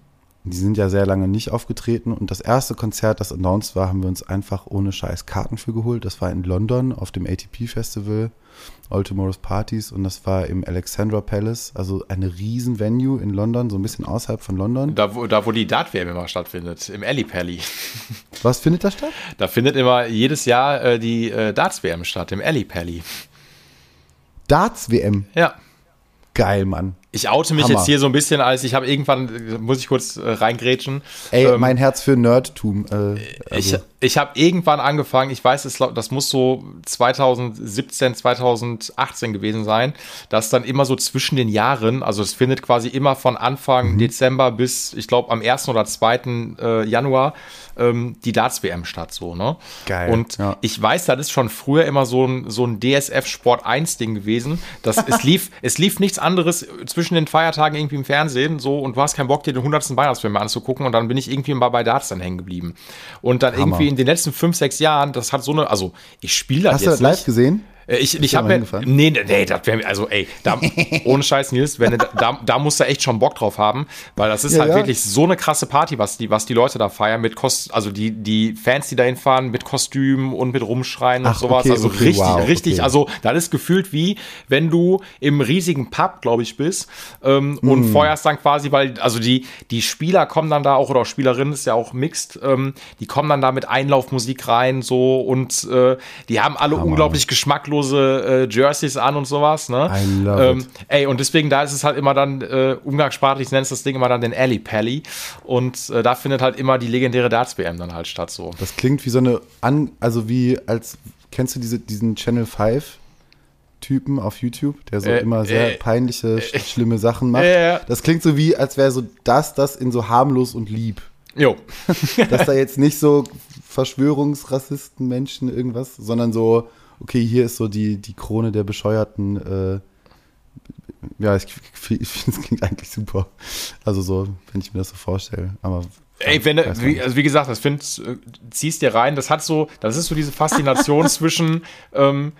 Die sind ja sehr lange nicht aufgetreten und das erste Konzert, das announced war, haben wir uns einfach ohne Scheiß Karten für geholt. Das war in London auf dem ATP Festival, All Tomorrow's Parties und das war im Alexandra Palace, also eine riesen Venue in London, so ein bisschen außerhalb von London. Da, wo, da, wo die Dart-WM immer stattfindet, im Alley Pally. Was findet da statt? Da findet immer jedes Jahr äh, die äh, Darts-WM statt, im Alley Pally. Darts WM. Ja. Geil, Mann. Ich oute mich Hammer. jetzt hier so ein bisschen, als ich habe irgendwann, äh, muss ich kurz äh, reingrätschen. Ey, Ähm, mein Herz für Nerdtum. Äh, Ich, also, ich habe irgendwann angefangen, ich weiß, es, das muss so 2017, 2018 gewesen sein, dass dann immer so zwischen den Jahren, also es findet quasi immer von Anfang Mhm. Dezember bis, ich glaube, am 1. oder 2. Äh, Januar ähm, die Darts-WM statt, so, ne? Geil, Und ja. ich weiß, das ist schon früher immer so ein, so ein DSF Sport 1 Ding gewesen. Das, es, lief, es lief nichts anderes zwischen den Feiertagen irgendwie im Fernsehen so und du hast keinen Bock, dir den 100. Weihnachtsfilm mal anzugucken und dann bin ich irgendwie mal bei Darts dann hängen geblieben. Und dann Hammer. irgendwie in den letzten fünf, sechs Jahren, das hat so eine, also ich spiele das hast du jetzt das live gesehen? Äh, Ich, ich habe ja, nee, nee, nee, das wäre also ey, da, ohne Scheiß Nils, wenn da, da musst du echt schon Bock drauf haben, weil das ist Ja, halt ja. wirklich so eine krasse Party, was die, was die Leute da feiern mit Kost, also die, die Fans, die da hinfahren mit Kostümen und mit Rumschreien und Ach, sowas, okay, also okay, richtig, wow, richtig, okay. also das ist gefühlt wie, wenn du im riesigen Pub, glaube ich, bist ähm, Hm. und feuerst dann quasi, weil, also die, die Spieler kommen dann da auch, oder auch Spielerinnen, ist ja auch mixed, ähm, die kommen dann da mit Einlaufmusik rein, so, und äh, die haben alle unglaublich geschmacklose äh, Jerseys an und sowas, ne? I love ähm, it. Ey, und deswegen, da ist es halt immer dann, äh, umgangssprachlich nennt das Ding immer dann den Alley Pally. Und äh, da findet halt immer die legendäre Darts-WM dann halt statt, so. Das klingt wie so eine, An also wie als, kennst du diese, diesen Channel 5 Typen auf YouTube, der so Äh, immer sehr äh, peinliche, sch schlimme Sachen macht? Das klingt so wie, als wäre so das, das in so harmlos und lieb. Jo. Dass da jetzt nicht so Verschwörungsrassisten, Menschen, irgendwas, sondern so, okay, hier ist so die, die Krone der bescheuerten, äh, ja, ich, ich finde, es klingt eigentlich super. Also so, wenn ich mir das so vorstelle. Aber Ey, wenn du, wie, also wie gesagt, das find, äh, ziehst dir rein, das hat so, das ist so diese Faszination zwischen ähm,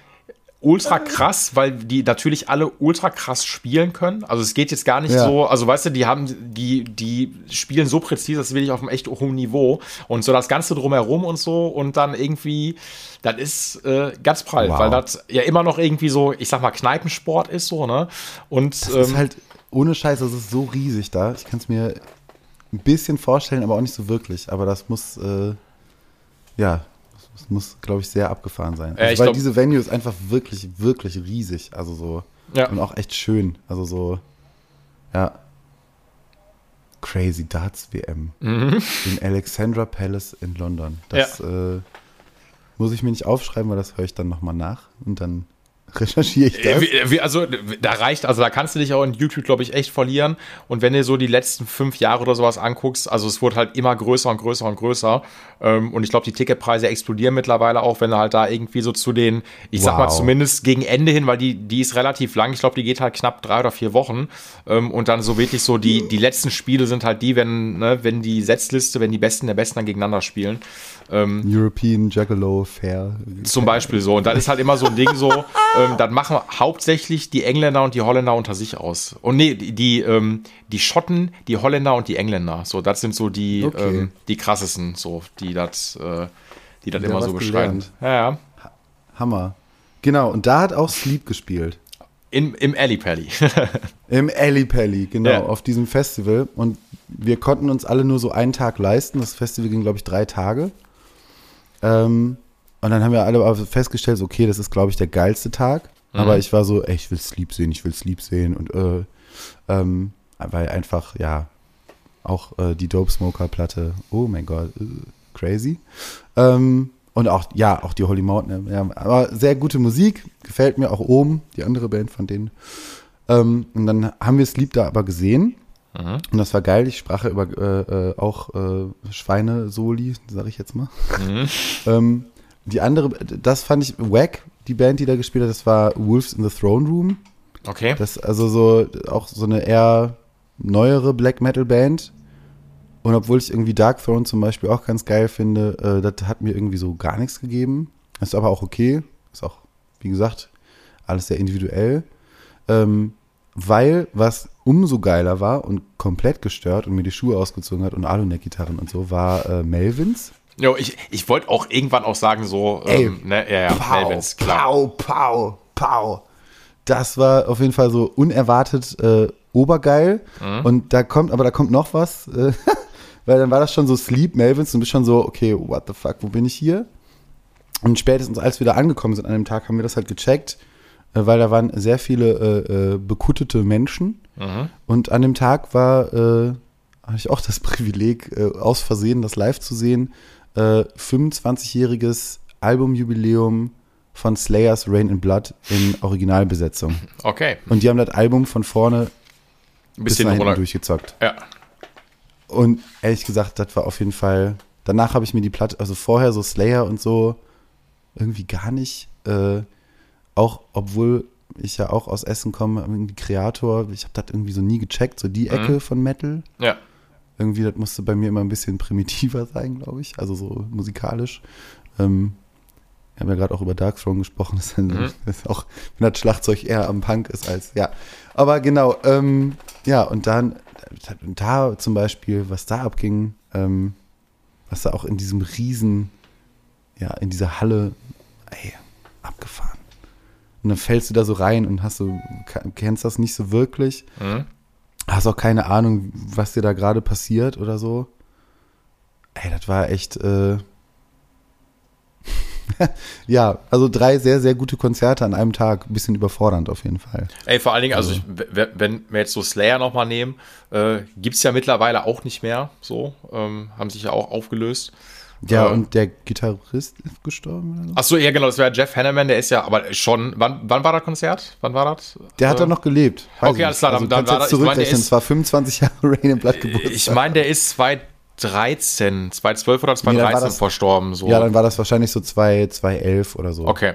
ultra krass, weil die natürlich alle ultra krass spielen können. Also es geht jetzt gar nicht Ja. so, also weißt du, die haben, die, die spielen so präzise, das will ich auf einem echt hohen Niveau. Und so das Ganze drumherum und so und dann irgendwie, das ist äh, ganz prall, Wow. weil das ja immer noch irgendwie so, ich sag mal, Kneipensport ist so, ne? Und Das ähm, ist halt, ohne Scheiß, das ist so riesig da. Ich kann es mir ein bisschen vorstellen, aber auch nicht so wirklich. Aber das muss, äh, ja, das muss, glaube ich, sehr abgefahren sein. Ja, Also, weil glaub- diese Venue ist einfach wirklich, wirklich riesig. Also so. Ja. Und auch echt schön. Also so, ja. Crazy Darts WM Mhm. im Alexandra Palace in London. Das äh, muss ich mir nicht aufschreiben, weil das höre ich dann nochmal nach und dann recherchiere ich Äh, das. wie- wie- Also da reicht, also da kannst du dich auch in YouTube, glaube ich, echt verlieren. Und wenn du so die letzten fünf Jahre oder sowas anguckst, also es wurde halt immer größer und größer und größer. Ähm, Und ich glaube, die Ticketpreise explodieren mittlerweile auch, wenn du halt da irgendwie so zu den, ich sag mal Wow. zumindest gegen Ende hin, weil die, die ist relativ lang. Ich glaube, die geht halt knapp drei oder vier Wochen. Ähm, Und dann so wirklich so die, die letzten Spiele sind halt die, wenn, ne, wenn die Setzliste, wenn die Besten der Besten dann gegeneinander spielen. European Juggalo Fair. Zum Beispiel so. Und dann ist halt immer so ein Ding so, ähm, dann machen hauptsächlich die Engländer und die Holländer unter sich aus. Und nee, die, die, ähm, die Schotten, die Holländer und die Engländer. So, das sind so die, Okay. ähm, die krassesten, so, die das, äh, die das immer so beschreiben. Ja, ja. Hammer. Genau, und da hat auch Sleep gespielt. In, Im Alley Pally. Im Alley Pally, genau, Ja. auf diesem Festival. Und wir konnten uns alle nur so einen Tag leisten. Das Festival ging, glaube ich, drei Tage. Ähm, und dann haben wir alle festgestellt, okay, das ist, glaube ich, der geilste Tag. Aber ich war so, ey, ich will Sleep sehen, ich will Sleep sehen. Und äh, ähm, weil einfach, ja, auch äh, die Dope Smoker Platte, oh mein Gott, äh, crazy. Ähm, und auch, ja, auch die Holy Mountain. Ja, aber sehr gute Musik, gefällt mir auch oben, die andere Band von denen. Ähm, und dann haben wir Sleep da aber gesehen. Und das war geil. Ich sprach ja über äh, äh, auch äh, Schweine-Soli, sage ich jetzt mal. ähm, die andere, das fand ich wack, die Band, die da gespielt hat, das war Wolves in the Throne Room. Okay. Das ist also so auch so eine eher neuere Black Metal Band. Und obwohl ich irgendwie Dark Throne zum Beispiel auch ganz geil finde, äh, das hat mir irgendwie so gar nichts gegeben. Ist aber auch okay. Ist auch, wie gesagt, alles sehr individuell. Ähm, weil was umso geiler war und komplett gestört und mir die Schuhe ausgezogen hat und Aluneck-Gitarren und so, war äh, Melvins. Jo, ich ich wollte auch irgendwann auch sagen, so, Ey, ähm, ne, ja, ja, Melvins, klar. Pow, pow, pow. Das war auf jeden Fall so unerwartet äh, obergeil. Mhm. Und da kommt, aber da kommt noch was, äh, weil dann war das schon so Sleep Melvins und bist schon so, okay, what the fuck, wo bin ich hier? Und spätestens als wir da angekommen sind an dem Tag, haben wir das halt gecheckt, weil da waren sehr viele äh, äh, bekuttete Menschen. Mhm. Und an dem Tag war, äh, hatte ich auch das Privileg, äh, aus Versehen das live zu sehen, äh, 25-jähriges Albumjubiläum von Slayers Rain in Blood in Originalbesetzung. Okay. Und die haben das Album von vorne Ein bis bisschen nach hinten runter. durchgezockt. Ja. Und ehrlich gesagt, das war auf jeden Fall. Danach habe ich mir die Platte, also vorher so Slayer und so, irgendwie gar nicht. Äh, auch obwohl ich ja auch aus Essen komme, irgendwie Kreator, ich habe das irgendwie so nie gecheckt, so die Ecke von Metal. Ja. Irgendwie, das musste bei mir immer ein bisschen primitiver sein, glaube ich. Also so musikalisch. Ähm, wir haben ja gerade auch über Dark Throne gesprochen. Das ist, dann, das auch, wenn das Schlagzeug eher am Punk ist als, ja. Aber genau, ähm, ja, und dann, und da zum Beispiel, was da abging, ähm, was da auch in diesem riesen, ja, in dieser Halle, ey, abgefahren. Und dann fällst du da so rein und hast so, kennst das nicht so wirklich Mhm. hast auch keine Ahnung, was dir da gerade passiert oder so. Ey, das war echt, äh ja, also drei sehr, sehr gute Konzerte an einem Tag. Ein bisschen überfordernd auf jeden Fall. Ey, vor allen Dingen, also, ich, w- wenn wir jetzt so Slayer nochmal nehmen, äh, gibt es ja mittlerweile auch nicht mehr. So, ähm, haben sich ja auch aufgelöst. Ja, Äh, und der Gitarrist ist gestorben oder so? Ach so, ja, genau, das wäre Jeff Hanneman, der ist ja, aber schon, wann, wann war das Konzert? Wann war das? Der hat Äh, doch noch gelebt. Okay, ich alles klar. Also, dann- war das- ich zurückrechnen. ist- Es war 25 Jahre Rain in Blood Geburtstag. Ich meine, der ist 2013, 2012 oder Nee, dann war 2013 das- verstorben. So. Ja, dann war das wahrscheinlich so 2, 211 oder so. okay,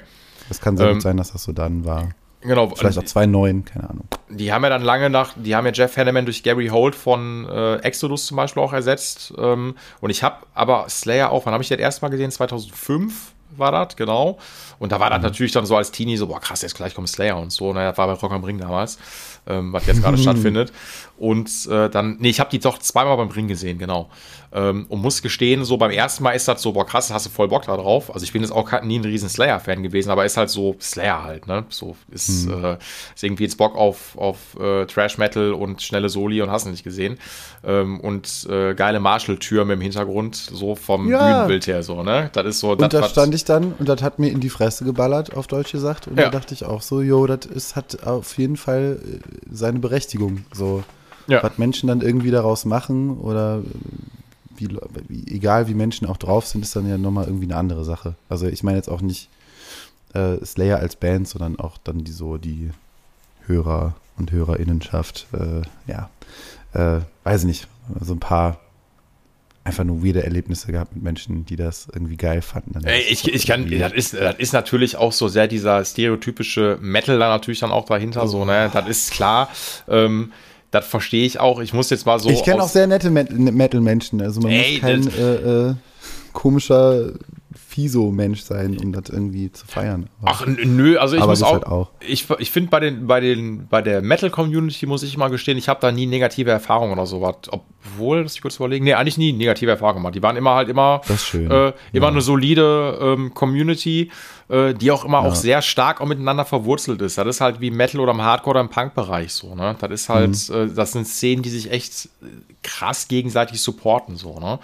Das kann sehr Ähm, gut sein, dass das so dann war. Genau. Vielleicht auch 2,9, keine Ahnung. Die haben ja dann lange nach, die haben ja Jeff Hanneman durch Gary Holt von äh, Exodus zum Beispiel auch ersetzt. Ähm, und ich habe aber Slayer auch, wann habe ich den erst mal gesehen? 2005. war das, genau. Und da war das natürlich dann so als Teenie so, boah krass, jetzt gleich kommt Slayer und so. Ne, das war bei Rock am Ring damals, ähm, was jetzt gerade stattfindet. Und äh, dann, nee, ich habe die doch zweimal beim Ring gesehen, genau. Ähm, und muss gestehen, so beim ersten Mal ist das so, boah krass, hast du voll Bock da drauf. Also ich bin jetzt auch nie ein riesen Slayer-Fan gewesen, aber ist halt so Slayer halt, ne? So ist, mhm. äh, ist irgendwie jetzt Bock auf, auf äh, Trash-Metal und schnelle Soli und hast du nicht gesehen. Ähm, und äh, geile Marshall-Türme im Hintergrund, so vom ja. Bühnenbild her, so, ne? Das ist so. Und da stand ich dann und das hat mir in die Fresse geballert, auf Deutsch gesagt. Und ja. da dachte ich auch so, jo, das hat auf jeden Fall äh, seine Berechtigung. So, ja. was Menschen dann irgendwie daraus machen oder wie, egal wie Menschen auch drauf sind, ist dann ja nochmal irgendwie eine andere Sache. Also ich meine jetzt auch nicht äh, Slayer als Band, sondern auch dann die so die Hörer und Hörerinnenschaft. Äh, ja, äh, weiß ich nicht, so ein paar einfach nur weirde Erlebnisse gehabt mit Menschen, die das irgendwie geil fanden. Ey, ich, ich kann, das ist, das ist natürlich auch so sehr dieser stereotypische Metal da natürlich dann auch dahinter, oh. so, ne, das ist klar. Ähm, das verstehe ich auch. Ich muss jetzt mal so. Ich kenne auch sehr nette Metal-Menschen. Also man ey, muss kein äh, äh, komischer Fiso-Mensch sein, um das irgendwie zu feiern. Aber, Ach nö, also ich muss auch, halt auch, Ich, ich finde bei den bei den bei der Metal-Community muss ich mal gestehen, ich habe da nie negative Erfahrungen oder sowas. Obwohl, das ich kurz überlegen, nee, eigentlich nie negative Erfahrungen gemacht. Die waren immer halt immer äh, immer ja. eine solide ähm, Community äh, die auch immer ja. auch sehr stark auch miteinander verwurzelt ist. Das ist halt wie Metal oder im Hardcore oder im Punk-Bereich so, ne? Das ist halt, mhm. äh, das sind Szenen, die sich echt krass gegenseitig supporten, so, ne?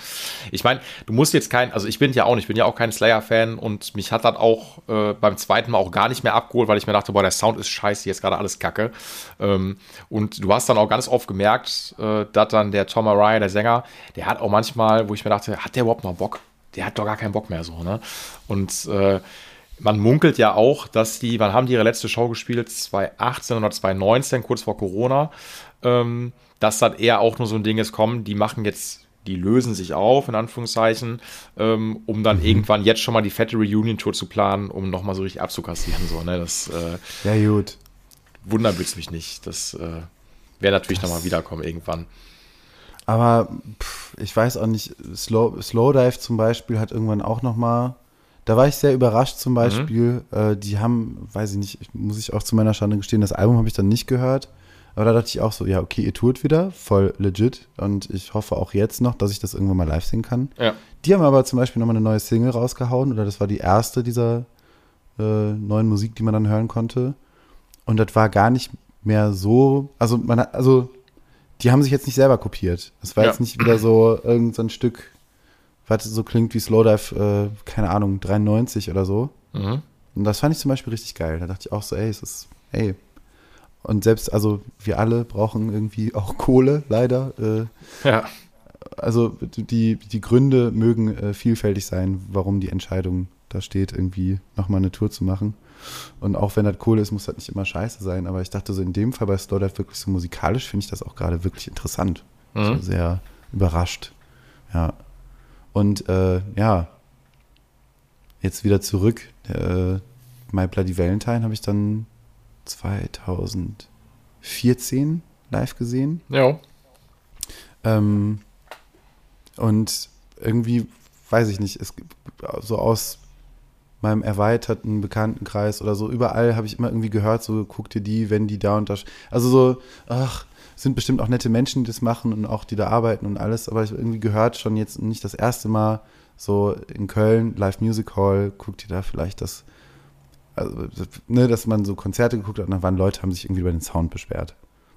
Ich meine, du musst jetzt kein, also ich bin ja auch nicht, ich bin ja auch kein Slayer-Fan und mich hat das auch äh, beim zweiten Mal auch gar nicht mehr abgeholt, weil ich mir dachte, boah, der Sound ist scheiße, jetzt gerade alles kacke. Ähm, und du hast dann auch ganz oft gemerkt, äh, dass dann der Tom Araya, der Sänger, der hat auch manchmal, wo ich mir dachte, hat der überhaupt noch Bock? Der hat doch gar keinen Bock mehr so, ne? Und äh, man munkelt ja auch, dass die, wann haben die ihre letzte Show gespielt? 2018 oder 2019, kurz vor Corona. Ähm, dass das eher auch nur so ein Ding ist, kommen, die machen jetzt, die lösen sich auf, in Anführungszeichen, ähm, um dann mhm. irgendwann jetzt schon mal die fette Reunion-Tour zu planen, um nochmal so richtig abzukassieren. So, ne? Das äh, ja, gut. wundert mich nicht. Das äh, wäre natürlich nochmal wiederkommen irgendwann. Aber pff, ich weiß auch nicht, Slow, Slowdive zum Beispiel hat irgendwann auch nochmal da war ich sehr überrascht zum Beispiel. Mhm. Äh, die haben, weiß ich nicht, muss ich auch zu meiner Schande gestehen, das Album habe ich dann nicht gehört. Aber da dachte ich auch so, ja, okay, ihr tourt wieder, voll legit. Und ich hoffe auch jetzt noch, dass ich das irgendwann mal live sehen kann. Ja. Die haben aber zum Beispiel nochmal eine neue Single rausgehauen, oder das war die erste dieser äh, neuen Musik, die man dann hören konnte. Und das war gar nicht mehr so, also man also die haben sich jetzt nicht selber kopiert. Das war ja. jetzt nicht wieder so irgendein so Stück was so klingt wie Slowdive, äh, keine Ahnung, 93 oder so. Mhm. Und das fand ich zum Beispiel richtig geil. Da dachte ich auch so, ey, es ist, ey. Und selbst, also wir alle brauchen irgendwie auch Kohle, leider. Äh, ja. Also die, die Gründe mögen äh, vielfältig sein, warum die Entscheidung da steht, irgendwie nochmal eine Tour zu machen. Und auch wenn das Kohle ist, muss das nicht immer scheiße sein. Aber ich dachte so in dem Fall bei Slowdive wirklich so musikalisch finde ich das auch gerade wirklich interessant. Mhm. So sehr überrascht. Ja. Und äh, ja, jetzt wieder zurück. Äh, My Bloody Valentine habe ich dann 2014 live gesehen. Ja. Ähm, und irgendwie, weiß ich nicht, es so aus meinem erweiterten Bekanntenkreis oder so, überall habe ich immer irgendwie gehört, so guck dir die, wenn die da und da. Also so, ach, sind bestimmt auch nette Menschen, die das machen und auch die da arbeiten und alles, aber ich habe irgendwie gehört, schon jetzt nicht das erste Mal so in Köln, Live Music Hall, guckt ihr da vielleicht das, also, ne, dass man so Konzerte geguckt hat und dann waren Leute, haben sich irgendwie über den Sound beschwert.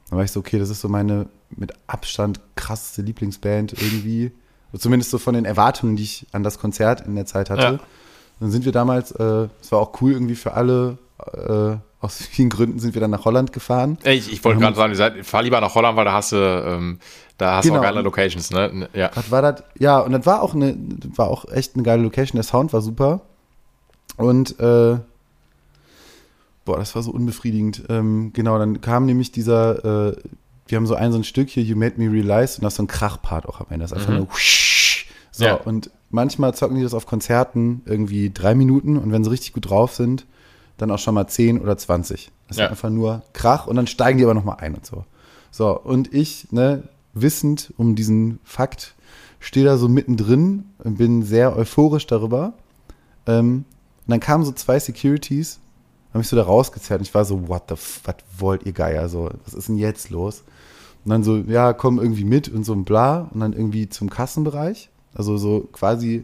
Dann war ich so, okay, das ist so meine mit Abstand krasseste Lieblingsband irgendwie. Zumindest so von den Erwartungen, die ich an das Konzert in der Zeit hatte. Ja. Dann sind wir damals, äh, es äh, war auch cool irgendwie für alle, äh, aus vielen Gründen sind wir dann nach Holland gefahren. Ich, ich wollte gerade sagen, seid, fahr lieber nach Holland, weil da hast du, ähm, da hast genau. auch geile Locations, ne? Ja. Das war das, ja, und das war auch eine, war auch echt eine geile Location. Der Sound war super. Und äh, boah, das war so unbefriedigend. Ähm, genau, dann kam nämlich dieser, äh, wir haben so ein so ein Stück hier, You Made Me Realize, und das ist so ein Krachpart auch am Ende. Das ist einfach mhm. nur so, ja. und manchmal zocken die das auf Konzerten irgendwie drei Minuten und wenn sie richtig gut drauf sind, dann auch schon mal 10 oder 20. Das ja. ist einfach nur Krach und dann steigen die aber nochmal ein und so. So, und ich, ne, wissend um diesen Fakt, stehe da so mittendrin und bin sehr euphorisch darüber. Ähm, dann kamen so zwei Securities, haben mich so da rausgezerrt und ich war so, what the, f was wollt ihr Geier, so, was ist denn jetzt los? Und dann so, ja, komm irgendwie mit und so ein bla und dann irgendwie zum Kassenbereich, also so quasi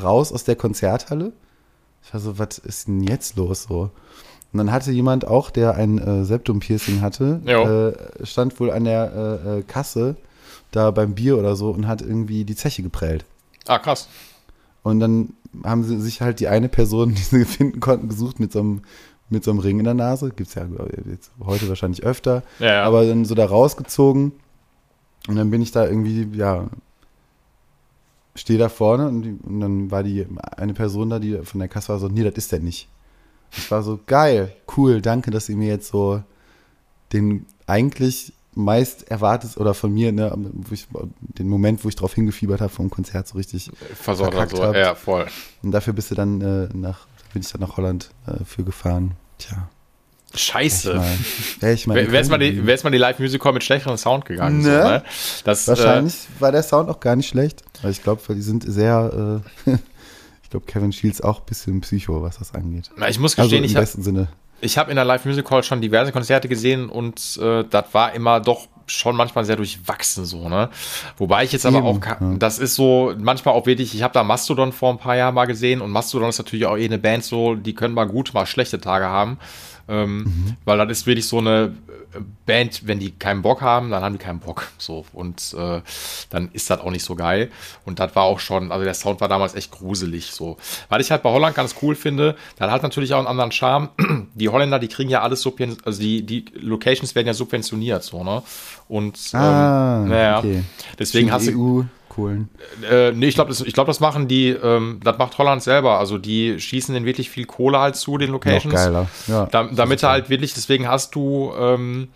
raus aus der Konzerthalle. Ich war so, was ist denn jetzt los so? Und dann hatte jemand auch, der ein äh, Septum-Piercing hatte, äh, stand wohl an der äh, äh, Kasse da beim Bier oder so und hat irgendwie die Zeche geprellt. Ah, krass. Und dann haben sie sich halt die eine Person, die sie finden konnten, gesucht mit so einem, mit so einem Ring in der Nase. Gibt es ja jetzt heute wahrscheinlich öfter. Ja, ja. Aber dann so da rausgezogen. Und dann bin ich da irgendwie, ja, stehe da vorne und, die, und dann war die eine Person da, die von der Kasse war so, nee, das ist der nicht. Ich war so, geil, cool, danke, dass ihr mir jetzt so den eigentlich meist erwartet oder von mir, ne, ich, den Moment, wo ich drauf hingefiebert habe vom Konzert so richtig Versorgt so. hab. Ja, voll. Und dafür bist du dann äh, nach, bin ich dann nach Holland äh, für gefahren. Tja, Scheiße. mal, wär ich mal, Wäre jetzt mal die, die Live-Music-Hall mit schlechteren Sound gegangen. Ne? So, ne? Das, Wahrscheinlich war der Sound auch gar nicht schlecht. Ich glaube, die sind sehr, äh, ich glaube, Kevin Shields auch ein bisschen Psycho, was das angeht. Na, ich muss Also gestehen, im ich habe besten Sinne. ich hab in der Live-Music-Hall schon diverse Konzerte gesehen und äh, das war immer doch schon manchmal sehr durchwachsen so, ne? Wobei ich jetzt aber Eben, auch, ka- ja. das ist so manchmal auch wirklich, ich habe da Mastodon vor ein paar Jahren mal gesehen und Mastodon ist natürlich auch eh eine Band so, die können mal gut, mal schlechte Tage haben. Ähm, Mhm. Weil das ist wirklich so eine äh, Band, wenn die keinen Bock haben, dann haben die keinen Bock. So. Und äh, dann ist das auch nicht so geil. Und das war auch schon, also der Sound war damals echt gruselig. So. Was ich halt bei Holland ganz cool finde, dann hat natürlich auch einen anderen Charme. Die Holländer, die kriegen ja alles subven also die, die Locations werden ja subventioniert, so, ne? Und ähm, Ah, naja, okay. deswegen hast du. EU, Kohlen. Äh, nee, ich glaube, das, ich glaub, das machen die, ähm, das macht Holland selber. Also die schießen den wirklich viel Kohle halt zu, den Noch Locations. geiler. Ja, Da, damit halt wirklich, deswegen hast du, ähm,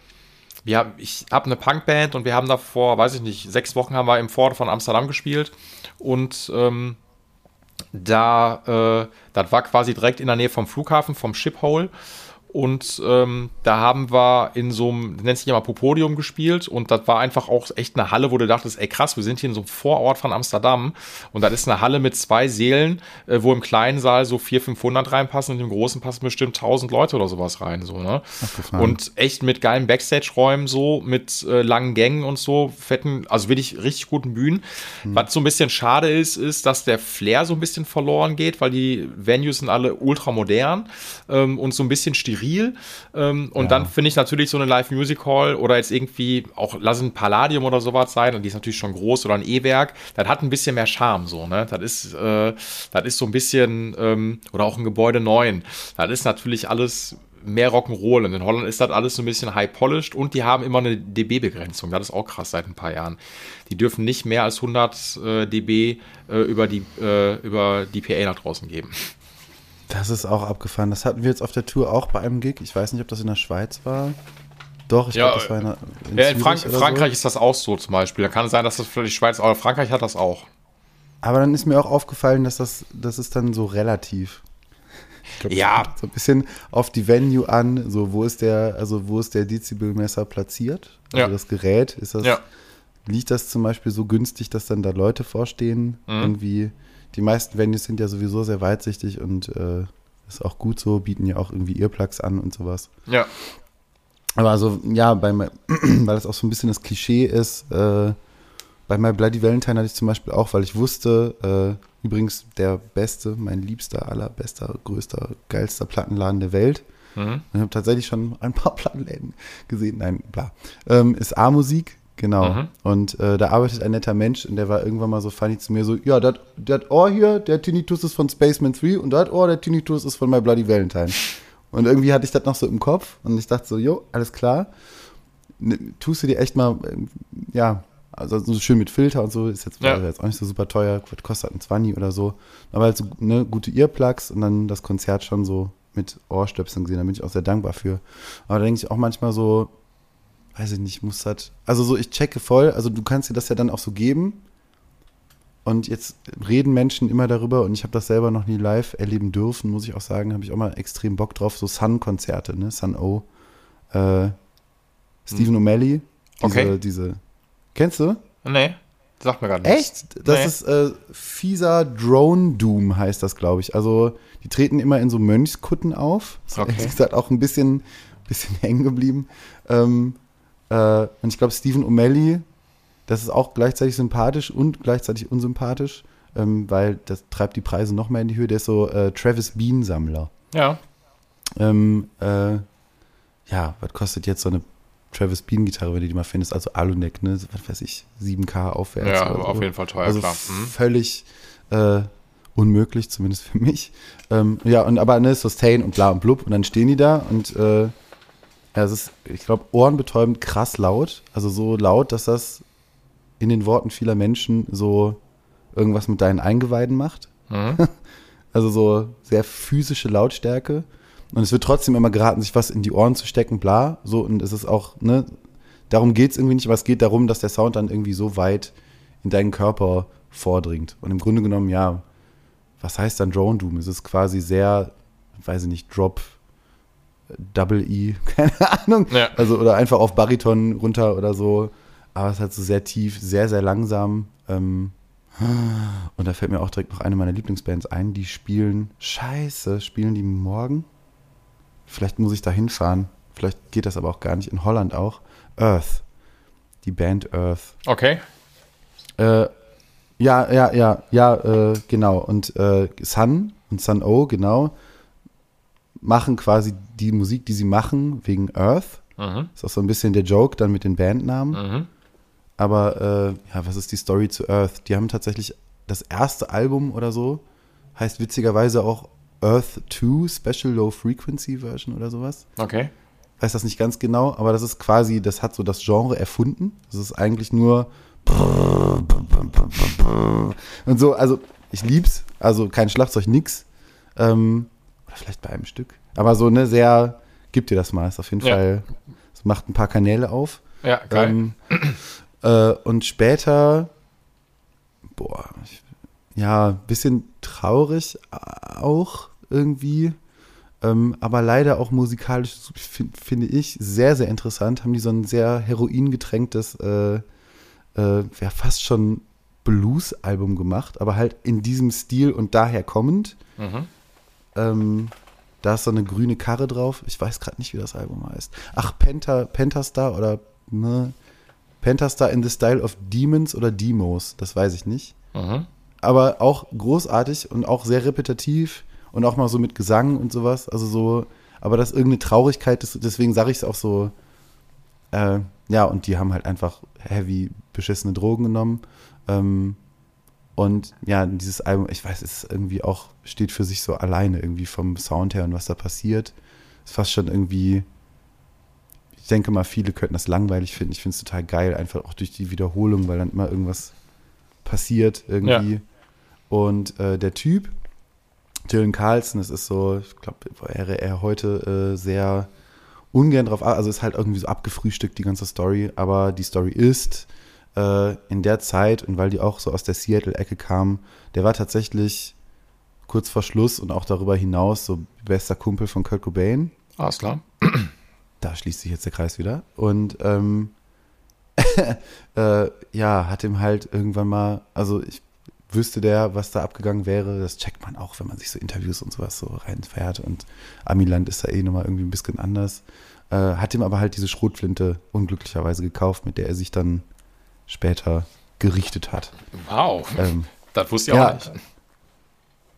wir, ich habe eine Punkband und wir haben da vor, weiß ich nicht, sechs Wochen haben wir im Fort von Amsterdam gespielt und ähm, da, äh, das war quasi direkt in der Nähe vom Flughafen, vom Shiphole. Und ähm, da haben wir in so einem, nennt sich immer Popodium gespielt und das war einfach auch echt eine Halle, wo du dachtest, ey krass, wir sind hier in so einem Vorort von Amsterdam und das ist eine Halle mit zwei Sälen, äh, wo im kleinen Saal so 400, 500 reinpassen und im großen passen bestimmt 1000 Leute oder sowas rein, so, ne? Und echt mit geilen Backstage-Räumen so, mit äh, langen Gängen und so, fetten, also wirklich richtig guten Bühnen. Was so ein bisschen schade ist, ist, dass der Flair so ein bisschen verloren geht, weil die Venues sind alle ultra modern ähm, und so ein bisschen steril. Ähm, und Ja. dann finde ich natürlich so eine Live-Music Hall oder jetzt irgendwie auch, lass ein Palladium oder sowas sein, und die ist natürlich schon groß oder ein E-Werk, das hat ein bisschen mehr Charme so, ne? Das ist, äh, das ist so ein bisschen, ähm, oder auch ein Gebäude 9. Das ist natürlich alles mehr Rock'n'Roll. Und in Holland ist das alles so ein bisschen high-polished und die haben immer eine dB-Begrenzung. Das ist auch krass seit ein paar Jahren. Die dürfen nicht mehr als 100 äh, dB äh, über, die, äh, über die PA nach draußen geben. Das ist auch abgefahren. Das hatten wir jetzt auf der Tour auch bei einem Gig. Ich weiß nicht, ob das in der Schweiz war. Doch, ich Ja, glaube, das war in, der- in, Ja, in Frank Frankreich So. ist das auch so zum Beispiel. Da kann es sein, dass das vielleicht die Schweiz, aber Frankreich hat das auch. Aber dann ist mir auch aufgefallen, dass das, das ist dann so relativ. Glaub, Ja. So ein bisschen auf die Venue an, so wo ist der, also wo ist der Dezibelmesser platziert? Also Ja. das Gerät, ist das, Ja. liegt das zum Beispiel so günstig, dass dann da Leute vorstehen? Mhm. Irgendwie, die meisten Venues sind ja sowieso sehr weitsichtig und äh, ist auch gut so, bieten ja auch irgendwie Earplugs an und sowas. Ja. Aber also, ja, bei, weil das auch so ein bisschen das Klischee ist, äh, bei My Bloody Valentine hatte ich zum Beispiel auch, weil ich wusste, äh, übrigens der beste, mein liebster, allerbester, größter, geilster Plattenladen der Welt. Mhm. Und ich habe tatsächlich schon ein paar Plattenläden gesehen. Nein, bla. Ähm, ist A-Musik, genau. Mhm. Und äh, da arbeitet ein netter Mensch und der war irgendwann mal so funny zu mir, so, ja, das Ohr hier, der Tinnitus ist von Spaceman 3 und das Ohr, der Tinnitus ist von My Bloody Valentine. Und irgendwie hatte ich das noch so im Kopf und ich dachte so, jo, alles klar. Tust du dir echt mal, ähm, ja, also so schön mit Filter und so, ist jetzt, Ja. war jetzt auch nicht so super teuer, kostet ein 20 oder so. Aber halt so ne, gute Earplugs und dann das Konzert schon so mit Ohrstöpseln gesehen, da bin ich auch sehr dankbar für. Aber da denke ich auch manchmal so, weiß ich nicht, muss das, also so, ich checke voll, also du kannst dir das ja dann auch so geben. Und jetzt reden Menschen immer darüber und ich habe das selber noch nie live erleben dürfen, muss ich auch sagen, habe ich auch mal extrem Bock drauf, so Sun-Konzerte, ne, Sun O. Äh, Stephen O'Malley, diese, Okay. diese, kennst du? Nee. Sagt mir gar nichts. Echt? Das Nee. ist äh, fieser Drone Doom, heißt das, glaube ich. Also, die treten immer in so Mönchskutten auf. Ist Okay. ehrlich gesagt auch ein bisschen, bisschen hängen geblieben. Ähm, äh, und ich glaube, Stephen O'Malley, das ist auch gleichzeitig sympathisch und gleichzeitig unsympathisch, ähm, weil das treibt die Preise noch mehr in die Höhe. Der ist so äh, Travis Bean-Sammler. Ja. Ähm, äh, ja, was kostet jetzt so eine Travis Bean-Gitarre, wenn du die mal findest? Also Aluneck, ne? Was weiß ich, 7K aufwärts. Ja, oder so. auf jeden Fall teuer, also klar. Mhm. völlig äh, unmöglich, zumindest für mich. Ähm, ja, und aber ne, Sustain und bla und blub und dann stehen die da und äh, ja, es ist, ich glaube, ohrenbetäubend krass laut. Also so laut, dass das in den Worten vieler Menschen so irgendwas mit deinen Eingeweiden macht. Mhm. Also so sehr physische Lautstärke. Und es wird trotzdem immer geraten, sich was in die Ohren zu stecken, bla. So, und es ist auch, ne, darum geht es irgendwie nicht, aber es geht darum, dass der Sound dann irgendwie so weit in deinen Körper vordringt. Und im Grunde genommen, ja, was heißt dann Drone Doom? Es ist quasi sehr, weiß ich nicht, Drop, Double E, keine Ahnung. Ja. Also, oder einfach auf Bariton runter oder so. Aber es ist halt so sehr tief, sehr, sehr langsam. Ähm, und da fällt mir auch direkt noch eine meiner Lieblingsbands ein, die spielen, scheiße, spielen die morgen? Vielleicht muss ich da hinfahren. Vielleicht geht das aber auch gar nicht. In Holland auch. Earth. Die Band Earth. Okay. Äh, ja, ja, ja, ja, äh, genau. Und äh, Sun und Sun O, genau, machen quasi die Musik, die sie machen, wegen Earth. Mhm. Ist auch so ein bisschen der Joke dann mit den Bandnamen. Mhm. Aber äh, ja, was ist die Story zu Earth? Die haben tatsächlich das erste Album oder so, heißt witzigerweise auch Earth 2 Special Low Frequency Version oder sowas. Okay. Weiß das nicht ganz genau, aber das ist quasi, das hat so das Genre erfunden. Das ist eigentlich nur und so, also ich lieb's, also kein Schlagzeug, nix. Ähm, oder vielleicht bei einem Stück. Aber so, ne, sehr, gib dir das mal, ist auf jeden Ja. Fall, es macht ein paar Kanäle auf. Ja, geil. Ähm, äh, und später, boah, ich, ja, ein bisschen traurig auch irgendwie, ähm, aber leider auch musikalisch, fin- finde ich, sehr, sehr interessant. Haben die so ein sehr heroingetränktes, äh, äh, ja, fast schon Blues-Album gemacht, aber halt in diesem Stil und daher kommend. Mhm. Ähm, da ist so eine grüne Karre drauf. Ich weiß gerade nicht, wie das Album heißt. Ach, Penta, Pentastar oder ne? Pentastar in the Style of Demons oder Demos. Das weiß ich nicht. Mhm. Aber auch großartig und auch sehr repetitiv und auch mal so mit Gesang und sowas. Also so, aber das ist irgendeine Traurigkeit, das, deswegen sage ich es auch so. Äh, ja, und die haben halt einfach heavy beschissene Drogen genommen. Ähm, und ja, dieses Album, ich weiß, es irgendwie auch, steht für sich so alleine irgendwie vom Sound her und was da passiert. Ist fast schon irgendwie, ich denke mal, viele könnten das langweilig finden. Ich finde es total geil, einfach auch durch die Wiederholung, weil dann immer irgendwas passiert irgendwie. Und äh, der Typ, Dylan Carlson, das ist so, ich glaube, wäre er heute äh, sehr ungern drauf, also ist halt irgendwie so abgefrühstückt, die ganze Story, aber die Story ist, äh, in der Zeit, und weil die auch so aus der Seattle-Ecke kam, der war tatsächlich kurz vor Schluss und auch darüber hinaus so bester Kumpel von Kurt Cobain. Alles klar. Da schließt sich jetzt der Kreis wieder. Und ähm, äh, ja, hat ihm halt irgendwann mal, also ich wüsste der, was da abgegangen wäre. Das checkt man auch, wenn man sich so Interviews und sowas so reinfährt. Und Amiland ist da eh nochmal irgendwie ein bisschen anders. Äh, hat ihm aber halt diese Schrotflinte unglücklicherweise gekauft, mit der er sich dann später gerichtet hat. Wow. Ähm, das wusste ich ja. auch nicht.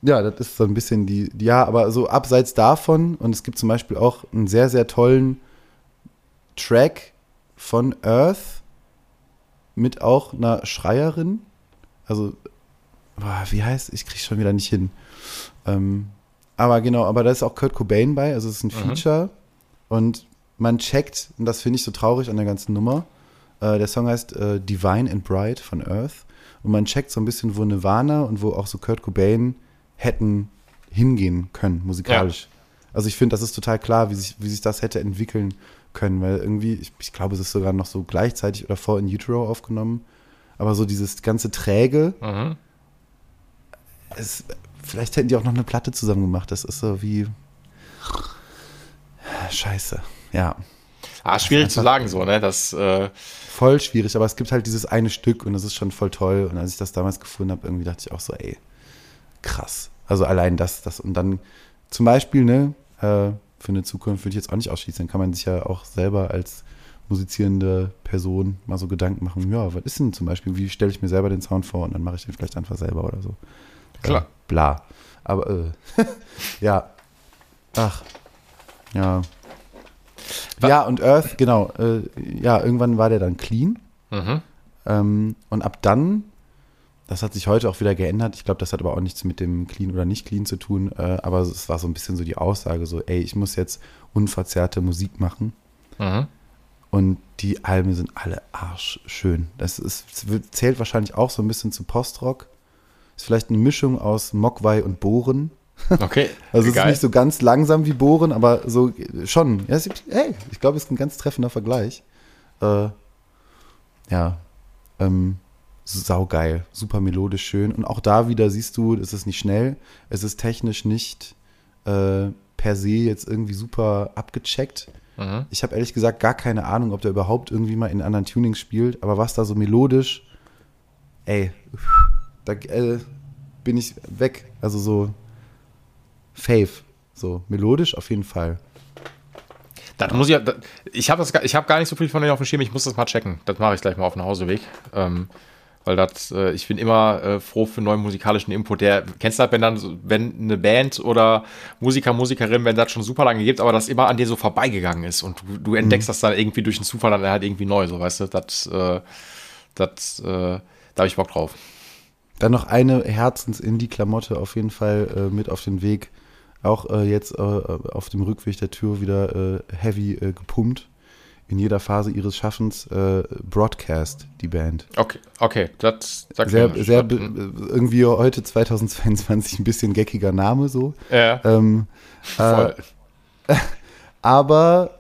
Ja, das ist so ein bisschen die, die- ja, aber so abseits davon, und es gibt zum Beispiel auch einen sehr, sehr tollen Track von Earth mit auch einer Schreierin. Also, boah, wie heißt, ich krieg's schon wieder nicht hin. Ähm, aber genau, aber da ist auch Kurt Cobain bei, also es ist ein Mhm. Feature und man checkt, und das finde ich so traurig an der ganzen Nummer, äh, der Song heißt äh, Divine and Bright von Earth und man checkt so ein bisschen, wo Nirvana und wo auch so Kurt Cobain hätten hingehen können, musikalisch. Also ich finde, das ist total klar, wie sich, wie sich das hätte entwickeln können, weil irgendwie, ich, ich glaube, es ist sogar noch so gleichzeitig oder vor in Utero aufgenommen, aber so dieses ganze Träge, Mhm. es, vielleicht hätten die auch noch eine Platte zusammen gemacht, das ist so wie Scheiße, ja. Ah, schwierig zu sagen so, ne? Das, äh, voll schwierig, aber es gibt halt dieses eine Stück und das ist schon voll toll. Und als ich das damals gefunden habe, irgendwie dachte ich auch so, ey, krass. Also allein das, das und dann zum Beispiel, ne, äh, für eine Zukunft würde ich jetzt auch nicht ausschließen. Dann kann man sich ja auch selber als musizierende Person mal so Gedanken machen, ja, was ist denn zum Beispiel, wie stelle ich mir selber den Sound vor und dann mache ich den vielleicht einfach selber oder so. Klar. Äh, bla. Aber äh, ja. Ach. Ja. Ja, und Earth, genau. Äh, ja, irgendwann war der dann clean. mhm. Ähm, und ab dann, das hat sich heute auch wieder geändert. Ich glaube, das hat aber auch nichts mit dem Clean oder nicht Clean zu tun. Äh, aber es war so ein bisschen so die Aussage, so, ey, ich muss jetzt unverzerrte Musik machen. Mhm. Und die Alben sind alle arschschön. Das ist, wird- zählt wahrscheinlich auch so ein bisschen zu Postrock. Ist vielleicht eine Mischung aus Mogwai und Bohren. Okay. Also es ist nicht so ganz langsam wie Bohren, aber so schon. Ja, ist, hey, ich glaube, es ist ein ganz treffender Vergleich. Äh, ja, ähm, saugeil, super melodisch schön. Und auch da wieder siehst du, es ist nicht schnell, es ist technisch nicht äh, per se jetzt irgendwie super abgecheckt. Mhm. Ich habe ehrlich gesagt gar keine Ahnung, ob der überhaupt irgendwie mal in anderen Tunings spielt, aber was da so melodisch, ey, da äh, bin ich weg. Also so Fave, so melodisch auf jeden Fall. Das muss ich, ja- das, ich habe hab gar nicht so viel von denen auf dem Schirm, ich muss das mal checken. Das mache ich gleich mal auf dem Hauseweg. Ähm, weil das, äh, ich bin immer äh, froh für neuen musikalischen Input. Der, kennst du das, wenn dann, wenn eine Band oder Musiker, Musikerin, wenn das schon super lange gibt, aber das immer an dir so vorbeigegangen ist und du, du entdeckst das dann irgendwie durch einen Zufall dann halt irgendwie neu, so weißt du, das, äh, das, äh, da habe ich Bock drauf. Dann noch eine Herzens-Indie-Klamotte auf jeden Fall äh, mit auf den Weg. Auch äh, jetzt äh, auf dem Rückweg der Tür wieder äh, heavy äh, gepumpt. In jeder Phase ihres Schaffens. Äh, Broadcast, die Band. Okay, okay, das sagt Sehr, mir sehr was. be- irgendwie heute 2022 ein bisschen geckiger Name so. Ja, Ähm, äh, voll. aber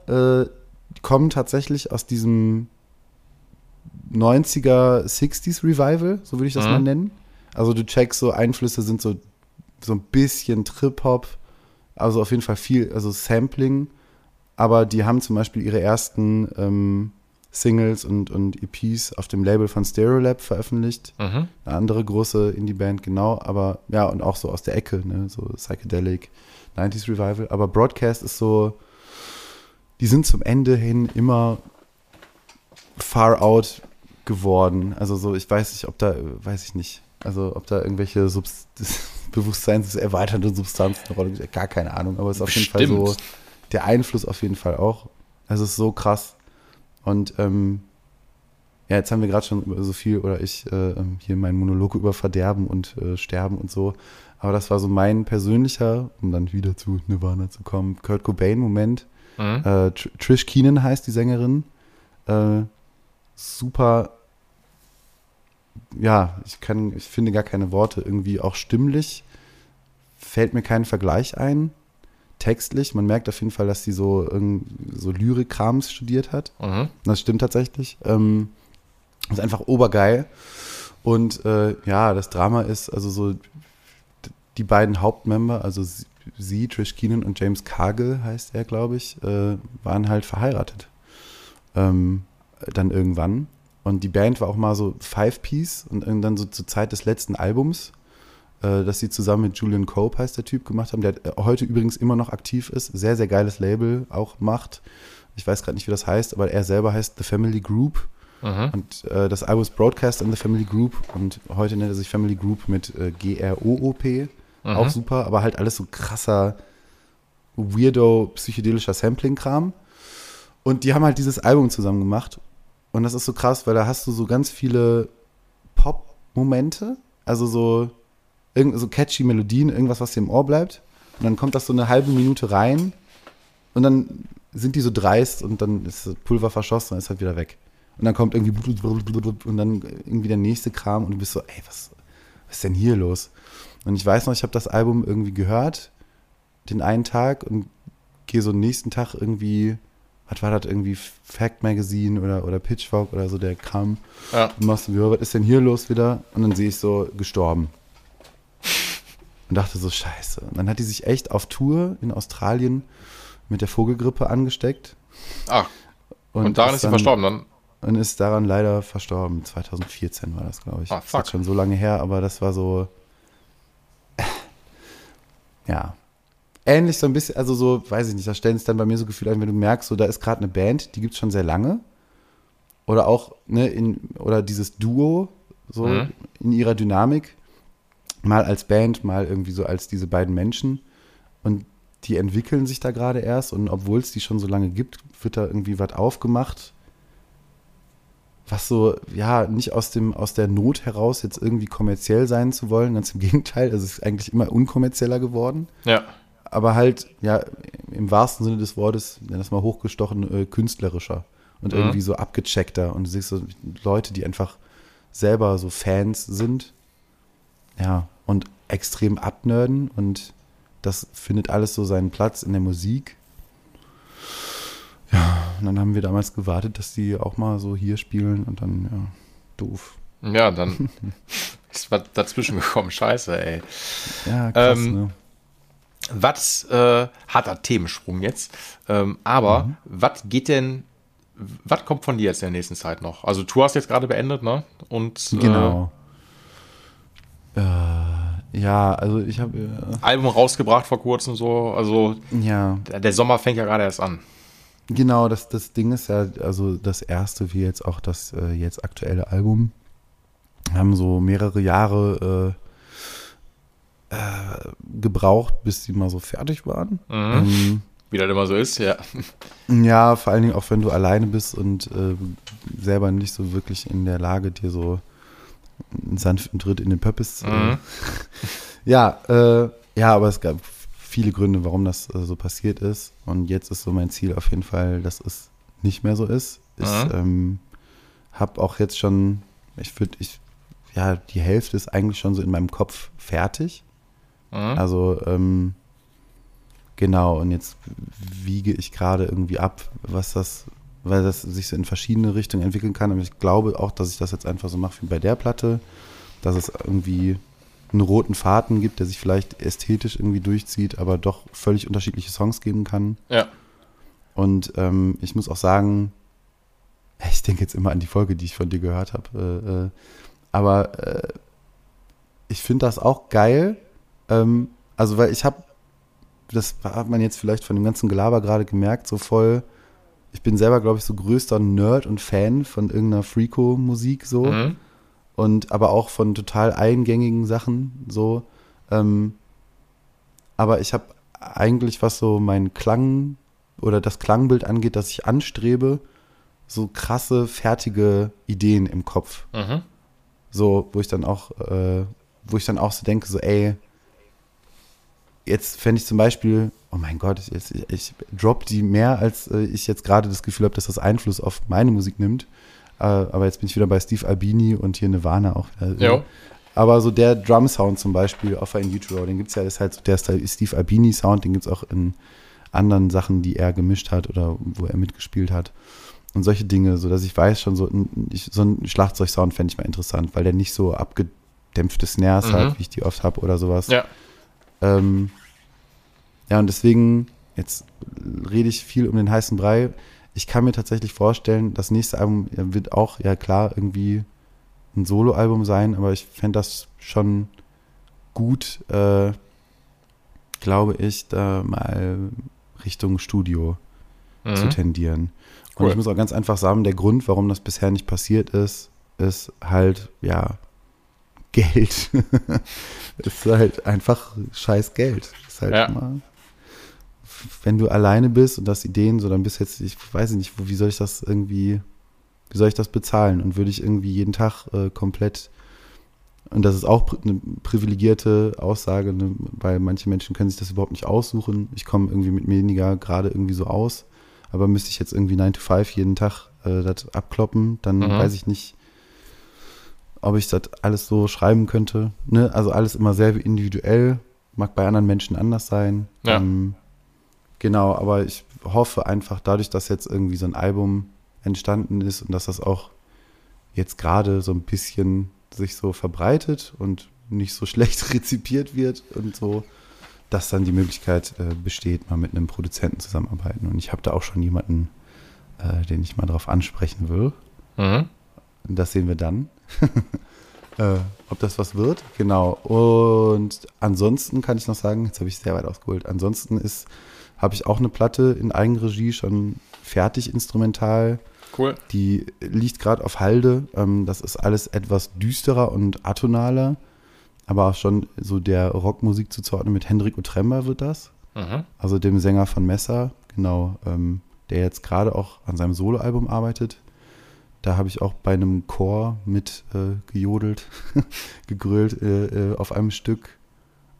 äh, kommen tatsächlich aus diesem 90er, 60s Revival, so würde ich das Mhm. mal nennen. Also du checkst so, Einflüsse sind so, so ein bisschen Trip-Hop, also auf jeden Fall viel, also Sampling, aber die haben zum Beispiel ihre ersten ähm, Singles und, und EPs auf dem Label von Stereolab veröffentlicht. Mhm. Eine andere große Indie-Band, genau, aber ja, und auch so aus der Ecke, ne, so Psychedelic, 90s Revival. Aber Broadcast ist so, die sind zum Ende hin immer far out geworden. Also so, ich weiß nicht, ob da, weiß ich nicht, also ob da irgendwelche Subst bewusstseinserweiternde Substanzen eine Rolle spielen, gar keine Ahnung, aber es ist auf jeden Fall so, Bestimmt. der Einfluss auf jeden Fall auch. Es ist so krass. Und ähm, ja, jetzt haben wir gerade schon über so viel oder ich äh, ähm, hier meinen Monolog über Verderben und äh, Sterben und so. Aber das war so mein persönlicher, um dann wieder zu Nirvana zu kommen, Kurt Cobain-Moment. Mhm. Äh, Tr Trish Keenan heißt die Sängerin. Äh, super, ja, ich kann, ich finde gar keine Worte. Irgendwie auch stimmlich fällt mir kein Vergleich ein. Textlich, man merkt auf jeden Fall, dass sie so, so Lyrik-Krams studiert hat. Mhm. Das stimmt tatsächlich. Ähm, ist einfach obergeil. Und äh, ja, das Drama ist, also so die beiden Hauptmember, also sie, sie, Trish Keenan und James Cargill heißt er, glaube ich, äh, waren halt verheiratet. Ähm, dann irgendwann. Und die Band war auch mal so Five-Piece und irgendwann so zur Zeit des letzten Albums, äh, das sie zusammen mit Julian Cope, heißt der Typ, gemacht haben, der heute übrigens immer noch aktiv ist. Sehr, sehr geiles Label auch macht. Ich weiß gerade nicht, wie das heißt, aber er selber heißt The Family Group. Mhm. Und äh, das Album ist Broadcast in the Family Group und heute nennt er sich Family Group mit äh, G-R-O-O-P. Auch Mhm. super, aber halt alles so krasser, weirdo, psychedelischer Sampling-Kram. Und die haben halt dieses Album zusammen gemacht. Und das ist so krass, weil da hast du so ganz viele Pop-Momente. Also so, so catchy Melodien, irgendwas, was dir im Ohr bleibt. Und dann kommt das so eine halbe Minute rein. Und dann sind die so dreist und dann ist das Pulver verschossen und ist halt wieder weg. Und dann kommt irgendwie und dann irgendwie der nächste Kram und du bist so, ey, was, was ist denn hier los? Und ich weiß noch, ich habe das Album irgendwie gehört, den einen Tag und gehe so nächsten Tag irgendwie, was war das, irgendwie Fact Magazine oder, oder Pitchfork oder so, der kam Ja. und machst du, ja, was ist denn hier los wieder? Und dann sehe ich so, gestorben. Und dachte so, scheiße. Und dann hat die sich echt auf Tour in Australien mit der Vogelgrippe angesteckt. Ach, Und, und daran ist, sie verstorben dann? Und ist daran leider verstorben. 2014 war das, glaube ich. Ah, fuck. Das ist schon so lange her, aber das war so. ja. Ähnlich so ein bisschen, also so, weiß ich nicht, da stellen es dann bei mir so Gefühl ein, wenn du merkst, so da ist gerade eine Band, die gibt es schon sehr lange. Oder auch, ne, in, oder dieses Duo, so mhm. in ihrer Dynamik. Mal als Band, mal irgendwie so als diese beiden Menschen. Und die entwickeln sich da gerade erst und obwohl es die schon so lange gibt, wird da irgendwie was aufgemacht, was so, ja, nicht aus, dem, aus der Not heraus jetzt irgendwie kommerziell sein zu wollen, ganz im Gegenteil, es ist eigentlich immer unkommerzieller geworden. Ja. Aber halt, ja, im wahrsten Sinne des Wortes, nenn das mal hochgestochen, äh, künstlerischer und mhm. irgendwie so abgecheckter. Und du siehst so Leute, die einfach selber so Fans sind, ja, und extrem abnörden und das findet alles so seinen Platz in der Musik. Ja, und dann haben wir damals gewartet, dass die auch mal so hier spielen und dann, ja, doof. Ja, dann ist was dazwischen gekommen. Scheiße, ey. Ja, krass, ähm, ne? Was äh, harter Themensprung jetzt. Ähm, aber mhm. was geht denn, was kommt von dir jetzt in der nächsten Zeit noch? Also Tour hast jetzt gerade beendet, ne? Und genau. Äh, ja, also ich habe äh, Album rausgebracht vor kurzem so. Also ja. Der, der Sommer fängt ja gerade erst an. Genau, das, das Ding ist ja, also das erste wie jetzt auch das äh, jetzt aktuelle Album haben so mehrere Jahre äh, gebraucht, bis die mal so fertig waren. Mhm. Ähm, wie das immer so ist, ja. Ja, vor allen Dingen auch wenn du alleine bist und äh, selber nicht so wirklich in der Lage, dir so einen sanften Tritt in den Pöppis. Äh, mhm. ja, äh, ja, aber es gab viele Gründe, warum das äh, so passiert ist. Und jetzt ist so mein Ziel auf jeden Fall, dass es nicht mehr so ist. Ich mhm. ähm, habe auch jetzt schon, ich würde, ich, ja, die Hälfte ist eigentlich schon so in meinem Kopf fertig. Mhm. Also, ähm, genau, und jetzt wiege ich gerade irgendwie ab, was das, weil das sich so in verschiedene Richtungen entwickeln kann. Und ich glaube auch, dass ich das jetzt einfach so mache wie bei der Platte, dass es irgendwie einen roten Faden gibt, der sich vielleicht ästhetisch irgendwie durchzieht, aber doch völlig unterschiedliche Songs geben kann. Ja. Und ähm, ich muss auch sagen, ich denke jetzt immer an die Folge, die ich von dir gehört habe. Äh, äh, aber äh, ich finde das auch geil. Ähm, also, weil ich habe, das hat man jetzt vielleicht von dem ganzen Gelaber gerade gemerkt, so voll. Ich bin selber, glaube ich, so größter Nerd und Fan von irgendeiner Freako-Musik so. Mhm und aber auch von total eingängigen Sachen so. Ähm, aber ich habe eigentlich, was so mein Klang oder das Klangbild angeht, das ich anstrebe, so krasse, fertige Ideen im Kopf. Mhm. So, wo ich dann auch, äh, wo ich dann auch so denke, so, ey, jetzt fände ich zum Beispiel, oh mein Gott, ich, ich, ich drop die mehr, als äh, ich jetzt gerade das Gefühl habe, dass das Einfluss auf meine Musik nimmt. Äh, aber jetzt bin ich wieder bei Steve Albini und hier Nirvana auch. Ja. Aber so der Drum-Sound zum Beispiel auf In Utero, den gibt es ja, ist halt so der Steve Albini-Sound, den gibt es auch in anderen Sachen, die er gemischt hat oder wo er mitgespielt hat. Und solche Dinge, so dass ich weiß schon, so, ich, so ein Schlagzeug-Sound fände ich mal interessant, weil der nicht so abgedämpfte Snares mhm. hat, wie ich die oft habe oder sowas. Ja. Ähm, ja, und deswegen, jetzt rede ich viel um den heißen Brei ich kann mir tatsächlich vorstellen, das nächste Album wird auch, ja klar, irgendwie ein Soloalbum sein, aber ich fände das schon gut, äh, glaube ich, da mal Richtung Studio mhm. zu tendieren. Und cool. ich muss auch ganz einfach sagen, der Grund, warum das bisher nicht passiert ist, ist halt, ja, Geld. ist halt einfach scheiß Geld. Ist halt ja. immer wenn du alleine bist und das Ideen so, dann bist jetzt, ich weiß nicht, wie soll ich das irgendwie, wie soll ich das bezahlen? Und würde ich irgendwie jeden Tag äh, komplett, und das ist auch eine privilegierte Aussage, ne, weil manche Menschen können sich das überhaupt nicht aussuchen. Ich komme irgendwie mit weniger gerade irgendwie so aus, aber müsste ich jetzt irgendwie 9 to 5 jeden Tag äh, das abkloppen, dann mhm. weiß ich nicht, ob ich das alles so schreiben könnte. Ne? Also alles immer sehr individuell, mag bei anderen Menschen anders sein. Ja. Ähm, Genau, aber ich hoffe einfach dadurch, dass jetzt irgendwie so ein Album entstanden ist und dass das auch jetzt gerade so ein bisschen sich so verbreitet und nicht so schlecht rezipiert wird und so, dass dann die Möglichkeit äh, besteht, mal mit einem Produzenten zusammenarbeiten. Und ich habe da auch schon jemanden äh, den ich mal drauf ansprechen will. Mhm. Das sehen wir dann. äh, ob das was wird, genau. Und ansonsten kann ich noch sagen, jetzt habe ich sehr weit ausgeholt. Ansonsten ist, habe ich auch eine Platte in Eigenregie schon fertig instrumental. Cool. Die liegt gerade auf Halde. Ähm, das ist alles etwas düsterer und atonaler, aber auch schon so der Rockmusik zuzuordnen. Mit Hendrik Otremba wird das. Mhm. Also dem Sänger von Messer, genau, ähm, der jetzt gerade auch an seinem Soloalbum arbeitet. Da habe ich auch bei einem Chor mit äh, gejodelt, gegrölt äh, äh, auf einem Stück.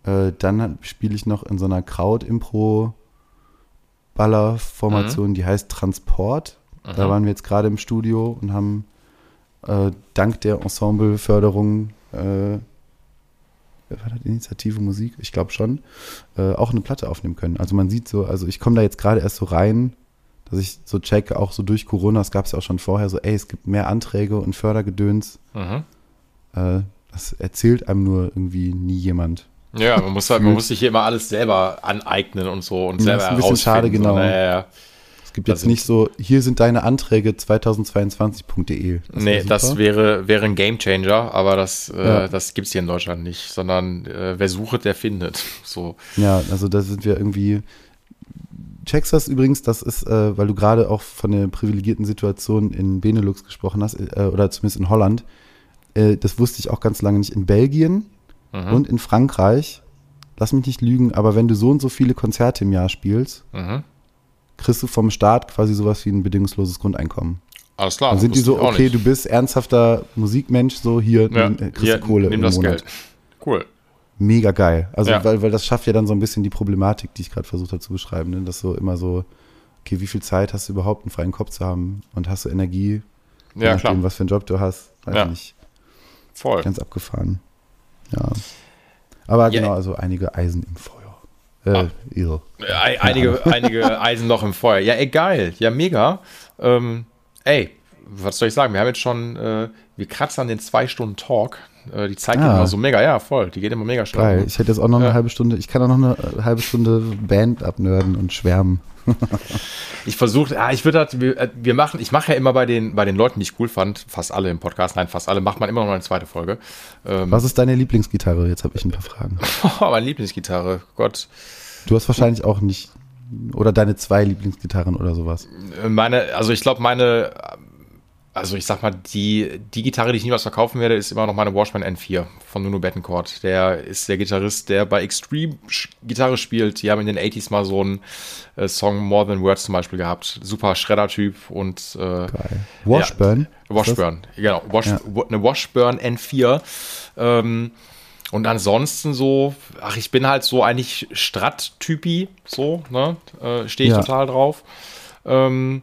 Äh, dann spiele ich noch in so einer Kraut-Impro-Baller-Formation, die heißt Transport. Da Mhm. waren wir jetzt gerade im Studio und haben äh, dank der Ensembleförderung, äh, war das Initiative Musik? Ich glaube schon, äh, auch eine Platte aufnehmen können. Also man sieht so, also ich komme da jetzt gerade erst so rein, dass ich so checke, auch so durch Corona, das gab es ja auch schon vorher, so ey, es gibt mehr Anträge und Fördergedöns. Mhm. Äh, das erzählt einem nur irgendwie nie jemand. Ja, man muss halt, man muss sich hier immer alles selber aneignen und so und Ja, selber ist ein bisschen schade, genau. So, ja, ja. Es gibt Da jetzt nicht so, hier sind deine Anträge 2022.de. Das nee, das wäre, wäre ein Gamechanger, aber das, äh, Ja. das gibt's hier in Deutschland nicht, sondern äh, wer sucht, der findet. So. Ja, also da sind wir irgendwie. Checkst das übrigens, das ist, äh, weil du gerade auch von der privilegierten Situation in Benelux gesprochen hast, äh, oder zumindest in Holland. Äh, das wusste ich auch ganz lange nicht. In Belgien Mhm. und in Frankreich, lass mich nicht lügen, aber wenn du so und so viele Konzerte im Jahr spielst, Mhm. kriegst du vom Staat quasi sowas wie ein bedingungsloses Grundeinkommen. Alles klar. Dann sind die so, okay, nicht. du bist ernsthafter Musikmensch, so hier ja, nimm, äh, kriegst hier, du Kohle nimm im das Monat. Geld. Cool. Mega geil. Also, Ja. weil, weil das schafft ja dann so ein bisschen die Problematik, die ich gerade versucht habe zu beschreiben. Ne? Dass so immer so, okay, wie viel Zeit hast du überhaupt, einen freien Kopf zu haben? Und hast du Energie? Ja, nachdem, klar. was für einen Job du hast. Weiß Ja. ich nicht. Voll. Ganz abgefahren. Ja. Aber Ja. genau, also einige Eisen im Feuer. Äh, irre. Ei- Einige, einige Eisen noch im Feuer. Ja, ey, geil. Ja, mega. Ähm, ey, was soll ich sagen? Wir haben jetzt schon, äh, wir kratzen an den zwei Stunden Talk. Äh, die Zeit geht Ah. immer so mega, ja, voll. Die geht immer mega schnell. Geil. Ich hätte jetzt auch noch Ja. eine halbe Stunde, ich kann auch noch eine äh, halbe Stunde Band abnörden und schwärmen. Ich versuche, ja, ich würde halt, wir, äh, wir machen, ich mache ja immer bei den, bei den Leuten, die ich cool fand, fast alle im Podcast, nein, fast alle, macht man immer noch eine zweite Folge. Ähm, Was ist deine Lieblingsgitarre? Jetzt habe ich ein paar Fragen. meine Lieblingsgitarre, Gott. Du hast wahrscheinlich auch nicht, oder deine zwei Lieblingsgitarren oder sowas. Meine, also ich glaube, meine, also ich sag mal, die, die Gitarre, die ich niemals verkaufen werde, ist immer noch meine Washman N4 von Nuno Bettencourt. Der ist der Gitarrist, der bei Extreme Gitarre spielt. Die haben in den 80s mal so einen äh, Song More Than Words zum Beispiel gehabt. Super Schredder-Typ und äh, Geil. Washburn? Ja, Washburn, genau. Wash, Ja. Eine Washburn N4. Ähm, und ansonsten so, ach, ich bin halt so eigentlich Strat-Typi, so, ne? Äh, Stehe ich Ja. total drauf. Ähm,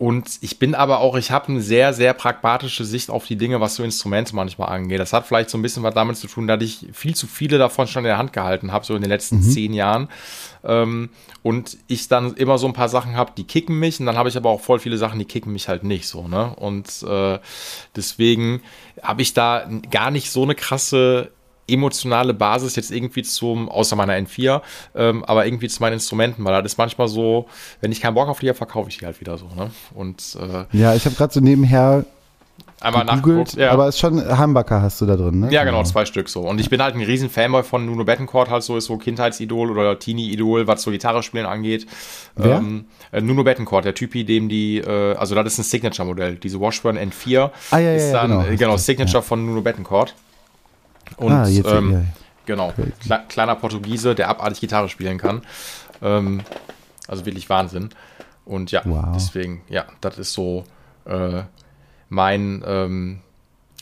und ich bin aber auch, ich habe eine sehr, sehr pragmatische Sicht auf die Dinge, was so Instrumente manchmal angeht. Das hat vielleicht so ein bisschen was damit zu tun, dass ich viel zu viele davon schon in der Hand gehalten habe, so in den letzten zehn Jahren. Ähm, und ich dann immer so ein paar Sachen habe, die kicken mich. Und dann habe ich aber auch voll viele Sachen, die kicken mich halt nicht so. Ne? Und äh, deswegen habe ich da gar nicht so eine krasse emotionale Basis jetzt irgendwie zum, außer meiner N4, ähm, aber irgendwie zu meinen Instrumenten, weil das ist manchmal so, wenn ich keinen Bock auf die habe, verkaufe ich die halt wieder so, ne? Und äh, Ja, ich habe gerade so nebenher einmal nachgeguckt. Ja. aber ist schon Hamburger hast du da drin, ne? ja, genau, zwei Stück so. Und ich bin halt ein riesen Fanboy von Nuno Bettencourt, halt so ist so Kindheitsidol oder Teenie-Idol, was so Gitarre spielen angeht. Wer? Ähm, äh, Nuno Bettencourt, der Typi, dem die, äh, also das ist ein Signature-Modell. Diese Washburn N4 Ah, ja, ja, ist ja, dann, genau. äh, genau, Signature von Nuno Bettencourt. Und ah, jetzt, ähm, ja, Genau. Kle kleiner Portugiese, der abartig Gitarre spielen kann. Ähm, also wirklich Wahnsinn. Und ja, Wow. deswegen, ja, das ist so äh, mein ähm,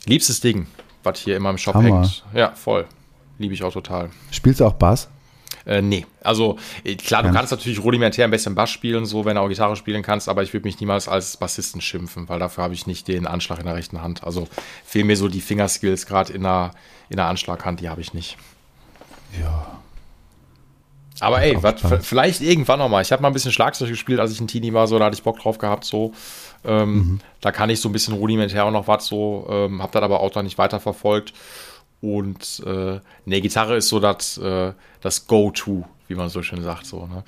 liebstes Ding, was hier immer im Shop Hammer. hängt. Ja, voll. Liebe ich auch total. Spielst du auch Bass? Äh, nee, also äh, klar, du kannst natürlich rudimentär ein bisschen Bass spielen, so wenn du auch Gitarre spielen kannst, aber ich würde mich niemals als Bassisten schimpfen, weil dafür habe ich nicht den Anschlag in der rechten Hand. Also fehlen mir so die Fingerskills gerade in der, in der Anschlaghand, die habe ich nicht. Ja. Aber ey, wat, vielleicht irgendwann noch mal. Ich habe mal ein bisschen Schlagzeug gespielt, als ich ein Teenie war, so da hatte ich Bock drauf gehabt, so. Ähm, Mhm. Da kann ich so ein bisschen rudimentär auch noch was so, ähm, habe das aber auch noch nicht weiterverfolgt. Und äh, ne, Gitarre ist so das, äh, das Go-To, wie man so schön sagt, so. Ne?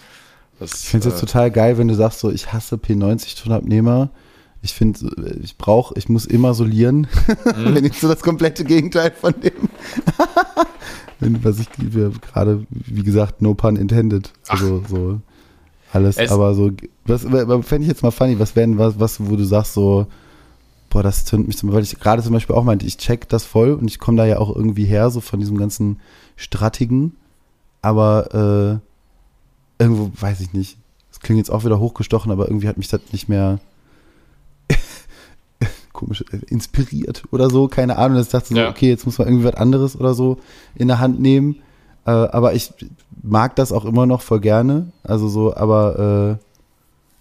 Das, ich finde es äh, total geil, wenn du sagst so, ich hasse P90-Tonabnehmer. Ich finde, ich brauche, ich muss immer solieren. Mhm. wenn ich so das komplette Gegenteil von dem. was ich gerade, wie gesagt, no pun intended. Also Ach. so alles, es aber so, was fände ich jetzt mal funny, was wären was, was, wo du sagst so, boah, das zündet mich, weil ich gerade zum Beispiel auch meinte, ich check das voll und ich komme da ja auch irgendwie her, so von diesem ganzen Strattigen, aber äh, irgendwo, weiß ich nicht, das klingt jetzt auch wieder hochgestochen, aber irgendwie hat mich das nicht mehr komisch äh, inspiriert oder so, keine Ahnung, dass ich dachte so, ja. okay, jetzt muss man irgendwie was anderes oder so in der Hand nehmen, äh, aber ich mag das auch immer noch voll gerne, also so, aber äh,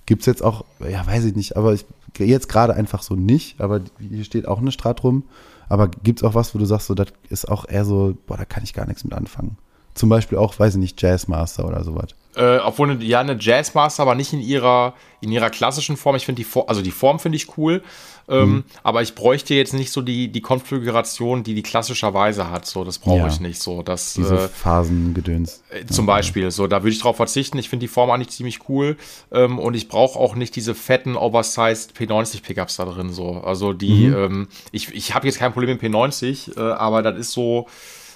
Gibt es jetzt auch, ja, weiß ich nicht, aber ich, jetzt gerade einfach so nicht, aber hier steht auch eine Strat rum. Aber gibt es auch was, wo du sagst, so, das ist auch eher so, boah, da kann ich gar nichts mit anfangen. Zum Beispiel auch, weiß ich nicht, Jazzmaster oder sowas. Äh, obwohl, eine, ja, eine Jazzmaster, aber nicht in ihrer, in ihrer klassischen Form. Ich finde die Form, also die Form finde ich cool, ähm, mhm. aber ich bräuchte jetzt nicht so die, die Konfiguration, die die klassischerweise hat. So, das brauche ja. ich nicht. So, das, Diese äh, Phasengedöns. Äh, zum okay. Beispiel, so, da würde ich drauf verzichten. Ich finde die Form eigentlich ziemlich cool ähm, und ich brauche auch nicht diese fetten, oversized P90 Pickups da drin. So, also die, mhm. ähm, ich, ich habe jetzt kein Problem mit P90, äh, aber das ist so,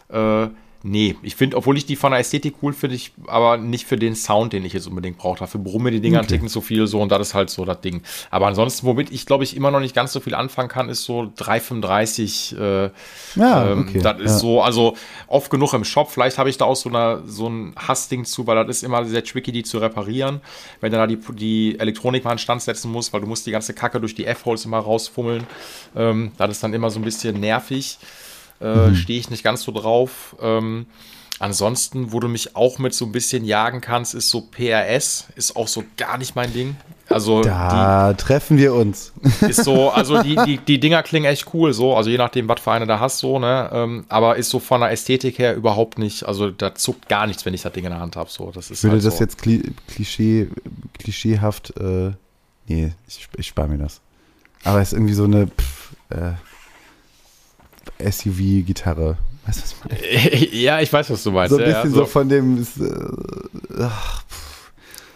äh, Nee, ich finde, obwohl ich die von der Ästhetik cool finde, ich aber nicht für den Sound, den ich jetzt unbedingt brauche. Dafür brummen mir die Dinger okay. Ticken zu viel so und das ist halt so das Ding. Aber ansonsten, womit ich glaube ich immer noch nicht ganz so viel anfangen kann, ist so 335. Äh, ja, ähm, okay. Das ist ja. so, also oft genug im Shop. Vielleicht habe ich da auch so, eine, so ein Hassding zu, weil das ist immer sehr tricky, die zu reparieren. Wenn du da die, die Elektronik mal in Stand setzen musst, weil du musst die ganze Kacke durch die F-Holes immer rausfummeln. Ähm, das ist dann immer so ein bisschen nervig. Äh, mhm. Stehe ich nicht ganz so drauf. Ähm, ansonsten, wo du mich auch mit so ein bisschen jagen kannst, ist so PRS, ist auch so gar nicht mein Ding. Also da die, treffen wir uns. Ist so, also die, die, die Dinger klingen echt cool, so, also je nachdem, was für eine da hast, so, ne? Ähm, aber ist so von der Ästhetik her überhaupt nicht, also da zuckt gar nichts, wenn ich das Ding in der Hand habe. So. Das ist ich würde halt das so. jetzt Klischee, klischeehaft, äh, nee, ich, ich spare mir das. Aber es ist irgendwie so eine, pff, äh, SUV-Gitarre. Weißt du, was ich meine? Ja, ich weiß, was du meinst. So ein bisschen ja, so. so. von dem. Äh, ach,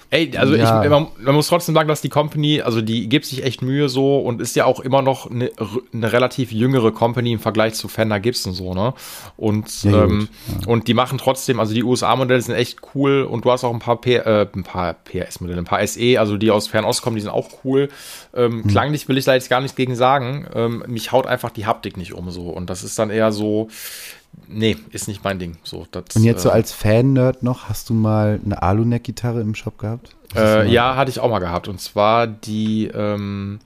Ey, also ja. ich, man, man, muss trotzdem sagen, dass die Company, also die gibt sich echt Mühe so und ist ja auch immer noch eine, eine relativ jüngere Company im Vergleich zu Fender Gibson so, ne? Und, ja, ähm, ja. und die machen trotzdem, also die USA-Modelle sind echt cool und du hast auch ein paar, P, äh, ein paar PS-Modelle, ein paar SE, also die aus Fernost kommen, die sind auch cool. Ähm, hm. Klanglich will ich da jetzt gar nichts gegen sagen. Ähm, mich haut einfach die Haptik nicht um so und das ist dann eher so, nee, ist nicht mein Ding. So, das, Und jetzt so äh, als Fan-Nerd noch, hast du mal eine Aluneck-Gitarre im Shop gehabt? Äh, ja, hatte ich auch mal gehabt. Und zwar die ähm,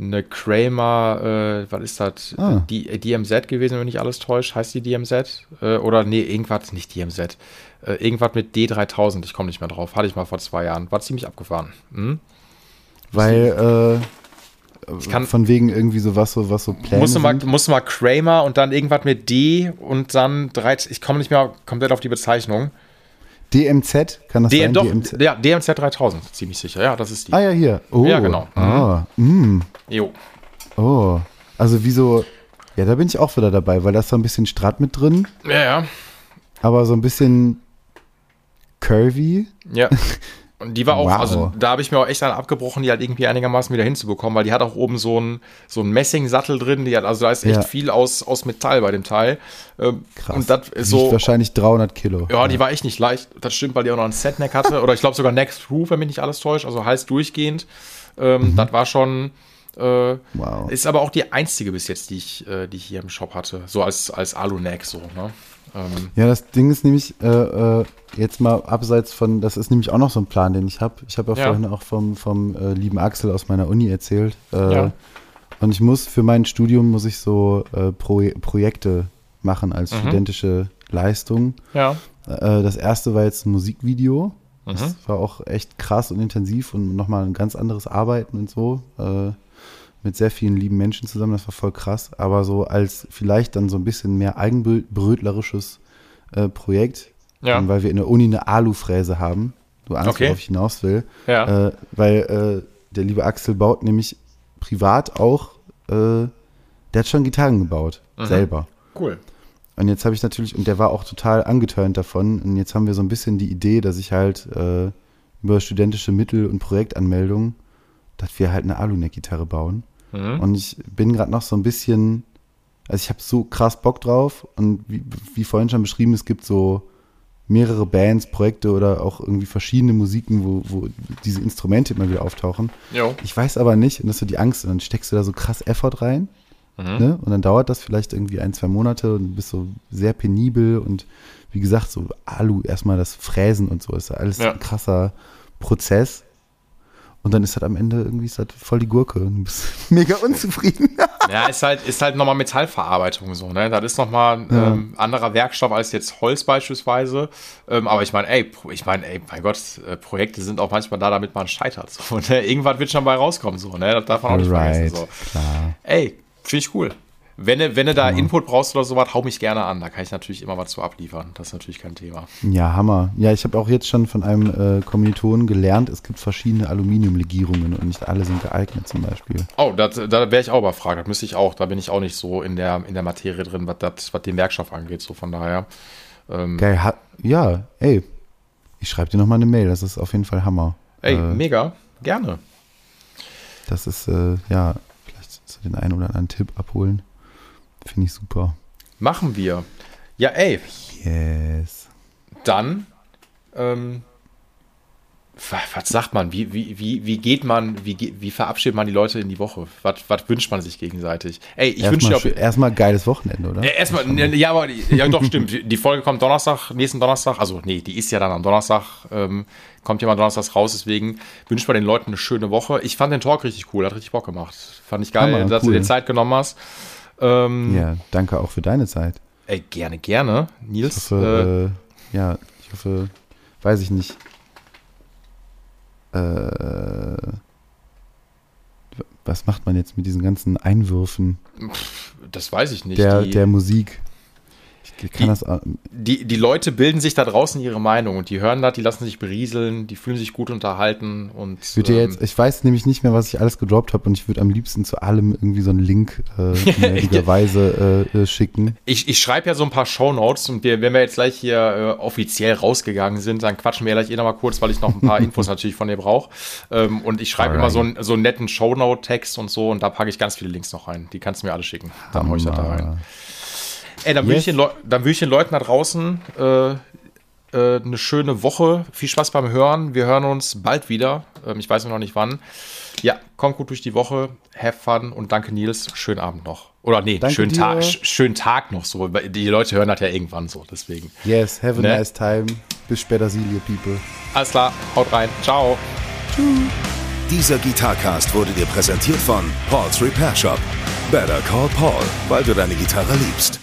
eine Kramer, äh, was ist das? Ah. Die äh, DMZ gewesen, wenn mich alles täuscht. Heißt die DMZ? Äh, oder nee, irgendwas, nicht DMZ. Äh, irgendwas mit D3000, ich komme nicht mehr drauf. Hatte ich mal vor zwei Jahren. War ziemlich abgefahren. Hm? Weil, äh, ich kann, von wegen irgendwie so was so, was so Pläne musst du mal, musst du mal Kramer und dann irgendwas mit D und dann 13, ich komme nicht mehr komplett auf die Bezeichnung. DMZ, kann das DM, sein? Doch, DMZ? Ja, DMZ 3000, ziemlich sicher. Ja, das ist die. Ah ja, hier. Oh. Ja, genau. Ah, mm. Jo. Oh, also wie so, ja, da bin ich auch wieder dabei, weil da ist so ein bisschen Strat mit drin. Ja, ja. Aber so ein bisschen curvy. Ja. Und die war auch, wow. also da habe ich mir auch echt dann abgebrochen, die halt irgendwie einigermaßen wieder hinzubekommen, weil die hat auch oben so einen so einen Messingsattel drin, die hat, also da ist echt ja. viel aus, aus Metall bei dem Teil. Ähm, Krass. Und das ist so. wahrscheinlich 300 Kilo. Ja, ja, die war echt nicht leicht. Das stimmt, weil die auch noch ein Setneck hatte. oder ich glaube sogar Next Through, wenn mich nicht alles täuscht, also heißt durchgehend. Ähm, mhm. Das war schon. Äh, wow. Ist aber auch die einzige bis jetzt, die ich, äh, die ich hier im Shop hatte. So als, als Alu-Neck so, ne? Ähm, ja, das Ding ist nämlich, äh, äh, jetzt mal abseits von, das ist nämlich auch noch so ein Plan, den ich habe. Ich habe ja, ja, vorhin auch vom, vom äh, lieben Axel aus meiner Uni erzählt. Äh, ja. Und ich muss für mein Studium muss ich so äh, Pro Projekte machen als mhm. studentische Leistung. Ja. Äh, das erste war jetzt ein Musikvideo. Mhm. Das war auch echt krass und intensiv und nochmal ein ganz anderes Arbeiten und so mit sehr vielen lieben Menschen zusammen, das war voll krass, aber so als vielleicht dann so ein bisschen mehr eigenbrötlerisches äh, Projekt, ja. ähm, weil wir in der Uni eine Alufräse haben, du ahnst, okay. worauf ich hinaus will, ja. äh, weil äh, der liebe Axel baut nämlich privat auch, äh, der hat schon Gitarren gebaut, mhm. selber. Cool. Und jetzt habe ich natürlich, und der war auch total angeturnt davon, und jetzt haben wir so ein bisschen die Idee, dass ich halt äh, über studentische Mittel und Projektanmeldungen, dass wir halt eine Aluneck-Gitarre bauen. Mhm. Und ich bin gerade noch so ein bisschen, also ich habe so krass Bock drauf und wie, wie vorhin schon beschrieben, es gibt so mehrere Bands, Projekte oder auch irgendwie verschiedene Musiken, wo, wo diese Instrumente immer wieder auftauchen. Jo. Ich weiß aber nicht, und das ist so die Angst, und dann steckst du da so krass Effort rein, ne? und dann dauert das vielleicht irgendwie ein, zwei Monate und du bist so sehr penibel und wie gesagt, so Alu, erstmal das Fräsen und so, ist alles Ja. ein krasser Prozess. Und dann ist halt am Ende irgendwie ist halt voll die Gurke und du bist mega unzufrieden. Ja, ist halt, ist halt nochmal Metallverarbeitung so, ne? Das ist nochmal Ja. ähm, anderer Werkstoff als jetzt Holz beispielsweise. Ähm, aber ich meine, ey, ich meine, ey, mein Gott, äh, Projekte sind auch manchmal da, damit man scheitert. So, ne? Irgendwas wird schon bei rauskommen, so, ne? Das darf man auch nicht vergessen. So. klar. Ey, finde ich cool. Wenn du, wenn du da Input brauchst oder sowas, hau mich gerne an. Da kann ich natürlich immer was zu abliefern. Das ist natürlich kein Thema. Ja, Hammer. Ja, ich habe auch jetzt schon von einem äh, Kommilitonen gelernt, es gibt verschiedene Aluminiumlegierungen und nicht alle sind geeignet zum Beispiel. Oh, das, da wäre ich auch überfragt. Das müsste ich auch. Da bin ich auch nicht so in der, in der Materie drin, was, das, was den Werkstoff angeht. So von daher. Ähm, Geil, ha ja, ey, ich schreibe dir nochmal eine Mail, das ist auf jeden Fall Hammer. ey, äh, mega. Gerne. Das ist, äh, ja, vielleicht so den einen oder anderen Tipp abholen. Finde ich super. Machen wir. Ja, ey, Yes. dann, ähm, wa- was sagt man? Wie, wie, wie, wie geht man, wie, wie verabschiedet man die Leute in die Woche? Was, was wünscht man sich gegenseitig? Ey, ich wünsche Erstmal, dir erstmal geiles Wochenende, oder? Ja, erstmal, ja, aber ja, doch, stimmt. Die Folge kommt Donnerstag, nächsten Donnerstag. Also, nee, die ist ja dann am Donnerstag. Ähm, kommt ja mal donnerstags raus. Deswegen wünsche ich mal den Leuten eine schöne Woche. Ich fand den Talk richtig cool, hat richtig Bock gemacht. Fand ich geil, Hammer, dass du cool. dir Zeit genommen hast. Ähm, Ja, danke auch für deine Zeit. Ey, gerne, gerne. Ich Nils, hoffe, äh, ja, ich hoffe, weiß ich nicht. Äh, was macht man jetzt mit diesen ganzen Einwürfen äh, das weiß ich nicht. der, die, der Musik? Die- das, die, die Leute bilden sich da draußen ihre Meinung und die hören das, die lassen sich berieseln, die fühlen sich gut unterhalten und ich würde ähm, jetzt, ich weiß nämlich nicht mehr, was ich alles gedroppt habe und ich würde am liebsten zu allem irgendwie so einen Link äh, äh, äh, schicken. Ich, ich schreibe ja so ein paar Shownotes und wir, wenn wir jetzt gleich hier äh, offiziell rausgegangen sind, dann quatschen wir gleich eh noch mal kurz, weil ich noch ein paar Infos natürlich von dir brauche. Ähm, und ich schreibe immer so, einen- so einen netten Shownote-Text und so und da packe ich ganz viele Links noch rein. Die kannst du mir alle schicken. Dann hau ich das da rein. Ey, dann wünsche ich, Yes. den Leu- dann wünsch ich den Leuten da draußen äh, äh, eine schöne Woche. Viel Spaß beim Hören. Wir hören uns bald wieder. Ähm, ich weiß noch nicht wann. Ja, kommt gut durch die Woche. Have fun und danke Nils. Schönen Abend noch. Oder nee, Danke schönen sch- schönen Tag noch so. weil Die Leute hören das ja irgendwann so, deswegen. Yes, have a Ne? nice time. Bis später, see you people. Alles klar, haut rein. Ciao. Dieser Gitarcast wurde dir präsentiert von Paul's Repair Shop. Better call Paul, weil du deine Gitarre liebst.